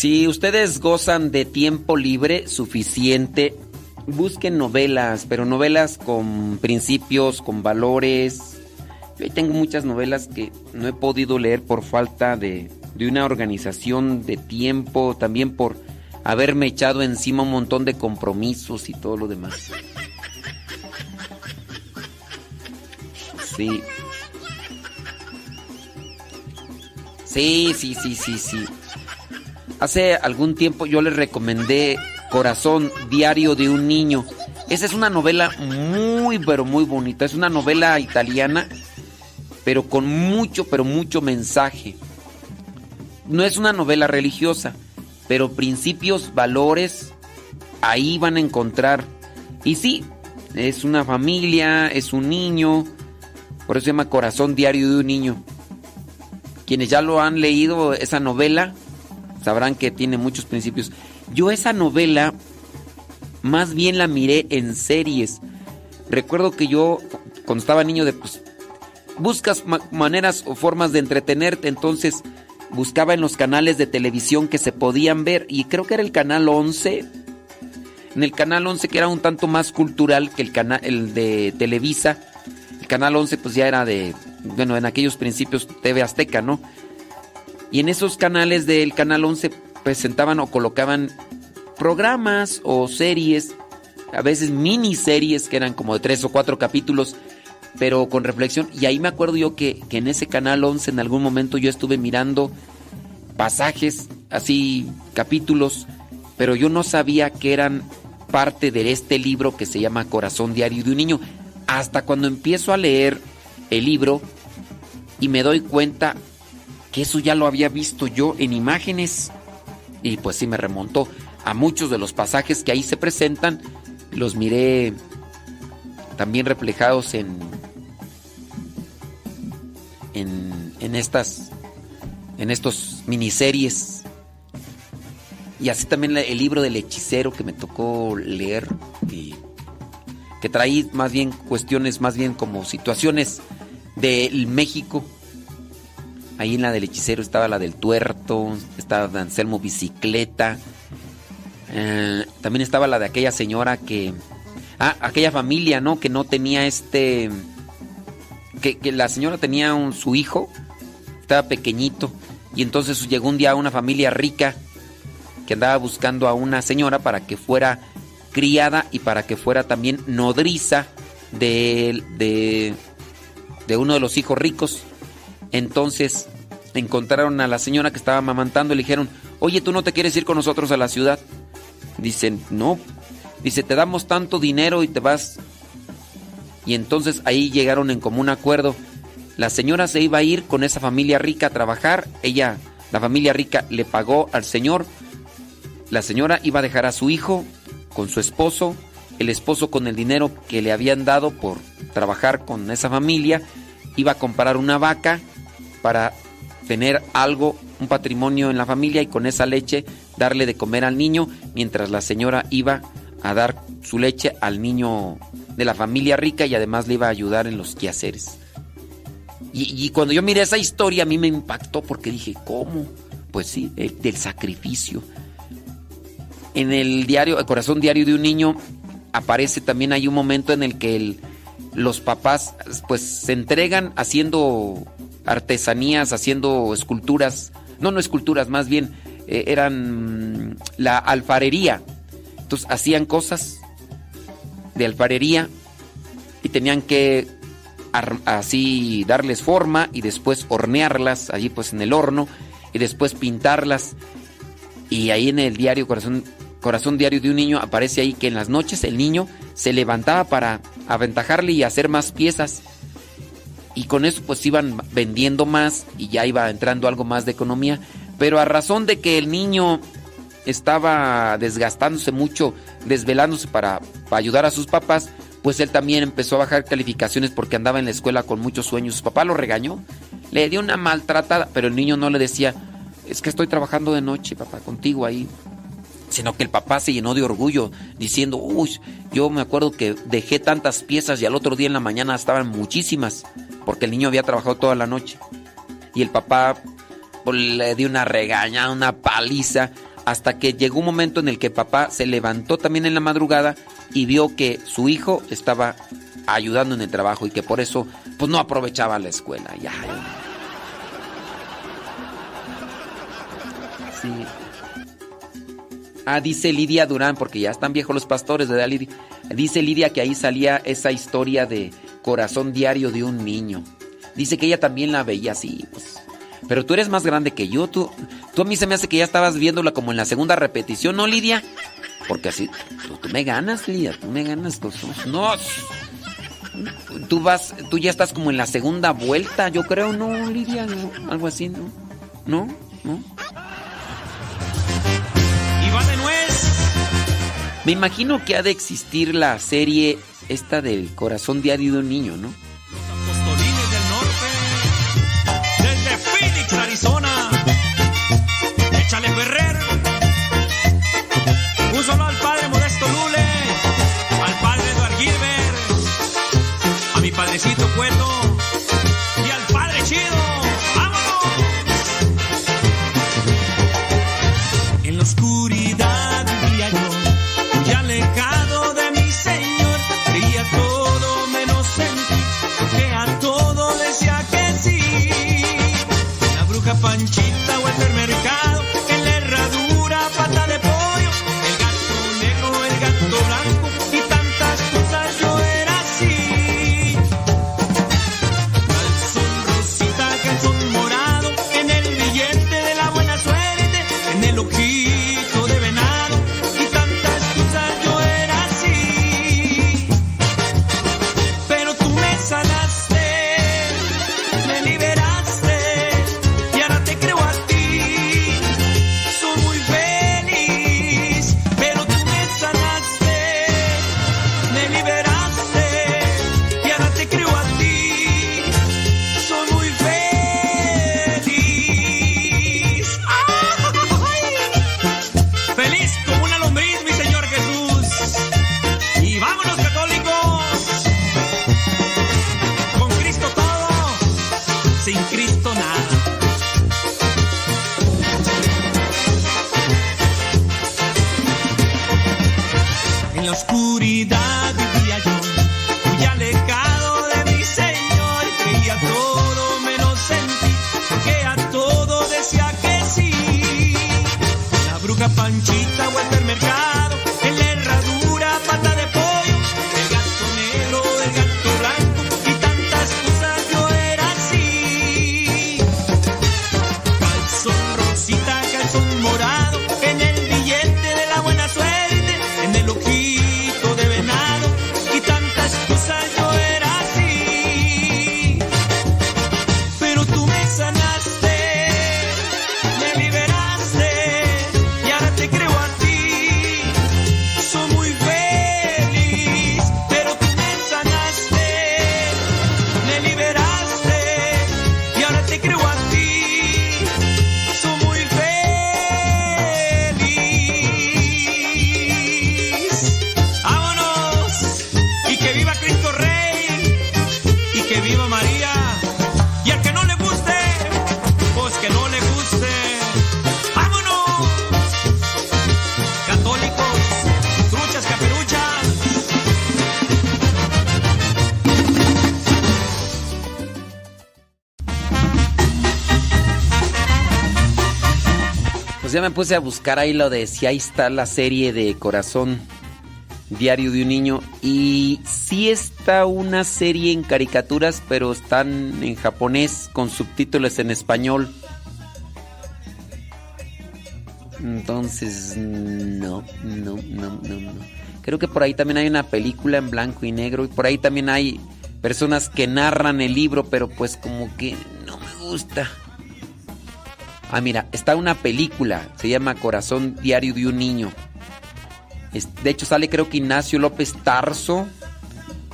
Si ustedes gozan de tiempo libre suficiente, busquen novelas, pero novelas con principios, con valores. Yo tengo muchas novelas que no he podido leer por falta de, de una organización de tiempo, también por haberme echado encima un montón de compromisos y todo lo demás. Sí. Sí, sí, sí, sí, sí. Hace algún tiempo yo les recomendé Corazón Diario de un Niño. Esa es una novela muy, pero muy bonita. Es una novela italiana, pero con mucho, pero mucho mensaje. No es una novela religiosa, pero principios, valores, ahí van a encontrar. Y sí, es una familia, es un niño, por eso se llama Corazón Diario de un Niño. Quienes ya lo han leído, esa novela, sabrán que tiene muchos principios. Yo esa novela más bien la miré en series. Recuerdo que yo, cuando estaba niño, de, pues, buscas ma- maneras o formas de entretenerte, entonces buscaba en los canales de televisión que se podían ver y creo que era el canal 11. En el canal 11 que era un tanto más cultural que el canal el de Televisa. El canal 11 pues ya era de bueno, en aquellos principios TV Azteca, ¿no? Y en esos canales del Canal 11 presentaban o colocaban programas o series, a veces miniseries que eran como de tres o cuatro capítulos, pero con reflexión. Y ahí me acuerdo yo que, que en ese Canal 11 en algún momento yo estuve mirando pasajes, así capítulos, pero yo no sabía que eran parte de este libro que se llama Corazón Diario de un Niño. Hasta cuando empiezo a leer el libro y me doy cuenta que eso ya lo había visto yo en imágenes. Y pues sí me remontó a muchos de los pasajes que ahí se presentan. Los miré también reflejados en, en, en estas, en estos miniseries. Y así también el libro del hechicero que me tocó leer. Que traí más bien cuestiones, más bien como situaciones del México. Ahí en la del hechicero estaba la del tuerto, estaba de Anselmo Bicicleta. eh, también estaba la de aquella señora que. Ah, aquella familia, ¿no? Que no tenía este. Que, la señora tenía un, su hijo, estaba pequeñito. Y entonces llegó un día una familia rica que andaba buscando a una señora para que fuera criada y para que fuera también nodriza de, de, de uno de los hijos ricos. Entonces encontraron a la señora que estaba amamantando y le dijeron, oye, ¿tú no te quieres ir con nosotros a la ciudad? Dicen, no. Dice, te damos tanto dinero y te vas. Y entonces ahí llegaron en común acuerdo. La señora se iba a ir con esa familia rica a trabajar. Ella, la familia rica, le pagó al señor. La señora iba a dejar a su hijo con su esposo. El esposo con el dinero que le habían dado por trabajar con esa familia. Iba a comprar una vaca para tener algo, un patrimonio en la familia y con esa leche darle de comer al niño mientras la señora iba a dar su leche al niño de la familia rica y además le iba a ayudar en los quehaceres. Y, cuando yo miré esa historia a mí me impactó porque dije, ¿cómo? Pues sí, el- del sacrificio. En el diario, el corazón diario de un niño, aparece también hay un momento en el que los papás pues se entregan haciendo artesanías, haciendo esculturas, no, no esculturas, más bien eh, eran mm, la alfarería. Entonces hacían cosas de alfarería y tenían que así darles forma y después hornearlas allí pues en el horno y después pintarlas y ahí en el diario Corazón, Corazón Diario de un Niño aparece ahí que en las noches el niño se levantaba para aventajarle y hacer más piezas. Y con eso pues iban vendiendo más y ya iba entrando algo más de economía. Pero a razón de que el niño estaba desgastándose mucho, desvelándose para, para ayudar a sus papás, pues él también empezó a bajar calificaciones porque andaba en la escuela con muchos sueños. Su papá lo regañó, le dio una maltratada, pero el niño no le decía, es que estoy trabajando de noche, papá, contigo ahí. Sino que el papá se llenó de orgullo, diciendo, uy, yo me acuerdo que dejé tantas piezas y al otro día en la mañana estaban muchísimas, porque el niño había trabajado toda la noche. Y el papá pues, le dio una regaña, una paliza, hasta que llegó un momento en el que papá se levantó también en la madrugada y vio que su hijo estaba ayudando en el trabajo y que por eso pues no aprovechaba la escuela. Ah, dice Lidia Durán, porque ya están viejos los pastores, ¿verdad, Lidia? Dice Lidia que ahí salía esa historia de corazón diario de un niño. Dice que ella también la veía así, pues. Pero tú eres más grande que yo, tú, tú a mí se me hace que ya estabas viéndola como en la segunda repetición, ¿no, Lidia? Porque así, tú, tú me ganas, Lidia, tú me ganas. tú- no, tú vas, tú ya estás como en la segunda vuelta, yo creo, ¿no, Lidia? No, algo así, ¿no? ¿No? ¿No? Y va de nuez. Me imagino que ha de existir la serie esta del corazón diario de un niño, ¿no? Apostolines del norte. Desde Phoenix, Arizona. Échale Ferrer. Un solo al padre Modesto Lule. Al padre Eduard Gilbert. A mi padrecito Cueto. Me puse a buscar ahí lo de si ahí está la serie de Corazón Diario de un Niño. Y sí está una serie en caricaturas, pero están en japonés con subtítulos en español. Entonces, no, no, no, no, no. Creo que por ahí también hay una película en blanco y negro. Y por ahí también hay personas que narran el libro, pero pues como que no me gusta. Ah, mira, está una película, se llama Corazón Diario de un Niño. De hecho, sale creo que Ignacio López Tarso.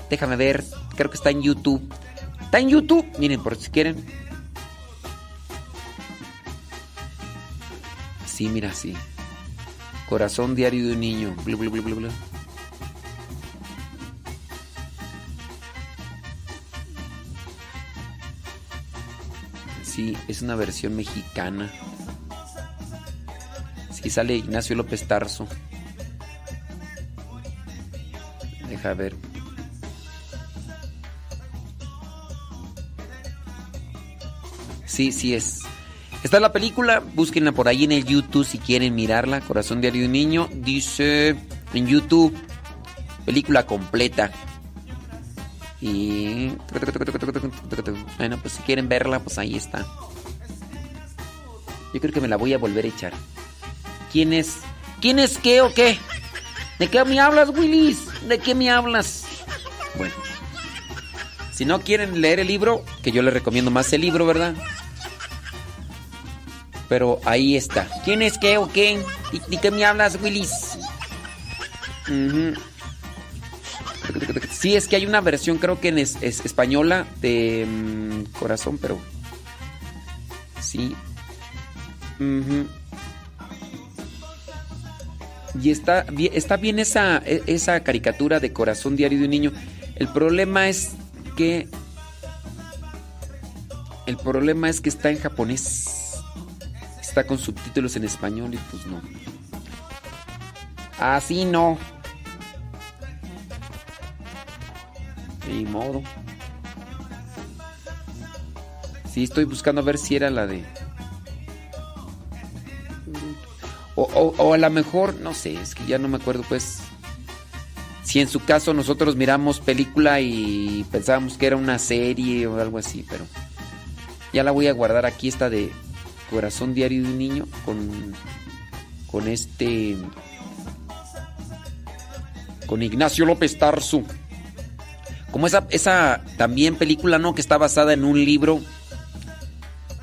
Déjame ver, creo que está en YouTube. Está en YouTube, miren, por si quieren. Sí, mira, sí. Corazón Diario de un Niño. Blu, blu, blu, Es una versión mexicana. Sí, sale Ignacio López Tarso. Deja ver. Sí, sí es. Está la película, búsquenla por ahí en el YouTube si quieren mirarla. Corazón Diario de un Niño. Dice en YouTube, película completa. Y... Bueno, pues si quieren verla, pues ahí está. Yo creo que me la voy a volver a echar. ¿Quién es? ¿Quién es qué o qué? ¿De qué me hablas, Willis? ¿De qué me hablas? Bueno. Si no quieren leer el libro, que yo les recomiendo más el libro, ¿verdad? Pero ahí está. ¿Quién es qué o qué? ¿Y de qué me hablas, Willis? Ujú. Sí, es que hay una versión, creo que en es, es- española de mm, Corazón, pero. Sí. Y está, está bien esa, e- esa caricatura de Corazón Diario de un Niño. El problema es que. El problema es que está en japonés. Está con subtítulos en español y pues no. Así no. Ni modo. Sí, estoy buscando a ver si era la de. O, o- a lo mejor, no sé, es que ya no me acuerdo, pues. Si en su caso nosotros miramos película y pensábamos que era una serie o algo así, pero. Ya la voy a guardar aquí, esta de Corazón Diario de un Niño, con. Con este. Con Ignacio López Tarso. Como esa, esa también película, ¿no? Que está basada en un libro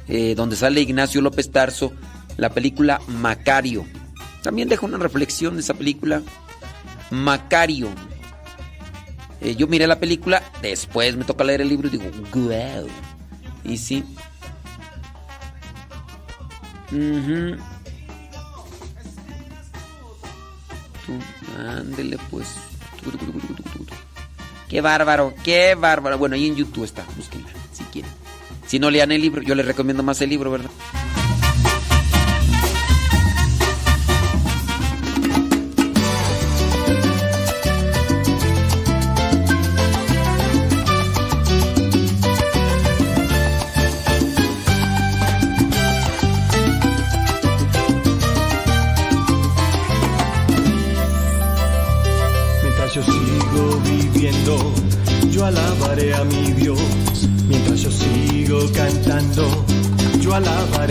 eh, donde sale Ignacio López Tarso, la película Macario. También deja una reflexión de esa película. Macario. Eh, yo miré la película, después me toca leer el libro y digo, wow. Y sí. Tú, ándele pues. Qué bárbaro, qué bárbaro. Bueno, ahí en YouTube está, búsquenla, si quieren. Si no lean el libro, yo les recomiendo más el libro, ¿verdad? alabanza.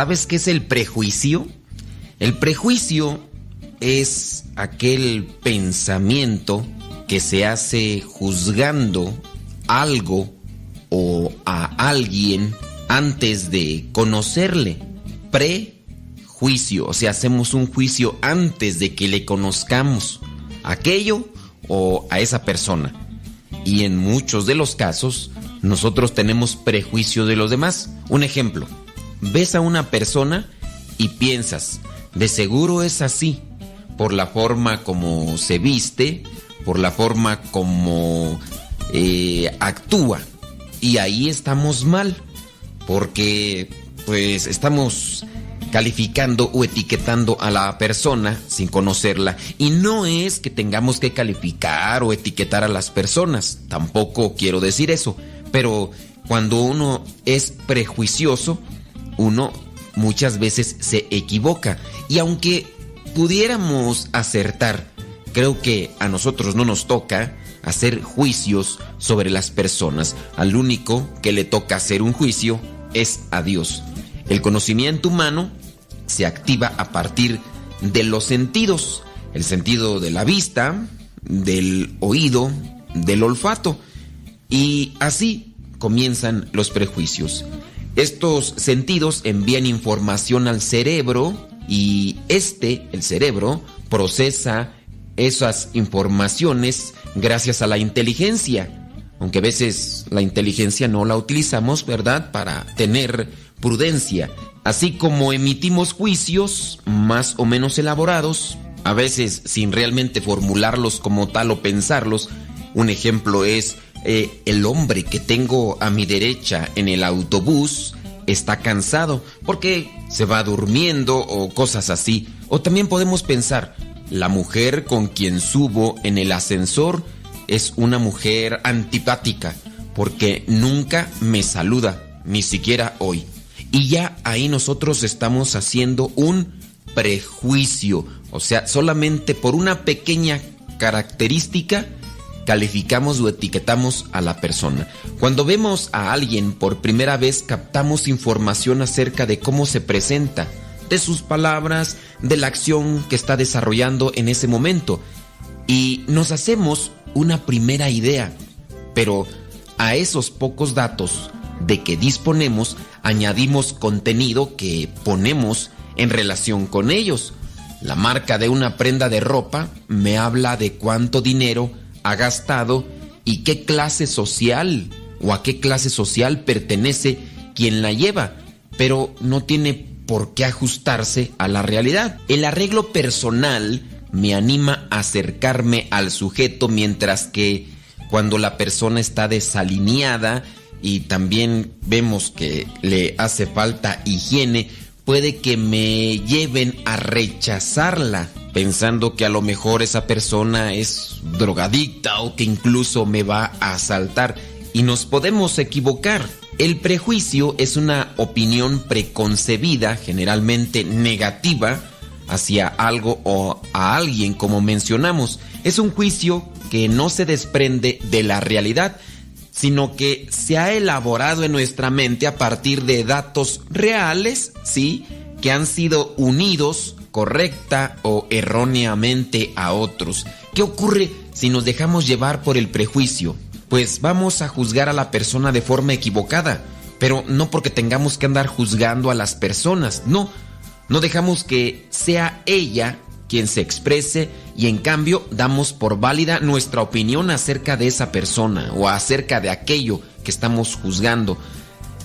¿Sabes qué es el prejuicio? El prejuicio es aquel pensamiento que se hace juzgando algo o a alguien antes de conocerle. Prejuicio, o sea, hacemos un juicio antes de que le conozcamos aquello o a esa persona. Y en muchos de los casos, nosotros tenemos prejuicio de los demás. Un ejemplo, ves a una persona y piensas, de seguro es así, por la forma como se viste, por la forma como eh, actúa. Y ahí estamos mal, porque pues estamos calificando o etiquetando a la persona sin conocerla. Y no es que tengamos que calificar o etiquetar a las personas, tampoco quiero decir eso, pero cuando uno es prejuicioso, uno muchas veces se equivoca. Y aunque pudiéramos acertar, creo que a nosotros no nos toca hacer juicios sobre las personas. Al único que le toca hacer un juicio es a Dios. El conocimiento humano se activa a partir de los sentidos, el sentido de la vista, del oído, del olfato. Y así comienzan los prejuicios. Estos sentidos envían información al cerebro y este, el cerebro, procesa esas informaciones gracias a la inteligencia. Aunque a veces la inteligencia no la utilizamos, ¿verdad? Para tener prudencia. Así como emitimos juicios más o menos elaborados, a veces sin realmente formularlos como tal o pensarlos. Un ejemplo es eh, el hombre que tengo a mi derecha en el autobús está cansado porque se va durmiendo o cosas así. O también podemos pensar, la mujer con quien subo en el ascensor es una mujer antipática porque nunca me saluda, ni siquiera hoy. Y ya ahí nosotros estamos haciendo un prejuicio, o sea, solamente por una pequeña característica calificamos o etiquetamos a la persona. Cuando vemos a alguien por primera vez captamos información acerca de cómo se presenta, de sus palabras, de la acción que está desarrollando en ese momento. Y nos hacemos una primera idea, pero a esos pocos datos de que disponemos añadimos contenido que ponemos en relación con ellos. La marca de una prenda de ropa me habla de cuánto dinero ha gastado y qué clase social o a qué clase social pertenece quien la lleva, pero no tiene por qué ajustarse a la realidad. El arreglo personal me anima a acercarme al sujeto mientras que cuando la persona está desalineada y también vemos que le hace falta higiene, puede que me lleven a rechazarla, pensando que a lo mejor esa persona es drogadicta o que incluso me va a asaltar. Y nos podemos equivocar. El prejuicio es una opinión preconcebida, generalmente negativa, hacia algo o a alguien, como mencionamos. Es un juicio que no se desprende de la realidad, sino que se ha elaborado en nuestra mente a partir de datos reales, ¿sí? Que han sido unidos correcta o erróneamente a otros. ¿Qué ocurre si nos dejamos llevar por el prejuicio? Pues vamos a juzgar a la persona de forma equivocada, pero no porque tengamos que andar juzgando a las personas, no. No dejamos que sea ella quien se exprese y en cambio damos por válida nuestra opinión acerca de esa persona o acerca de aquello que estamos juzgando.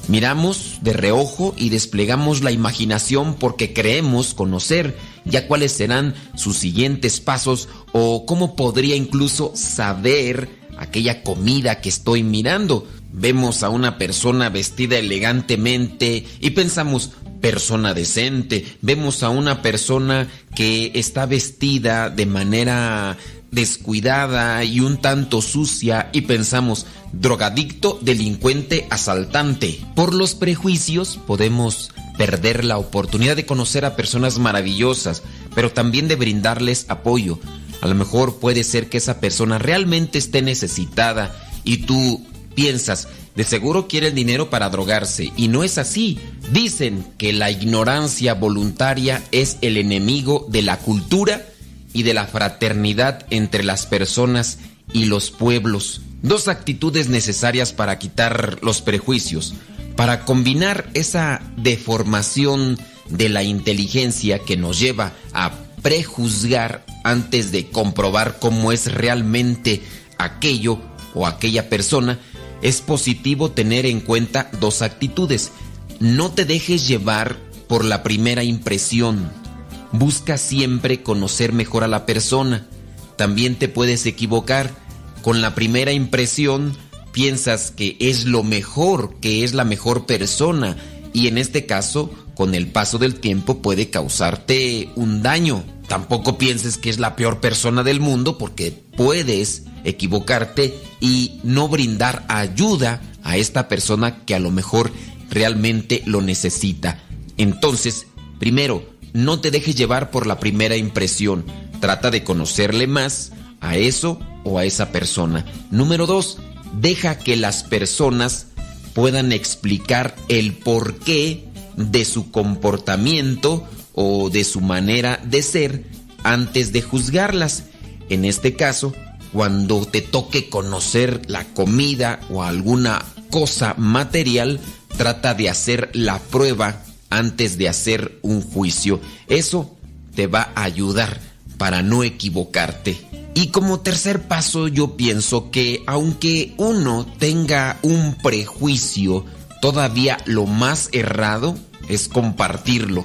Miramos de reojo y desplegamos la imaginación porque creemos conocer ya cuáles serán sus siguientes pasos o cómo podría incluso saber aquella comida que estoy mirando. Vemos a una persona vestida elegantemente y pensamos, persona decente. Vemos a una persona que está vestida de manera descuidada y un tanto sucia y pensamos drogadicto, delincuente, asaltante. Por los prejuicios podemos perder la oportunidad de conocer a personas maravillosas, pero también de brindarles apoyo. A lo mejor puede ser que esa persona realmente esté necesitada y tú piensas, de seguro quiere el dinero para drogarse. Y no es así. Dicen que la ignorancia voluntaria es el enemigo de la cultura y de la fraternidad entre las personas y los pueblos. Dos actitudes necesarias para quitar los prejuicios, para combinar esa deformación de la inteligencia que nos lleva a prejuzgar antes de comprobar cómo es realmente aquello o aquella persona, es positivo tener en cuenta dos actitudes. No te dejes llevar por la primera impresión. Busca siempre conocer mejor a la persona. También te puedes equivocar. Con la primera impresión piensas que es lo mejor, que es la mejor persona y en este caso, con el paso del tiempo puede causarte un daño. Tampoco pienses que es la peor persona del mundo porque puedes equivocarte y no brindar ayuda a esta persona que a lo mejor realmente lo necesita. Entonces, primero, no te dejes llevar por la primera impresión. Trata de conocerle más a eso o a esa persona. Número dos, deja que las personas puedan explicar el porqué de su comportamiento o de su manera de ser antes de juzgarlas. En este caso, cuando te toque conocer la comida o alguna cosa material, trata de hacer la prueba antes de hacer un juicio. Eso te va a ayudar para no equivocarte. Y como tercer paso yo pienso que aunque uno tenga un prejuicio, todavía lo más errado es compartirlo.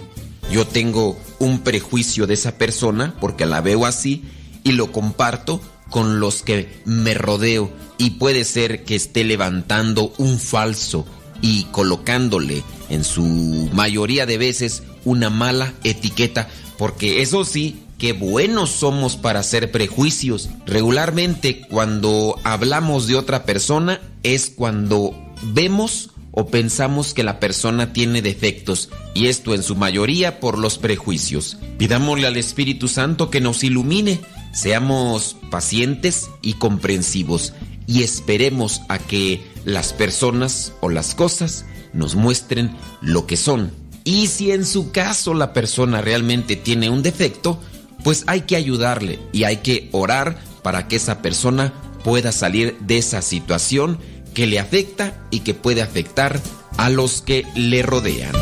Yo tengo un prejuicio de esa persona porque la veo así y lo comparto con los que me rodeo y puede ser que esté levantando un falso y colocándole en su mayoría de veces una mala etiqueta porque eso sí qué buenos somos para hacer prejuicios. Regularmente cuando hablamos de otra persona es cuando vemos o pensamos que la persona tiene defectos, y esto en su mayoría por los prejuicios. Pidámosle al Espíritu Santo que nos ilumine, seamos pacientes y comprensivos, y esperemos a que las personas o las cosas nos muestren lo que son. Y si en su caso la persona realmente tiene un defecto, pues hay que ayudarle y hay que orar para que esa persona pueda salir de esa situación que le afecta y que puede afectar a los que le rodean.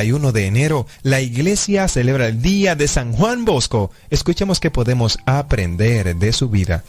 31 de enero, la iglesia celebra el Día de San Juan Bosco. Escuchemos qué podemos aprender de su vida.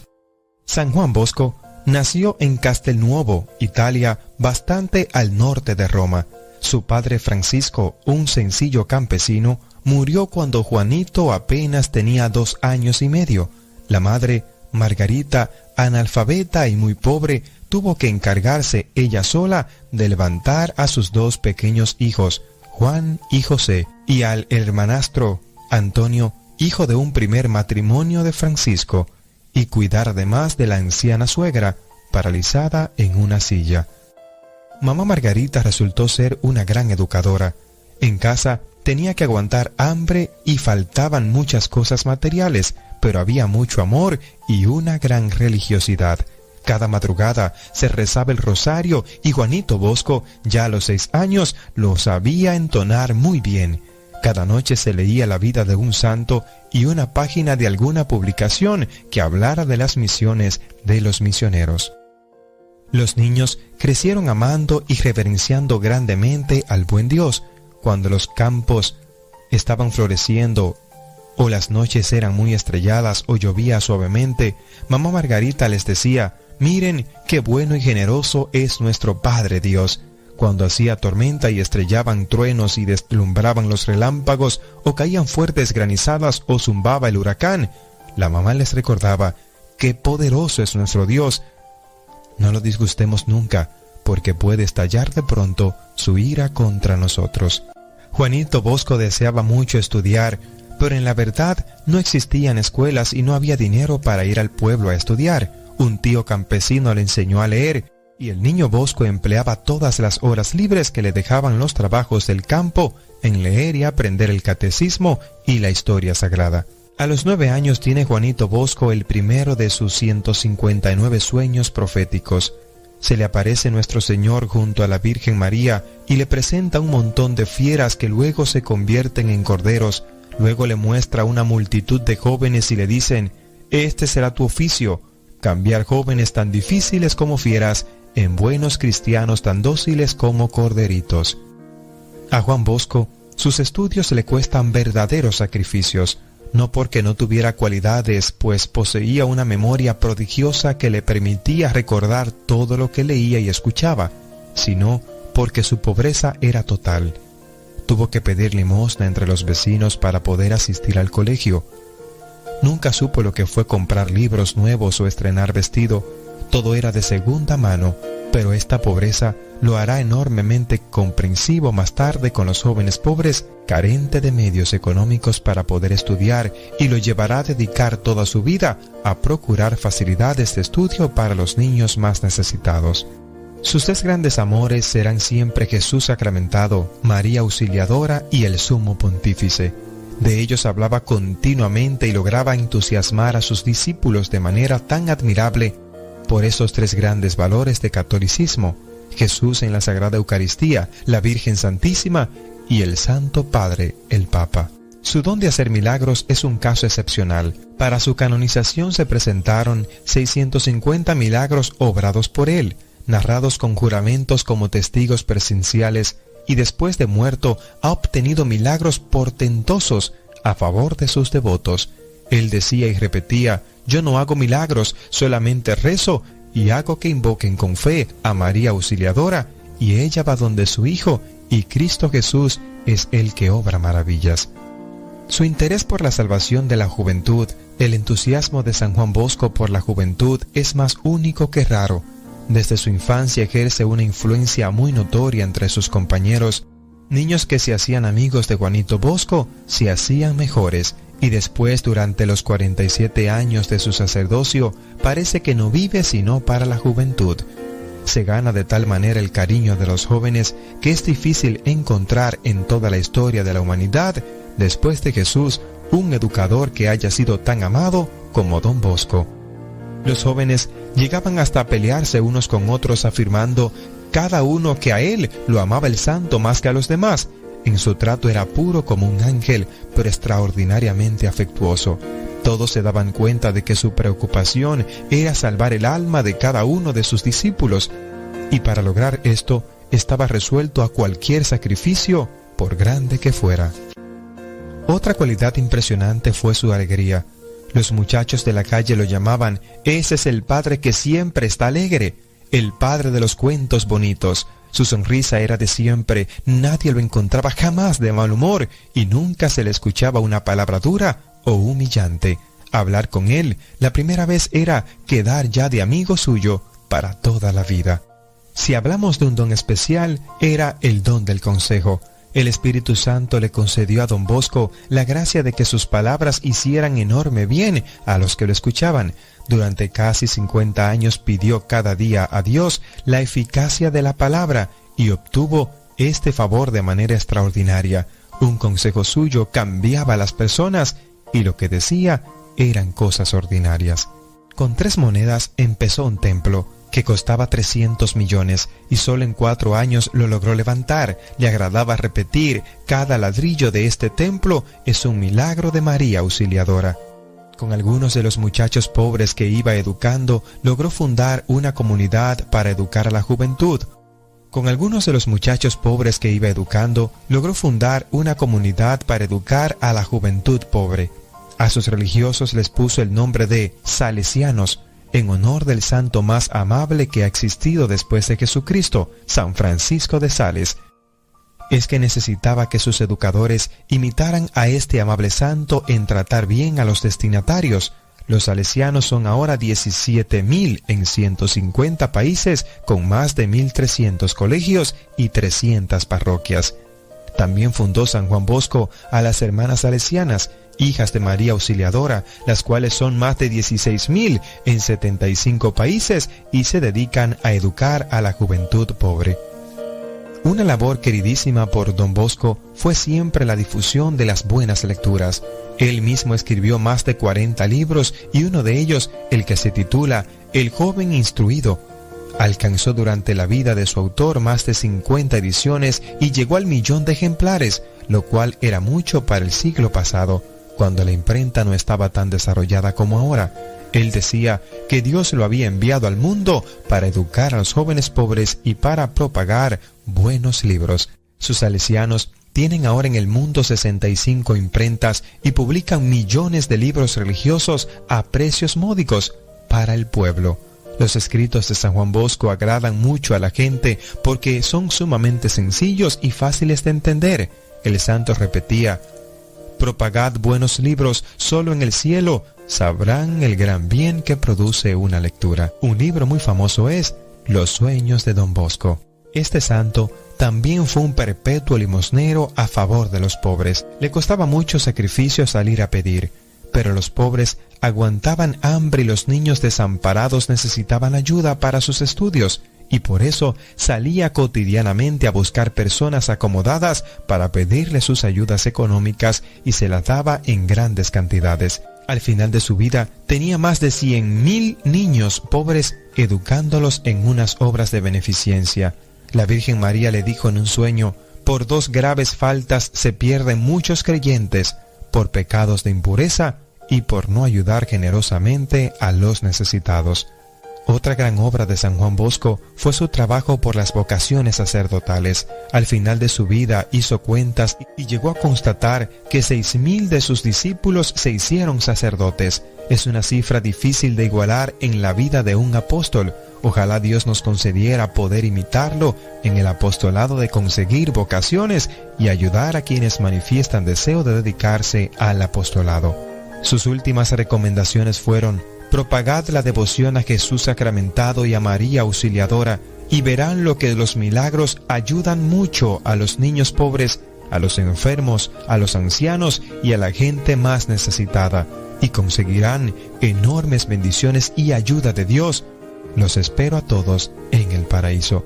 San Juan Bosco nació en Castelnuovo, Italia, bastante al norte de Roma. Su padre Francisco, un sencillo campesino, murió cuando Juanito apenas tenía dos años y medio. La madre, Margarita, analfabeta y muy pobre, tuvo que encargarse ella sola de levantar a sus dos pequeños hijos, Juan y José, y al hermanastro Antonio, hijo de un primer matrimonio de Francisco, y cuidar además de la anciana suegra, paralizada en una silla. Mamá Margarita resultó ser una gran educadora. En casa tenía que aguantar hambre y faltaban muchas cosas materiales, pero había mucho amor y una gran religiosidad. Cada madrugada se rezaba el rosario y Juanito Bosco, ya a los seis años, lo sabía entonar muy bien. Cada noche se leía la vida de un santo y una página de alguna publicación que hablara de las misiones de los misioneros. Los niños crecieron amando y reverenciando grandemente al buen Dios. Cuando los campos estaban floreciendo o las noches eran muy estrelladas o llovía suavemente, mamá Margarita les decía, Miren qué bueno y generoso es nuestro Padre Dios. Cuando hacía tormenta y estrellaban truenos y deslumbraban los relámpagos, o caían fuertes granizadas o zumbaba el huracán, la mamá les recordaba, qué poderoso es nuestro Dios. No lo disgustemos nunca, porque puede estallar de pronto su ira contra nosotros. Juanito Bosco deseaba mucho estudiar, pero en la verdad no existían escuelas y no había dinero para ir al pueblo a estudiar. Un tío campesino le enseñó a leer y el niño Bosco empleaba todas las horas libres que le dejaban los trabajos del campo en leer y aprender el catecismo y la historia sagrada. A los nueve años tiene Juanito Bosco el primero de sus 159 sueños proféticos. Se le aparece nuestro Señor junto a la Virgen María y le presenta un montón de fieras que luego se convierten en corderos. Luego le muestra una multitud de jóvenes y le dicen, Este será tu oficio, cambiar jóvenes tan difíciles como fieras en buenos cristianos tan dóciles como corderitos. A Juan Bosco sus estudios le cuestan verdaderos sacrificios, no porque no tuviera cualidades, pues poseía una memoria prodigiosa que le permitía recordar todo lo que leía y escuchaba, sino porque su pobreza era total. Tuvo que pedir limosna entre los vecinos para poder asistir al colegio, Nunca supo lo que fue comprar libros nuevos o estrenar vestido. Todo era de segunda mano, pero esta pobreza lo hará enormemente comprensivo más tarde con los jóvenes pobres, carente de medios económicos para poder estudiar, y lo llevará a dedicar toda su vida a procurar facilidades de estudio para los niños más necesitados. Sus tres grandes amores serán siempre Jesús sacramentado, María Auxiliadora y el Sumo Pontífice. De ellos hablaba continuamente y lograba entusiasmar a sus discípulos de manera tan admirable por esos tres grandes valores de catolicismo, Jesús en la Sagrada Eucaristía, la Virgen Santísima y el Santo Padre, el Papa. Su don de hacer milagros es un caso excepcional. Para su canonización se presentaron 650 milagros obrados por él, narrados con juramentos como testigos presenciales y después de muerto ha obtenido milagros portentosos a favor de sus devotos. Él decía y repetía, yo no hago milagros, solamente rezo y hago que invoquen con fe a María Auxiliadora, y ella va donde su Hijo, y Cristo Jesús es el que obra maravillas. Su interés por la salvación de la juventud, el entusiasmo de San Juan Bosco por la juventud es más único que raro. Desde su infancia ejerce una influencia muy notoria entre sus compañeros. Niños que se hacían amigos de Juanito Bosco se hacían mejores y después durante los 47 años de su sacerdocio parece que no vive sino para la juventud. Se gana de tal manera el cariño de los jóvenes que es difícil encontrar en toda la historia de la humanidad, después de Jesús, un educador que haya sido tan amado como Don Bosco. Los jóvenes llegaban hasta a pelearse unos con otros afirmando cada uno que a él lo amaba el santo más que a los demás. En su trato era puro como un ángel, pero extraordinariamente afectuoso. Todos se daban cuenta de que su preocupación era salvar el alma de cada uno de sus discípulos, y para lograr esto estaba resuelto a cualquier sacrificio, por grande que fuera. Otra cualidad impresionante fue su alegría. Los muchachos de la calle lo llamaban, ese es el padre que siempre está alegre, el padre de los cuentos bonitos. Su sonrisa era de siempre, nadie lo encontraba jamás de mal humor y nunca se le escuchaba una palabra dura o humillante. Hablar con él la primera vez era quedar ya de amigo suyo para toda la vida. Si hablamos de un don especial, era el don del consejo. El Espíritu Santo le concedió a don Bosco la gracia de que sus palabras hicieran enorme bien a los que lo escuchaban. Durante casi 50 años pidió cada día a Dios la eficacia de la palabra y obtuvo este favor de manera extraordinaria. Un consejo suyo cambiaba a las personas y lo que decía eran cosas ordinarias. Con tres monedas empezó un templo que costaba 300 millones y solo en cuatro años lo logró levantar. Le agradaba repetir, cada ladrillo de este templo es un milagro de María Auxiliadora. Con algunos de los muchachos pobres que iba educando, logró fundar una comunidad para educar a la juventud. Con algunos de los muchachos pobres que iba educando, logró fundar una comunidad para educar a la juventud pobre. A sus religiosos les puso el nombre de Salesianos, en honor del santo más amable que ha existido después de Jesucristo, San Francisco de Sales. Es que necesitaba que sus educadores imitaran a este amable santo en tratar bien a los destinatarios. Los salesianos son ahora 17.000 en 150 países con más de 1.300 colegios y 300 parroquias. También fundó San Juan Bosco a las hermanas salesianas, hijas de María Auxiliadora, las cuales son más de 16.000 en 75 países y se dedican a educar a la juventud pobre. Una labor queridísima por don Bosco fue siempre la difusión de las buenas lecturas. Él mismo escribió más de 40 libros y uno de ellos, el que se titula El joven instruido, alcanzó durante la vida de su autor más de 50 ediciones y llegó al millón de ejemplares, lo cual era mucho para el siglo pasado cuando la imprenta no estaba tan desarrollada como ahora. Él decía que Dios lo había enviado al mundo para educar a los jóvenes pobres y para propagar buenos libros. Sus salesianos tienen ahora en el mundo 65 imprentas y publican millones de libros religiosos a precios módicos para el pueblo. Los escritos de San Juan Bosco agradan mucho a la gente porque son sumamente sencillos y fáciles de entender. El santo repetía, propagad buenos libros, solo en el cielo sabrán el gran bien que produce una lectura. Un libro muy famoso es Los sueños de Don Bosco. Este santo también fue un perpetuo limosnero a favor de los pobres. Le costaba mucho sacrificio salir a pedir, pero los pobres aguantaban hambre y los niños desamparados necesitaban ayuda para sus estudios y por eso salía cotidianamente a buscar personas acomodadas para pedirle sus ayudas económicas y se las daba en grandes cantidades. Al final de su vida tenía más de cien mil niños pobres educándolos en unas obras de beneficencia. La Virgen María le dijo en un sueño, por dos graves faltas se pierden muchos creyentes, por pecados de impureza y por no ayudar generosamente a los necesitados. Otra gran obra de San Juan Bosco fue su trabajo por las vocaciones sacerdotales. Al final de su vida hizo cuentas y llegó a constatar que seis mil de sus discípulos se hicieron sacerdotes. Es una cifra difícil de igualar en la vida de un apóstol. Ojalá Dios nos concediera poder imitarlo en el apostolado de conseguir vocaciones y ayudar a quienes manifiestan deseo de dedicarse al apostolado. Sus últimas recomendaciones fueron propagad la devoción a Jesús sacramentado y a María Auxiliadora, y verán lo que los milagros ayudan mucho a los niños pobres, a los enfermos, a los ancianos y a la gente más necesitada, y conseguirán enormes bendiciones y ayuda de Dios. Los espero a todos en el paraíso.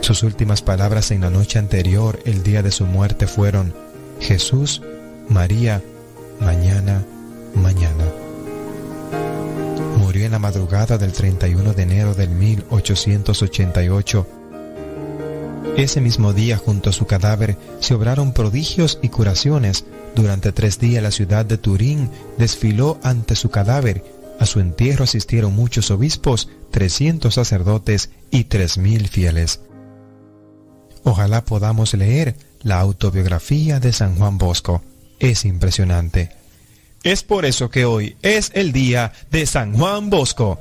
Sus últimas palabras en la noche anterior, el día de su muerte, fueron, Jesús, María, mañana, mañana la madrugada del 31 de enero del 1888 Ese mismo día junto a su cadáver se obraron prodigios y curaciones. Durante tres días la ciudad de Turín desfiló ante su cadáver. A su entierro asistieron muchos obispos, 300 sacerdotes y 3.000 fieles. Ojalá podamos leer la autobiografía de San Juan Bosco. Es impresionante. Es por eso que hoy es el día de San Juan Bosco.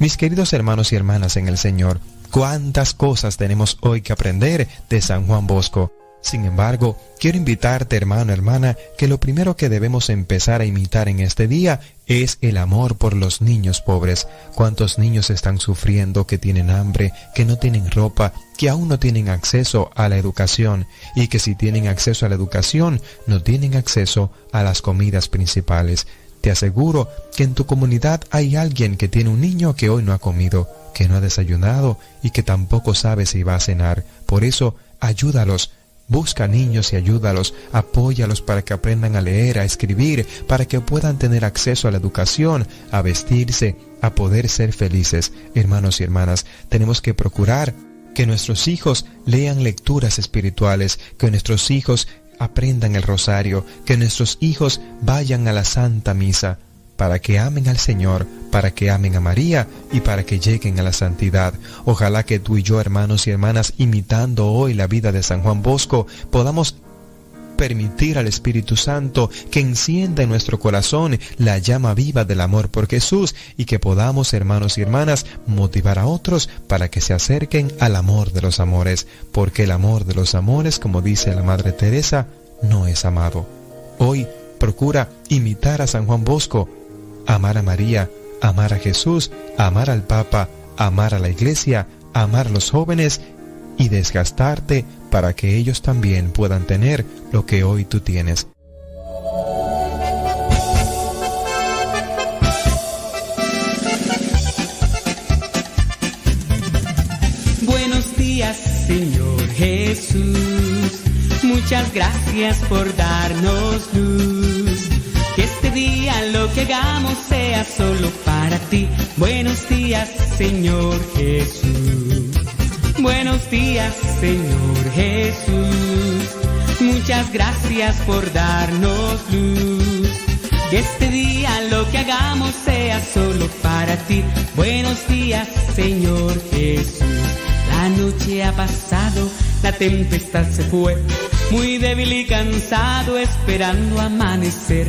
Mis queridos hermanos y hermanas en el Señor, cuántas cosas tenemos hoy que aprender de San Juan Bosco. Sin embargo, quiero invitarte, hermano, hermana, que lo primero que debemos empezar a imitar en este día es el amor por los niños pobres. ¿Cuántos niños están sufriendo, que tienen hambre, que no tienen ropa, que aún no tienen acceso a la educación y que si tienen acceso a la educación no tienen acceso a las comidas principales? Te aseguro que en tu comunidad hay alguien que tiene un niño que hoy no ha comido, que no ha desayunado y que tampoco sabe si va a cenar. Por eso, ayúdalos Busca niños y ayúdalos, apóyalos para que aprendan a leer, a escribir, para que puedan tener acceso a la educación, a vestirse, a poder ser felices. Hermanos y hermanas, tenemos que procurar que nuestros hijos lean lecturas espirituales, que nuestros hijos aprendan el rosario, que nuestros hijos vayan a la Santa Misa, para que amen al Señor, para que amen a María y para que lleguen a la santidad. Ojalá que tú y yo, hermanos y hermanas, imitando hoy la vida de San Juan Bosco, podamos permitir al Espíritu Santo que encienda en nuestro corazón la llama viva del amor por Jesús y que podamos, hermanos y hermanas, motivar a otros para que se acerquen al amor de los amores, porque el amor de los amores, como dice la Madre Teresa, no es amado. Hoy procura imitar a San Juan Bosco, amar a María, amar a Jesús, amar al Papa, amar a la Iglesia, amar a los jóvenes y desgastarte para que ellos también puedan tener lo que hoy tú tienes. Buenos días, Señor Jesús. Muchas gracias por darnos luz que hagamos sea solo para ti. Buenos días, Señor Jesús. Buenos días, Señor Jesús. Muchas gracias por darnos luz. Que este día lo que hagamos sea solo para ti. Buenos días, Señor Jesús. La noche ha pasado, la tempestad se fue. Muy débil y cansado esperando amanecer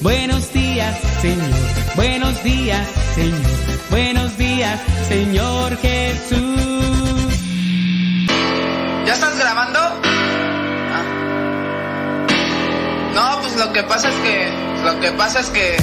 Buenos días, Señor. Buenos días, Señor. Buenos días, Señor Jesús. ¿Ya estás grabando? Ah. No, pues lo que pasa es que. Lo que pasa es que.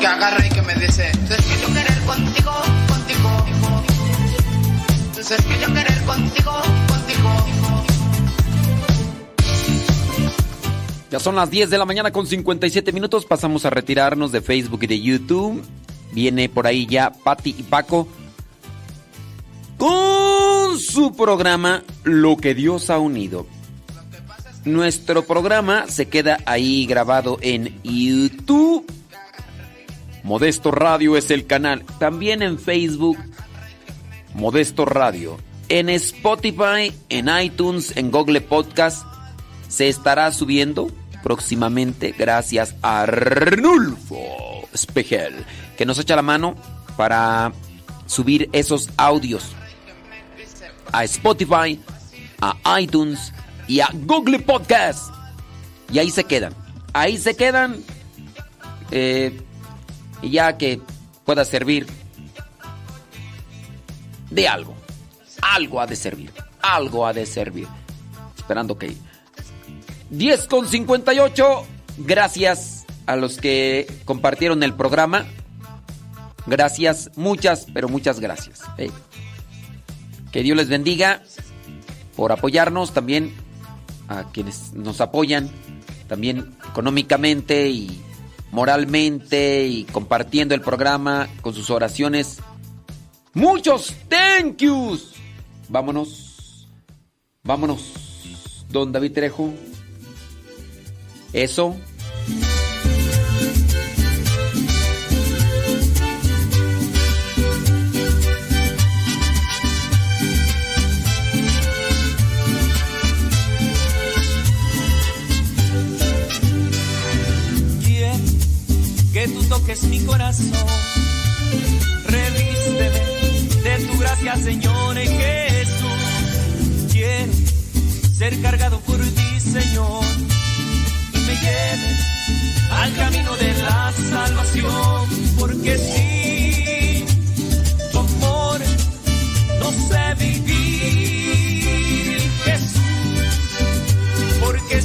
Que agarra y que me dice, yo querer contigo, contigo, yo querer contigo, contigo. Ya son las 10 de la mañana con 57 minutos. Pasamos a retirarnos de Facebook y de YouTube. Viene por ahí ya Patti y Paco con su programa Lo que Dios ha unido. Nuestro programa se queda ahí grabado en YouTube. Modesto Radio es el canal. También en Facebook. Modesto Radio. En Spotify, en iTunes, en Google Podcast. Se estará subiendo próximamente gracias a Arnulfo Espejel, que nos echa la mano para subir esos audios a Spotify, a iTunes y a Google Podcast. Y ahí se quedan. Ahí se quedan. eh, ya que pueda servir de algo. Algo ha de servir. Algo ha de servir. Esperando que 10 con 58. Gracias a los que compartieron el programa. Gracias, muchas, pero muchas gracias. ¿eh? Que Dios les bendiga por apoyarnos también a quienes nos apoyan también económicamente y moralmente y compartiendo el programa con sus oraciones. Muchos thank yous. Vámonos. Vámonos. Don David Trejo. Eso. toques mi corazón. Revísteme de tu gracia, Señor Jesús. Quiero ser cargado por ti, Señor. Y me lleves al camino de la salvación, porque si tu amor no sé vivir, Jesús, porque